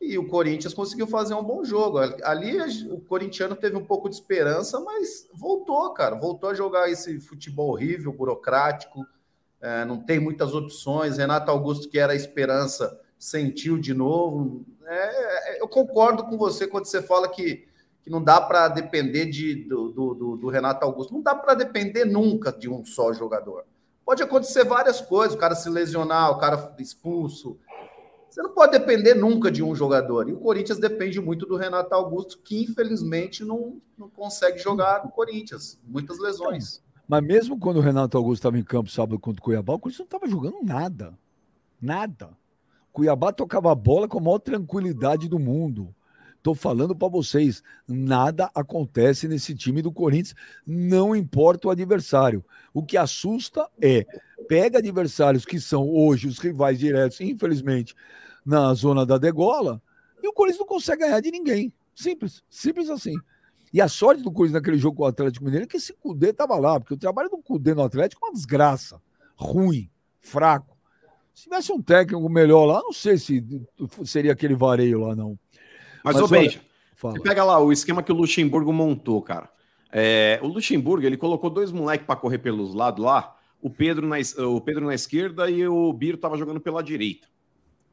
E o Corinthians conseguiu fazer um bom jogo. Ali o corintiano teve um pouco de esperança, mas voltou, cara. Voltou a jogar esse futebol horrível, burocrático. é, não tem muitas opções. Renato Augusto, que era a esperança, sentiu de novo. É, é, eu concordo com você quando você fala que, que não dá para depender de, do, do, do- Renato Augusto. Não dá para depender nunca de um só jogador. Pode acontecer várias coisas, o cara se lesionar, o cara expulso. Você não pode depender nunca de um jogador. E o Corinthians depende muito do Renato Augusto, que infelizmente não, não consegue jogar no Corinthians. Muitas lesões. Mas mesmo quando o Renato Augusto estava em campo sábado contra o Cuiabá, o Corinthians não estava jogando nada. Nada. Cuiabá tocava a bola com a maior tranquilidade do mundo. tô falando para vocês, nada acontece nesse time do Corinthians, não importa o adversário. O que assusta é pega adversários que são hoje os rivais diretos, infelizmente, na zona da degola, e o Corinthians não consegue ganhar de ninguém. Simples, simples assim. E a sorte do Corinthians naquele jogo com o Atlético Mineiro é que esse Cudê tava lá, porque o trabalho do Cudê no Atlético é uma desgraça. Ruim, fraco. Se tivesse um técnico melhor lá, não sei se seria aquele vareio lá, não. Mas, ô Benja, você pega lá o esquema que o Luxemburgo montou, cara. É, o Luxemburgo, ele colocou dois moleques para correr pelos lados lá, o Pedro, na, o Pedro na esquerda e o Biro tava jogando pela direita.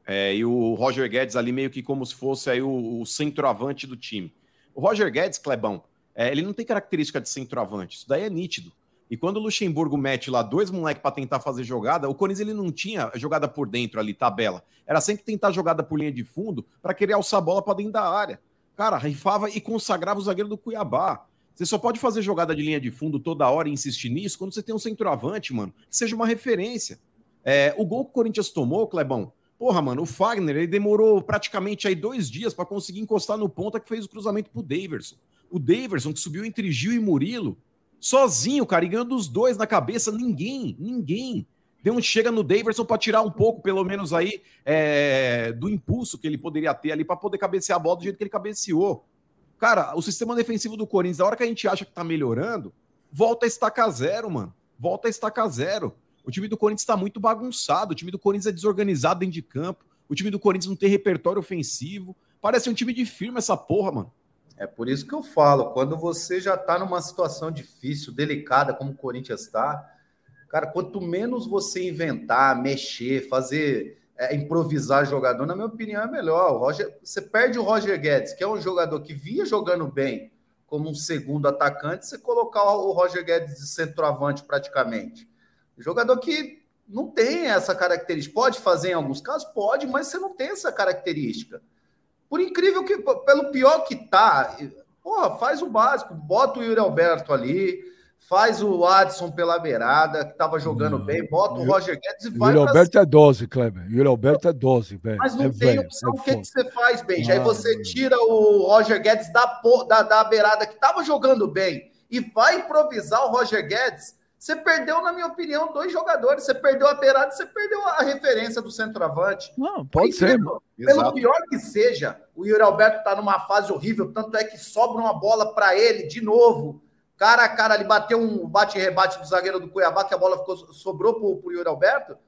É, e o Roger Guedes ali meio que como se fosse aí o, o centroavante do time. O Roger Guedes, Clebão, é, ele não tem característica de centroavante, isso daí é nítido. E quando o Luxemburgo mete lá dois moleques para tentar fazer jogada, o Corinthians ele não tinha jogada por dentro ali, tabela. Era sempre tentar jogada por linha de fundo para querer alçar a bola para dentro da área. Cara, rifava e consagrava o zagueiro do Cuiabá. Você só pode fazer jogada de linha de fundo toda hora e insistir nisso quando você tem um centroavante, mano, que seja uma referência. É, o gol que o Corinthians tomou, Clebão, porra, mano, o Fagner, ele demorou praticamente aí dois dias para conseguir encostar no ponta que fez o cruzamento pro Daverson. O Daverson, que subiu entre Gil e Murilo, sozinho, cara, e ganhando os dois na cabeça, ninguém, ninguém. Deu um chega no Daverson para tirar um pouco, pelo menos aí, é, do impulso que ele poderia ter ali para poder cabecear a bola do jeito que ele cabeceou. Cara, o sistema defensivo do Corinthians, a hora que a gente acha que tá melhorando, volta a estacar zero, mano. Volta a estacar zero. O time do Corinthians está muito bagunçado, o time do Corinthians é desorganizado dentro de campo, o time do Corinthians não tem repertório ofensivo. Parece um time de firma essa porra, mano. É por isso que eu falo, quando você já tá numa situação difícil, delicada, como o Corinthians está, cara, quanto menos você inventar, mexer, fazer é, improvisar jogador, na minha opinião, é melhor. O Roger, você perde o Roger Guedes, que é um jogador que via jogando bem como um segundo atacante, você colocar o Roger Guedes de centroavante praticamente. Jogador que não tem essa característica. Pode fazer em alguns casos? Pode, mas você não tem essa característica. Por incrível que, pelo pior que tá, porra, faz o básico, bota o Yuri Alberto ali, faz o Adson pela beirada, que estava jogando não, bem, bota o Roger Guedes e vai. Yuri Alberto é dose, Kleber. Yuri Alberto é dose, velho. Mas não é tem opção. é o que, que você faz, Benja? Aí você tira o Roger Guedes da, da, da beirada que estava jogando bem e vai improvisar o Roger Guedes. Você perdeu, na minha opinião, dois jogadores. Você perdeu a beirada e você perdeu a referência do centroavante. Não, pode ser. Pelo Exato. pior que seja, o Yuri Alberto está numa fase horrível, tanto é que sobra uma bola para ele de novo. Cara a cara, ele bateu um bate-rebate do zagueiro do Cuiabá, que a bola ficou, sobrou pro, pro Yuri Alberto.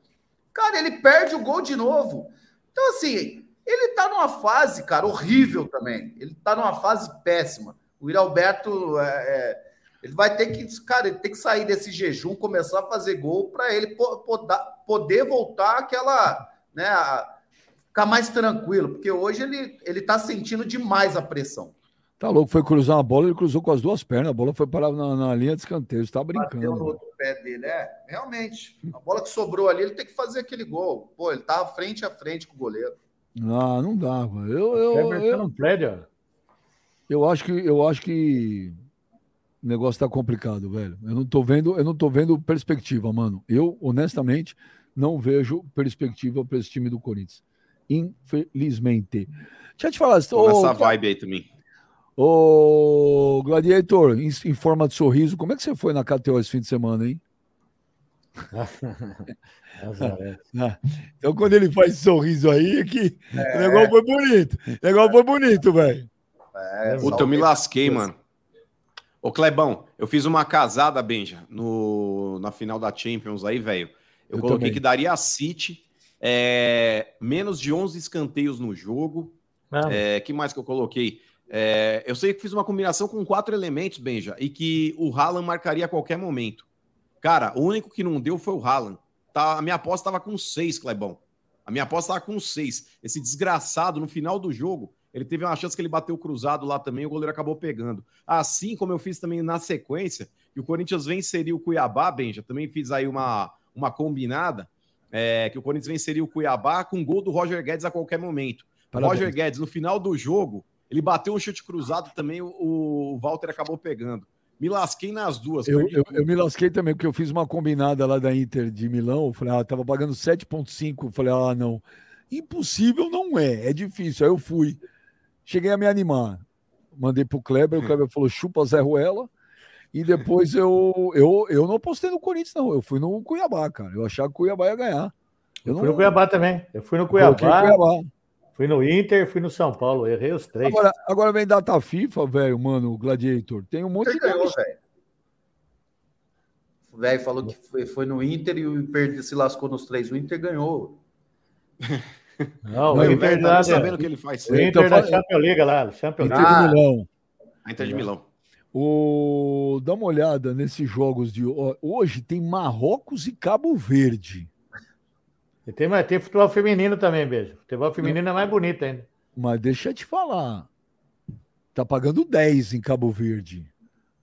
Cara, ele perde o gol de novo. Então, assim, ele tá numa fase, cara, horrível também. Ele tá numa fase péssima. O Yuri Alberto, é, é, ele vai ter que, cara, ele tem que sair desse jejum, começar a fazer gol para ele po- poda- poder voltar àquela, né, a- ficar mais tranquilo, porque hoje ele, ele tá sentindo demais a pressão. Tá louco, foi cruzar uma bola, ele cruzou com as duas pernas, a bola foi parar na, na linha de escanteio, você tá Bateu no brincando. outro pé dele, é, realmente. A bola que sobrou ali, ele tem que fazer aquele gol. Pô, ele tá frente a frente com o goleiro. Não, não dava. Eu, eu, eu, perde, ó. eu acho que eu acho que o negócio tá complicado, velho. Eu não tô vendo, eu não tô vendo perspectiva, mano. Eu, honestamente, não vejo perspectiva para esse time do Corinthians. Infelizmente. Deixa eu te falar, Tô nessa ô, vibe aí também. ô Gladiator, em, em forma de sorriso, como é que você foi na KTO esse fim de semana, hein? Ah, Então, quando ele faz esse sorriso aí, é que o negócio foi bonito. O negócio foi bonito, velho. É, Puta, eu me lasquei, mano. Ô, Clebão, eu fiz uma casada, Benja, no, na final da Champions aí, velho. Eu, Eu coloquei também. que daria a City é, menos de 11 escanteios no jogo. Ah. É, que mais que eu coloquei? É, eu sei que fiz uma combinação com quatro elementos, Benja, e que o Haaland marcaria a qualquer momento. Cara, o único que não deu foi o Haaland. Tá, a minha aposta estava com seis, Clebão. A minha aposta estava com seis. Esse desgraçado, no final do jogo, ele teve uma chance que ele bateu cruzado lá também, o goleiro acabou pegando. Assim como eu fiz também na sequência, que o Corinthians venceria o Cuiabá, Benja, também fiz aí uma, uma combinada, é, que o Corinthians venceria o Cuiabá com gol do Roger Guedes a qualquer momento. O Parabéns. Roger Guedes, no final do jogo, ele bateu um chute cruzado também, o, o Walter acabou pegando. Me lasquei nas duas. Eu, eu, eu me lasquei também, porque eu fiz uma combinada lá da Inter de Milão. Eu falei, ah, tava pagando 7,5. Eu falei, ah, não. Impossível não é, é difícil. Aí eu fui. Cheguei a me animar. Mandei pro Kleber, o Kleber falou chupa Zé Ruela. E depois eu, eu, eu não postei no Corinthians, não. Eu fui no Cuiabá, cara. Eu achava que o Cuiabá ia ganhar. Eu Fui no Cuiabá também. Eu fui no Cuiabá, Cuiabá. fui no Inter, fui no São Paulo. Errei os três. Agora, agora vem data FIFA, velho, mano, o Gladiator. Tem um monte Inter de. ganhou, velho. O velho falou que foi, foi no Inter e o Inter se lascou nos três. O Inter ganhou. Não, Não, o o Inter velho tá da, nem sabendo o que ele faz. O Inter Então, da Champions League lá, Champions Inter League. de Milão. A Inter de Milão. O... Dá uma olhada nesses jogos de. Hoje tem Marrocos e Cabo Verde. E tem, tem futebol feminino também, beijo. Futebol feminino é mais bonito ainda. Mas deixa eu te falar. Tá pagando 10 em Cabo Verde.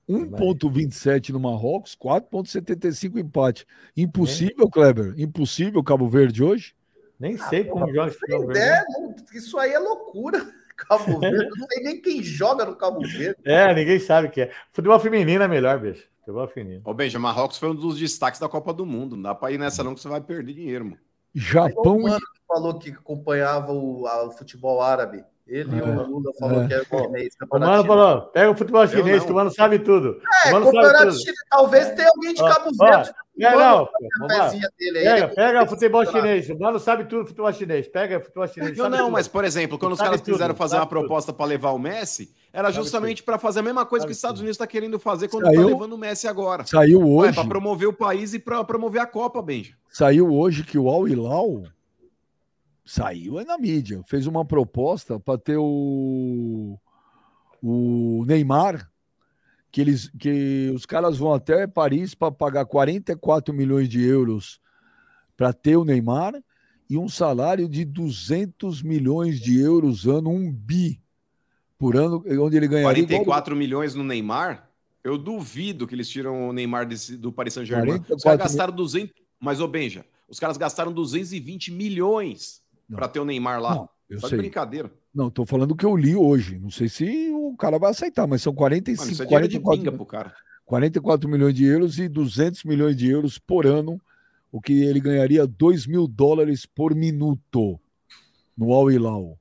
1,27 no Marrocos, 4,75 empate. Impossível, Kleber? Impossível Cabo Verde hoje? Nem sei como joga esse futebol verde. É, não, isso aí é loucura. Cabo Verde, não sei nem quem joga no Cabo Verde. É, ninguém sabe o que é. Futebol feminino é melhor, beijo. Futebol feminino. Ô, Benja, Marrocos foi um dos destaques da Copa do Mundo. Não dá pra ir nessa, não, que você vai perder dinheiro, mano. Japão O mano que falou que acompanhava o, a- o futebol árabe. Ele e É. o Lula falou É. que era chinês. O mano falou: pega o futebol chinês, que o mano sabe tudo. É, o mano sabe campeonato tudo. chinês. Talvez tenha alguém de Cabo Verde. É, Mano, não, dele Pega, ele- pega o futebol chinês. O mano sabe tudo futebol chinês. Pega o futebol chinês. Não, sabe não, tudo. mas, por exemplo, quando os Sabe caras tudo, quiseram fazer sabe uma proposta para levar o Messi, era Sabe justamente para fazer a mesma coisa que os Estados Unidos está querendo fazer quando Saiu- tá levando o Messi agora. Saiu hoje. para promover o país e para promover a Copa, Benja. Saiu hoje que o Al Hilal saiu é na mídia, fez uma proposta para ter o o Neymar que eles que os caras vão até Paris para pagar 44 milhões de euros para ter o Neymar e um salário de 200 milhões de euros ano, um bi por ano, onde ele ganharia igual- 44 milhões no Neymar. Eu duvido que eles tiram o Neymar desse- do Paris Saint-Germain. Os 44 caras gastaram 200, mas ô Benja, os caras gastaram 220 milhões para ter o Neymar lá. Não, eu Só sei. de brincadeira. Não, tô falando o que eu li hoje. Não sei se o cara vai aceitar, mas são 45, Mano, isso é dinheiro de 44 pinga pro cara. 44 milhões de euros e 200 milhões de euros por ano, o que ele ganharia 2 mil dólares por minuto no Al Hilal.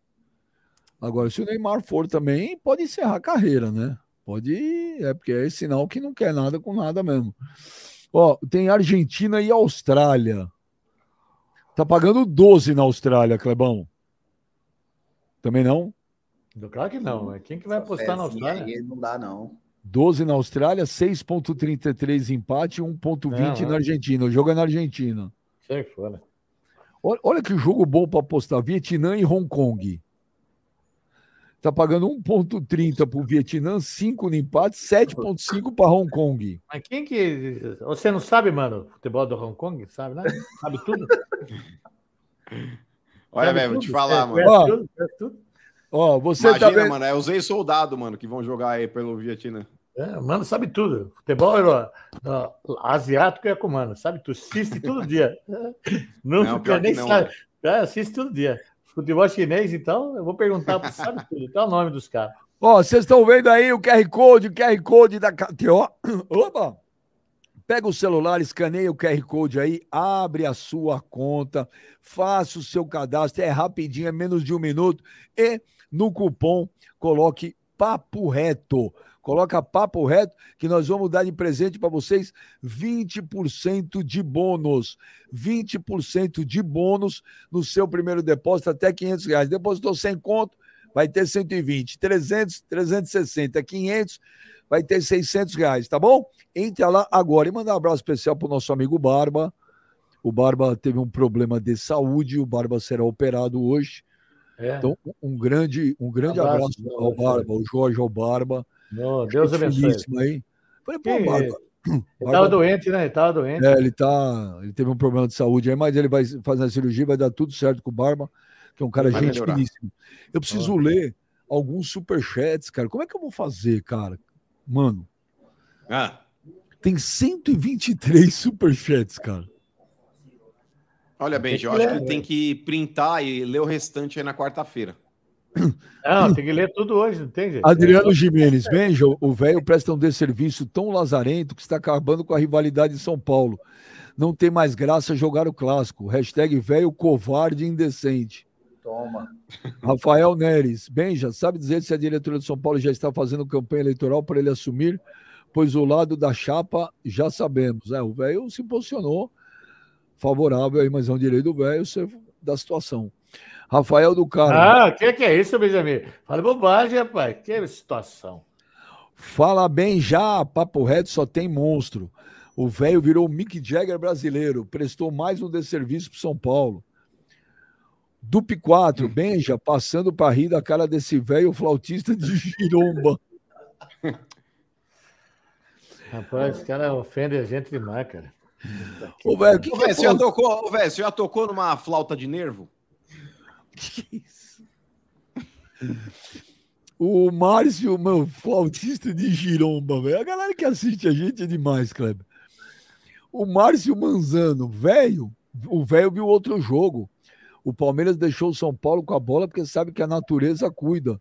Agora, se o Neymar for também, pode encerrar a carreira, né? Pode, é porque é sinal que não quer nada com nada mesmo. Ó, tem Argentina e Austrália. Tá pagando 12 na Austrália, Clebão. Também não? Claro que não. mas Quem que vai apostar na Austrália? Não dá, não. 12 na Austrália, 6,33 empate, 1,20 Não, na é. Argentina. O jogo é na Argentina. Sai fora. Olha, olha que jogo bom para apostar: Vietnã e Hong Kong. Tá pagando 1,30 para o Vietnã, 5 no empate, 7,5 para Hong Kong. Mas quem que. Você não sabe, mano, futebol do Hong Kong? Sabe, né? Sabe tudo? Olha, Sabe velho, vou te tudo? falar, Você mano. conhece tudo? Conhece tudo? Ó, você Imagina, tá vendo. mano, é os ex-soldados, mano, que vão jogar aí pelo Vietnã. É, mano, sabe tudo. Futebol ó, ó, asiático é com mano, sabe? Tu assiste todo dia. Não, Não, fica pior nem não, sabe. mano. É, assiste todo dia. Futebol chinês, então, eu vou perguntar, pra- sabe tudo. Qual é o nome dos caras? Ó, vocês estão vendo aí o QR Code, o QR Code da KTO. Opa! Pega o celular, escaneia o QR Code aí, abre a sua conta, faça o seu cadastro, é rapidinho, é menos de um minuto. E no cupom, coloque Papo Reto. Coloca Papo Reto, que nós vamos dar de presente para vocês 20% de bônus. 20% de bônus no seu primeiro depósito até 500 reais. Depositou 100 conto, vai ter 120, 300, 360, 500, vai ter 600 reais, tá bom? Entre lá agora e mandar um abraço especial para o nosso amigo Barba. O Barba teve um problema de saúde, o Barba será operado hoje. É. Então, um grande, um grande Abraço, abraço, ao Barba, ao Jorge, ao Barba. Não, Deus abençoe. aí. Falei, pô, Barba. Ele Barba- tava doente, né? Ele tava doente. é, ele tá. Ele teve um problema de saúde aí, mas ele vai fazer a cirurgia, vai dar tudo certo com o Barba, que é um cara Vai gente melhorar. finíssimo. Eu preciso ler alguns superchats, cara. Como é que eu vou fazer, cara? Mano, Ah, tem 123 superchats, cara. Olha, Benja, que eu acho que tem que printar e ler o restante aí na quarta-feira. Não, tem que ler tudo hoje, não tem jeito. Adriano Jimenez, veja, o velho presta um desserviço tão lazarento que está acabando com a rivalidade em São Paulo. Não tem mais graça jogar o clássico. Hashtag velho covarde indecente. Toma. Rafael Neres. Benja, sabe dizer se a diretoria de São Paulo já está fazendo campanha eleitoral para ele assumir? Pois o lado da chapa já sabemos. É, o velho se posicionou favorável aí, mas é um direito do velho da situação. Rafael do Carmo. Ah, o que, que é isso, Benjamin? Fala bobagem, rapaz. Que situação. Fala bem já, papo reto só tem monstro. O velho virou Mick Jagger brasileiro, prestou mais um desserviço para São Paulo. Dup 4, Benja, passando para rir da cara desse velho flautista de giromba. Rapaz, esse cara ofende a gente demais, cara. Ô, velho, que Ô, que velho, é você, já tocou, ô, velho, você já tocou numa flauta de nervo? O Márcio, meu, flautista de giromba, velho. A galera que assiste a gente é demais, Kleber. O Márcio Manzano, velho, o velho viu outro jogo. O Palmeiras deixou o São Paulo com a bola porque sabe que a natureza cuida.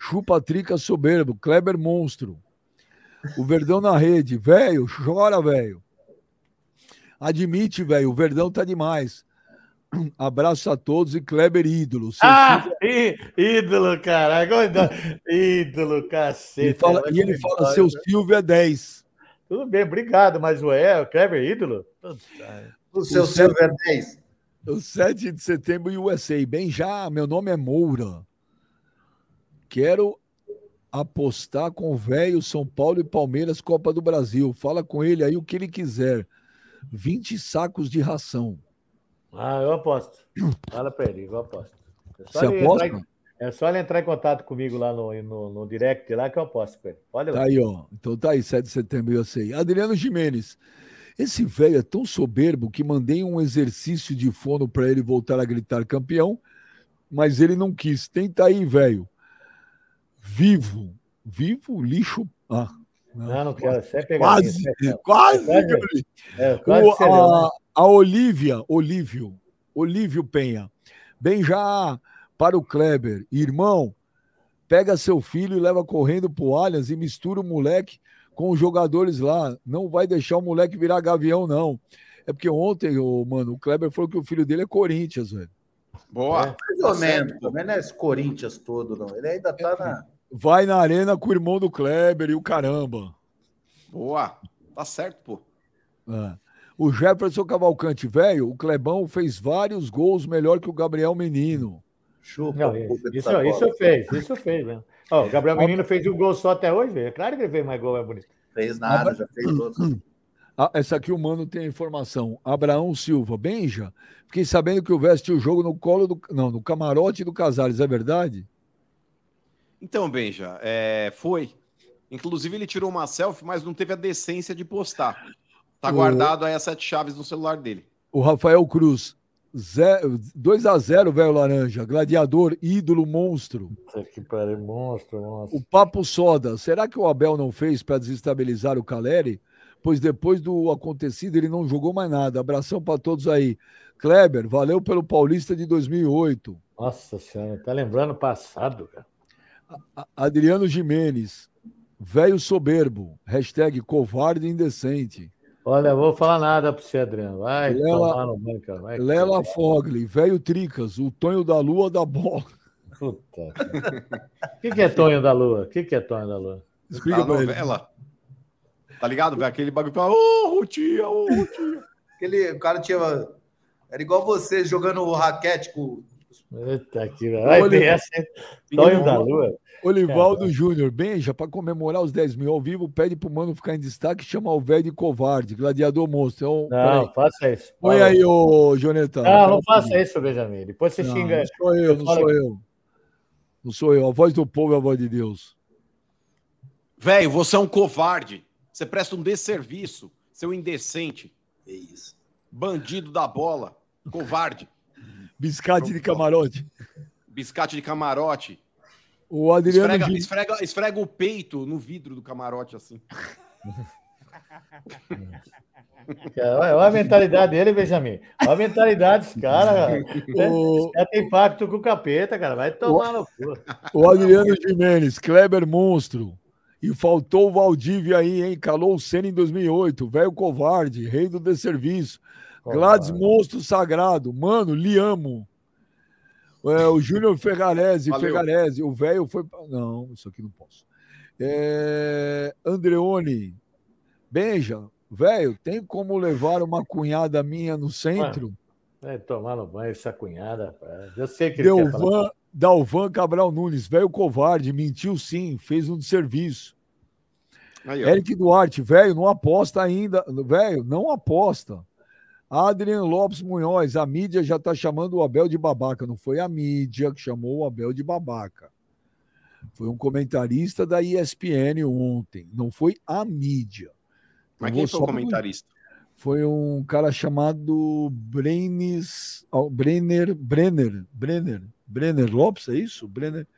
Chupa trica soberbo, Kleber monstro. O Verdão na rede, velho, chora, velho. Admite, velho, o Verdão tá demais. Abraço a todos e Kleber ídolo. Ah, í- ídolo, caralho. Ídolo, cacete. Ele fala- Vai e ele fala, seu né? Silvio é 10. Tudo bem, obrigado, mas o é, o Kleber ídolo? O seu Silvio é 10. O 7 de setembro USA. Bem já, meu nome é Moura. Quero apostar com o velho São Paulo e Palmeiras Copa do Brasil. Fala com ele aí o que ele quiser. 20 sacos de ração. Ah, eu aposto. Fala pra ele, eu aposto. É só Você ele aposta? entrar em- é só ele entrar em contato comigo lá no, no, no direct lá que eu aposto com ele. Olha. Tá aí, ó. Então tá aí, 7 de setembro USA. Adriano Jimenez. Esse velho é tão soberbo que mandei um exercício de fono para ele voltar a gritar campeão, mas ele não quis. Tenta aí, velho. Vivo. Vivo, lixo. Ah. Não, não quero. Isso é pegadinha, Quase, isso é- quase. é quase- Gabriel. é, quase O- você leu, né? a, a Olívia, Olívio, Olívio Penha. Bem já para o Kleber. Irmão, pega seu filho e leva correndo pro Allianz e mistura o moleque com os jogadores lá. Não vai deixar o moleque virar gavião, não. É porque ontem, ô, mano, o Kleber falou que o filho dele é Corinthians, velho. Boa. Mais ou menos, também não é esse Corinthians todo, não. Ele ainda tá na. Vai na arena com o irmão do Kleber e o caramba. Boa. Tá certo, pô. É. O Jefferson Cavalcante, velho, o Clebão fez vários gols melhor que o Gabriel Menino. Não, isso, isso fez, isso fez, né? Ó, o Gabriel Menino fez um gol só até hoje, é claro que ele fez mais gol, é bonito. Fez nada, já fez todos. Ah, essa aqui o mano tem a informação. Abraão Silva, Benja, fiquei sabendo que o Veste o jogo no colo do. Não, no camarote do Casares, é verdade? Então, Benja, é, foi. Inclusive, ele tirou uma selfie, mas não teve a decência de postar. Tá O- guardado aí as sete chaves no celular dele. O Rafael Cruz, 2x0, velho Laranja. Gladiador, ídolo, monstro. Que pariu, monstro, monstro. O Papo Soda, será que o Abel não fez para desestabilizar o Caleri? Pois depois do acontecido ele não jogou mais nada. Abração para todos aí. Kleber, valeu pelo Paulista de 2008. Nossa senhora, tá lembrando o passado, cara. Adriano Jimenez, velho soberbo. Hashtag covarde e indecente. Olha, eu vou falar nada pra você, Adriano. Vai Lela- tomar no cara. Vai, Lela Fogli, velho Tricas, o Tonho da Lua da bola. Puta. O que, que é Tonho da Lua? O que, que é Tonho da Lua? Explica a pra ele. novela. Tá ligado, velho? Aquele bagulho que fala, ô, Rutinha, ô, Rutinha. Aquele, o cara tinha. Era igual você jogando raquete com. Eita, que Olha- essa. hein? Tonho da Lua. Olivaldo Júnior, Benja, para comemorar os 10 mil ao vivo, pede pro mano ficar em destaque e chama o velho de covarde, gladiador monstro. Então, Não, faça isso. Põe aí, ô Joneta. Não, não faça isso, Benjamin. Depois você Não, xinga. Não sou eu, não sou eu. Não sou eu. A voz do povo é a voz de Deus. Velho, você é um covarde. Você presta um desserviço. Seu indecente. É isso. Bandido da bola. Covarde. Biscate de camarote. Biscate de camarote. O Adriano Esfrega, Gil- esfrega, esfrega o peito no vidro do camarote, assim. Cara, Olha, a mentalidade dele, Benjamin. Olha a mentalidade desse cara. O- cara tem pacto com o capeta, cara. Vai tomar no cu. O Adriano Jimenez, Kleber monstro. E faltou o Valdívia aí, hein? Calou o Senna em 2008. Velho covarde, rei do desserviço. Gladys monstro sagrado. Mano, lhe amo. É, o Júnior Ferrarese, Valeu. Ferrarese, o velho foi. Não, isso aqui não posso. É, Andreone, Benja, velho, tem como levar uma cunhada minha no centro? É, tomar no banho essa cunhada. Eu sei que ele quer falar. Delvan, Dalvan Cabral Nunes, velho covarde, mentiu sim, fez um serviço. Aí. Eric Duarte, velho, não aposta ainda. Velho, não aposta. Adrian Lopes Munhoz, a mídia já tá chamando o Abel de babaca. Não foi a mídia que chamou o Abel de babaca. Foi um comentarista da ESPN ontem. Não foi a mídia. Mas quem foi o comentarista? Foi um cara chamado Brenes, oh, Brenner, Brenner, Brenner, Brenner Lopes, é isso? Brenner,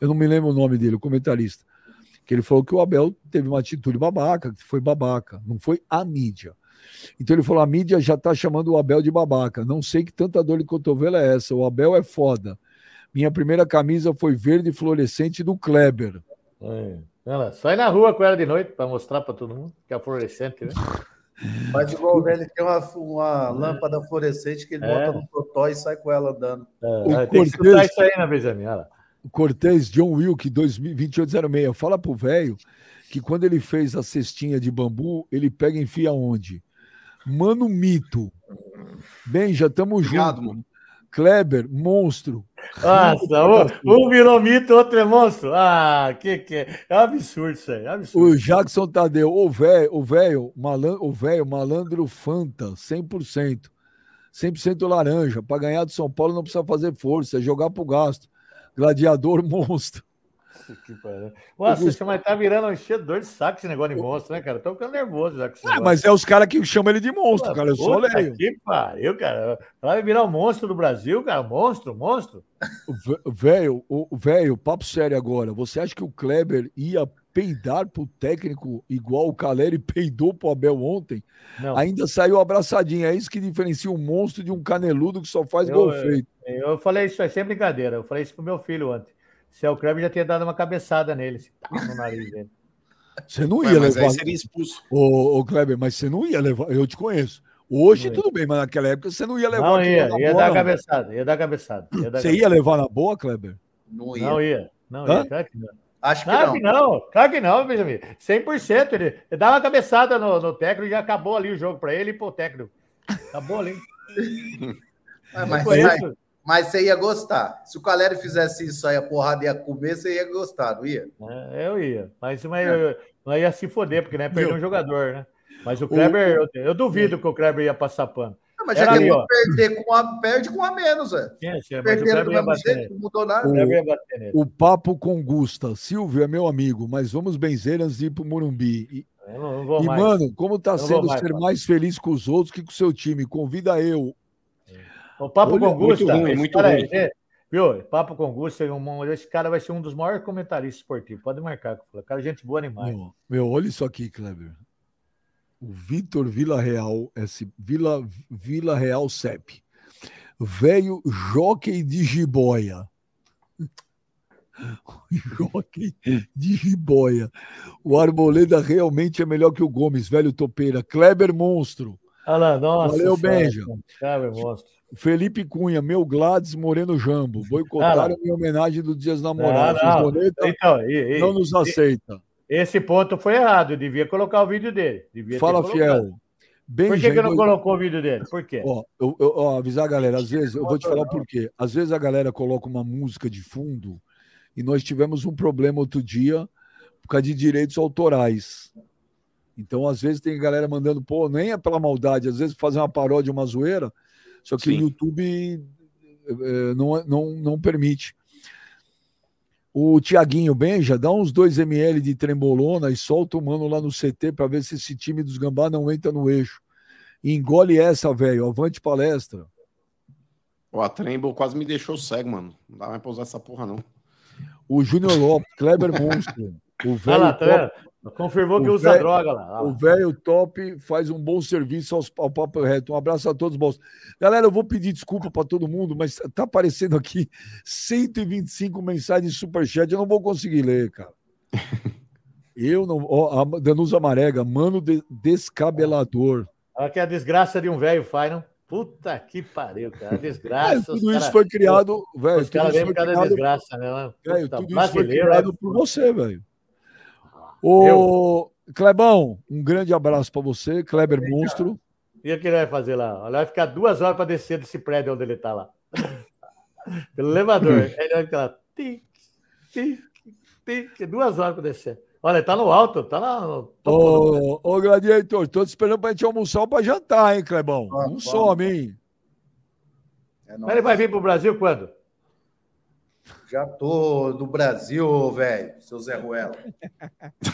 eu não me lembro o nome dele, o comentarista. Que ele falou que o Abel teve uma atitude babaca, que foi babaca, não foi a mídia. Então ele falou: a mídia já tá chamando o Abel de babaca. Não sei que tanta dor de cotovelo é essa. O Abel é foda. Minha primeira camisa foi verde fluorescente do Kleber. É. Ela, sai na rua com ela de noite para mostrar para todo mundo que é fluorescente, né? Faz igual o velho que tem uma, uma lâmpada fluorescente que ele É. bota no totó e sai com ela andando. É, tem que escutar isso aí na Benjamin. olha. O Cortez, John Wilk, 2806. Fala pro velho que quando ele fez a cestinha de bambu, ele pega e enfia onde? Mano Mito. Bem, já estamos juntos. mano. Kleber, monstro. Nossa, um, um virou mito, outro é monstro. Ah, que que é? É um absurdo isso aí, é um absurdo. O Jackson Tadeu, o velho, o velho, malan- o velho, malandro Fanta, 100%. 100% laranja. Para ganhar do São Paulo não precisa fazer força, é jogar pro gasto. Gladiador monstro. Que pariu. Nossa, você mas tá virando um enchedor de saco esse negócio de monstro, né, cara? Tô ficando nervoso já com esse Ah, mas é os caras que chamam ele de monstro, Pô, cara. Eu só leio. Que pariu, cara. Vai virar o monstro do Brasil, cara. Monstro, monstro. Velho, velho, papo sério agora. Você acha que o Kleber ia peidar pro técnico igual o Caleri peidou pro Abel ontem? Não. Ainda saiu abraçadinho. É isso que diferencia um monstro de um caneludo que só faz Eu, gol eu, feito. eu falei isso aí, sem brincadeira. Eu falei isso pro meu filho ontem. Se é o Kleber já tinha dado uma cabeçada nele, assim, no nariz dele. Você não ia mas aí levar. seria expulso. Ô, ô, Kleber, mas você não ia levar. Eu te conheço. Hoje tudo bem, mas naquela época você não ia levar. Não ia, na ia boa, dar não. cabeçada, ia dar cabeçada. ia dar Você ia cabeçada. levar na boa, Kleber? Não Não ia, não Hã? ia, claro que não. Acho que Claro não. que não, claro que não, Benjamin. 100%. Ele, ele dá uma cabeçada no, no técnico e já acabou ali o jogo para ele e pro técnico. Acabou ali. É, mas, Foi mas, isso. Mas você ia gostar. Se o Caleri fizesse isso aí, a porrada ia comer, você ia gostar, não ia? É, eu ia, mas, mas eu, não ia se foder, porque né, perdeu Meu. um jogador, né? Mas o Kleber, eu, eu duvido que o Kleber ia passar pano. Não, mas Era já que ali, ele ó. perder com a, perde com a menos, velho. Sim, sim, mas o Perderam Kleber do ia mesmo bater jeito, nele. não mudou nada. O ia bater nele. O papo com Gusta. Silvio é meu amigo, mas vamos benzer antes de ir pro Morumbi. E, Eu não, não vou e, mais. mano, como tá Eu sendo mais, ser Paulo. mais feliz com os outros que com o seu time? Convida eu. O Papo Olha, com Gusta, muito ruim, muito ruim. viu? Papo com Gusta, um- esse cara vai ser um dos maiores comentaristas esportivos. Pode marcar. O cara, é gente boa demais. Meu, meu, olha isso aqui, Kleber. O Vitor Vila Real, esse Vila, Vila Real CEP. Velho jockey de jiboia. jockey de jiboia. O Arboleda realmente é melhor que o Gomes, velho topeira. Kleber monstro. Olha nossa. Valeu, Benja. Felipe Cunha, meu Gladys Moreno Jambo. Boicotaram Ah, minha homenagem do Dias Namorados. Não, não. Boneta Então, e- e- não nos aceita. Esse ponto foi errado. Eu devia colocar o vídeo dele. Devia Fala, fiel. Bem, Por que, que não colocou o vídeo dele? Por quê? Ó, eu, eu- ó, avisar a galera, às vezes, eu vou te falar o porquê. Às vezes a galera coloca uma música de fundo e nós tivemos um problema outro dia por causa de direitos autorais. Então, às vezes, tem galera mandando, pô, nem é pela maldade, às vezes fazer uma paródia, uma zoeira, só que o Sim. YouTube eh, não, é- não, não permite. O Tiaguinho Benja, dá uns 2 ml de trembolona e solta o mano lá no CT para ver se esse time dos gambá não entra no eixo. E engole essa, velho. Avante palestra. Ó, a Tremble quase me deixou cego, mano. Não dá mais pra usar essa porra, não. O Júnior Lopes, Kleber Monstro. O velho lá, tá? Confirmou que o usa velho- droga lá. O velho top faz um bom serviço aos, ao Papo Reto. Um abraço a todos, bons. Galera, eu vou pedir desculpa para todo mundo, mas tá aparecendo aqui 125 mensagens de superchat. Eu não vou conseguir ler, cara. Eu não. Ó, a Danusa Marega, mano de- descabelador. Olha que a desgraça de um velho faz, não? Puta que pariu, cara. É, Desgraça. os tudo isso cara- foi criado, velho. Os caras isso vêm por causa da desgraça, né? Tudo isso foi brasileiro, criado é- por você, velho. Ô, Clebão, um grande abraço pra você, Kleber Monstro. E o que ele vai fazer lá? Ele vai ficar duas horas para descer desse prédio onde ele está lá. Pelo elevador. Ele vai ficar lá. Tic, tic, tic, duas horas para descer. Olha, ele tá no alto, tá lá Ô, ô, Gladiator, tô te esperando pra gente almoçar ou pra jantar, hein, Clebão? Não vamos. some, hein? Mas ele vai vir pro Brasil quando? Já tô do Brasil, velho, seu Zé Ruela.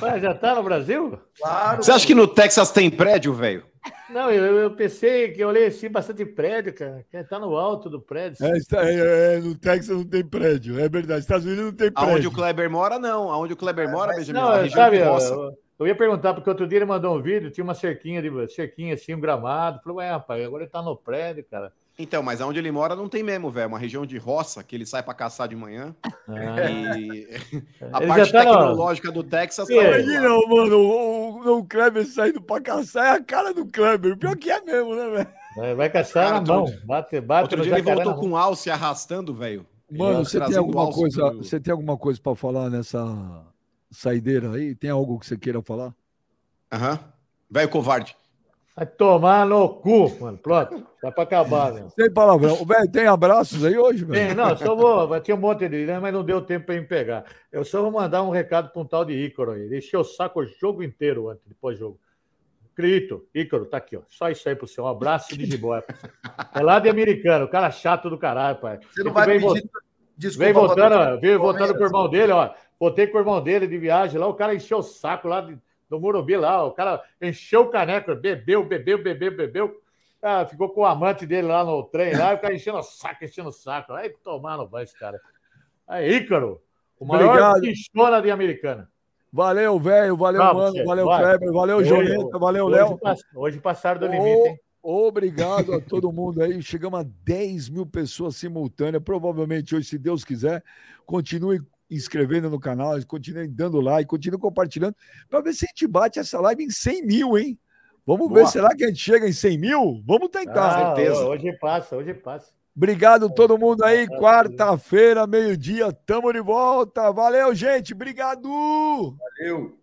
Ué, já tá no Brasil? Claro. Você acha que no Texas tem prédio, velho? Não, eu, eu pensei que eu olhei assim bastante prédio, cara. que Tá no alto do prédio. É, está- é, é, no Texas não tem prédio, é verdade. Estados Unidos não tem prédio. Aonde o Kleber mora, não. Aonde o Kleber mora, Benjamin, Não, na sabe, eu, eu ia perguntar, porque outro dia ele mandou um vídeo, tinha uma cerquinha, de, cerquinha assim, um gramado. Falei, ué, rapaz, agora ele tá no prédio, cara. Então, mas aonde ele mora não tem mesmo, velho. É Uma região de roça que ele sai pra caçar de manhã. E a Ele parte tá tecnológica do Texas tá lá. Imagina, mano, o, o, o Kleber saindo pra caçar é a cara do Kleber. Pior que é mesmo, né, velho? Vai, caçar Cara, na mão. outro- Bate, bate Outro no dia ele voltou com alce arrastando, velho. Mano, você tem, trazendo alguma coisa, pro- você tem alguma coisa pra falar nessa saideira aí? Tem algo que você queira falar? Aham. Velho covarde. Vai tomar no cu, mano. Pronto. Dá pra acabar, meu. Sem palavrão. Ô, Velho, tem abraços aí hoje, Tem, velho? não, só vou. Tinha um monte de né, mas não deu tempo para me pegar. Eu só vou mandar um recado para um tal de Ícaro aí. Ele encheu o saco o jogo inteiro antes, depois do jogo. Crito, Ícaro, tá aqui, ó. Só isso aí pro seu. Um abraço de jiboia. É lá de americano, cara chato do caralho, pai. Você não Ele vai vem pedir vo- desculpa Vem pra voltando, torcida ó, do veio voltando Palmeiras? com o irmão dele, ó. Voltei com o irmão dele de viagem lá, o cara encheu o saco lá de- do Morumbi lá, o cara encheu o caneco, bebeu, bebeu, bebeu, bebeu. Ah, ficou com o amante dele lá no trem lá, e o cara enchendo o saco, enchendo o saco. Aí tomar no banho esse cara. Aí, Ícaro, o maior pistola de americana. Valeu, velho. Valeu, Tchau, mano. você. Valeu, Vai. Kleber. Valeu, Joneta. Valeu, hoje Léo. pass- Hoje passaram do Ô, limite, hein? Obrigado a todo mundo aí. Chegamos a 10 mil pessoas simultâneas. Provavelmente hoje, se Deus quiser, continue inscrevendo no canal, continue dando like, continue compartilhando, para ver se a gente bate essa live em 100 mil, hein? Vamos ver, Boa. será que a gente chega em 100 mil? Vamos tentar. Ah, Hoje passa, hoje passa. Obrigado todo mundo aí. Quarta-feira, meio-dia, tamo de volta. Valeu, gente. Obrigado. Valeu.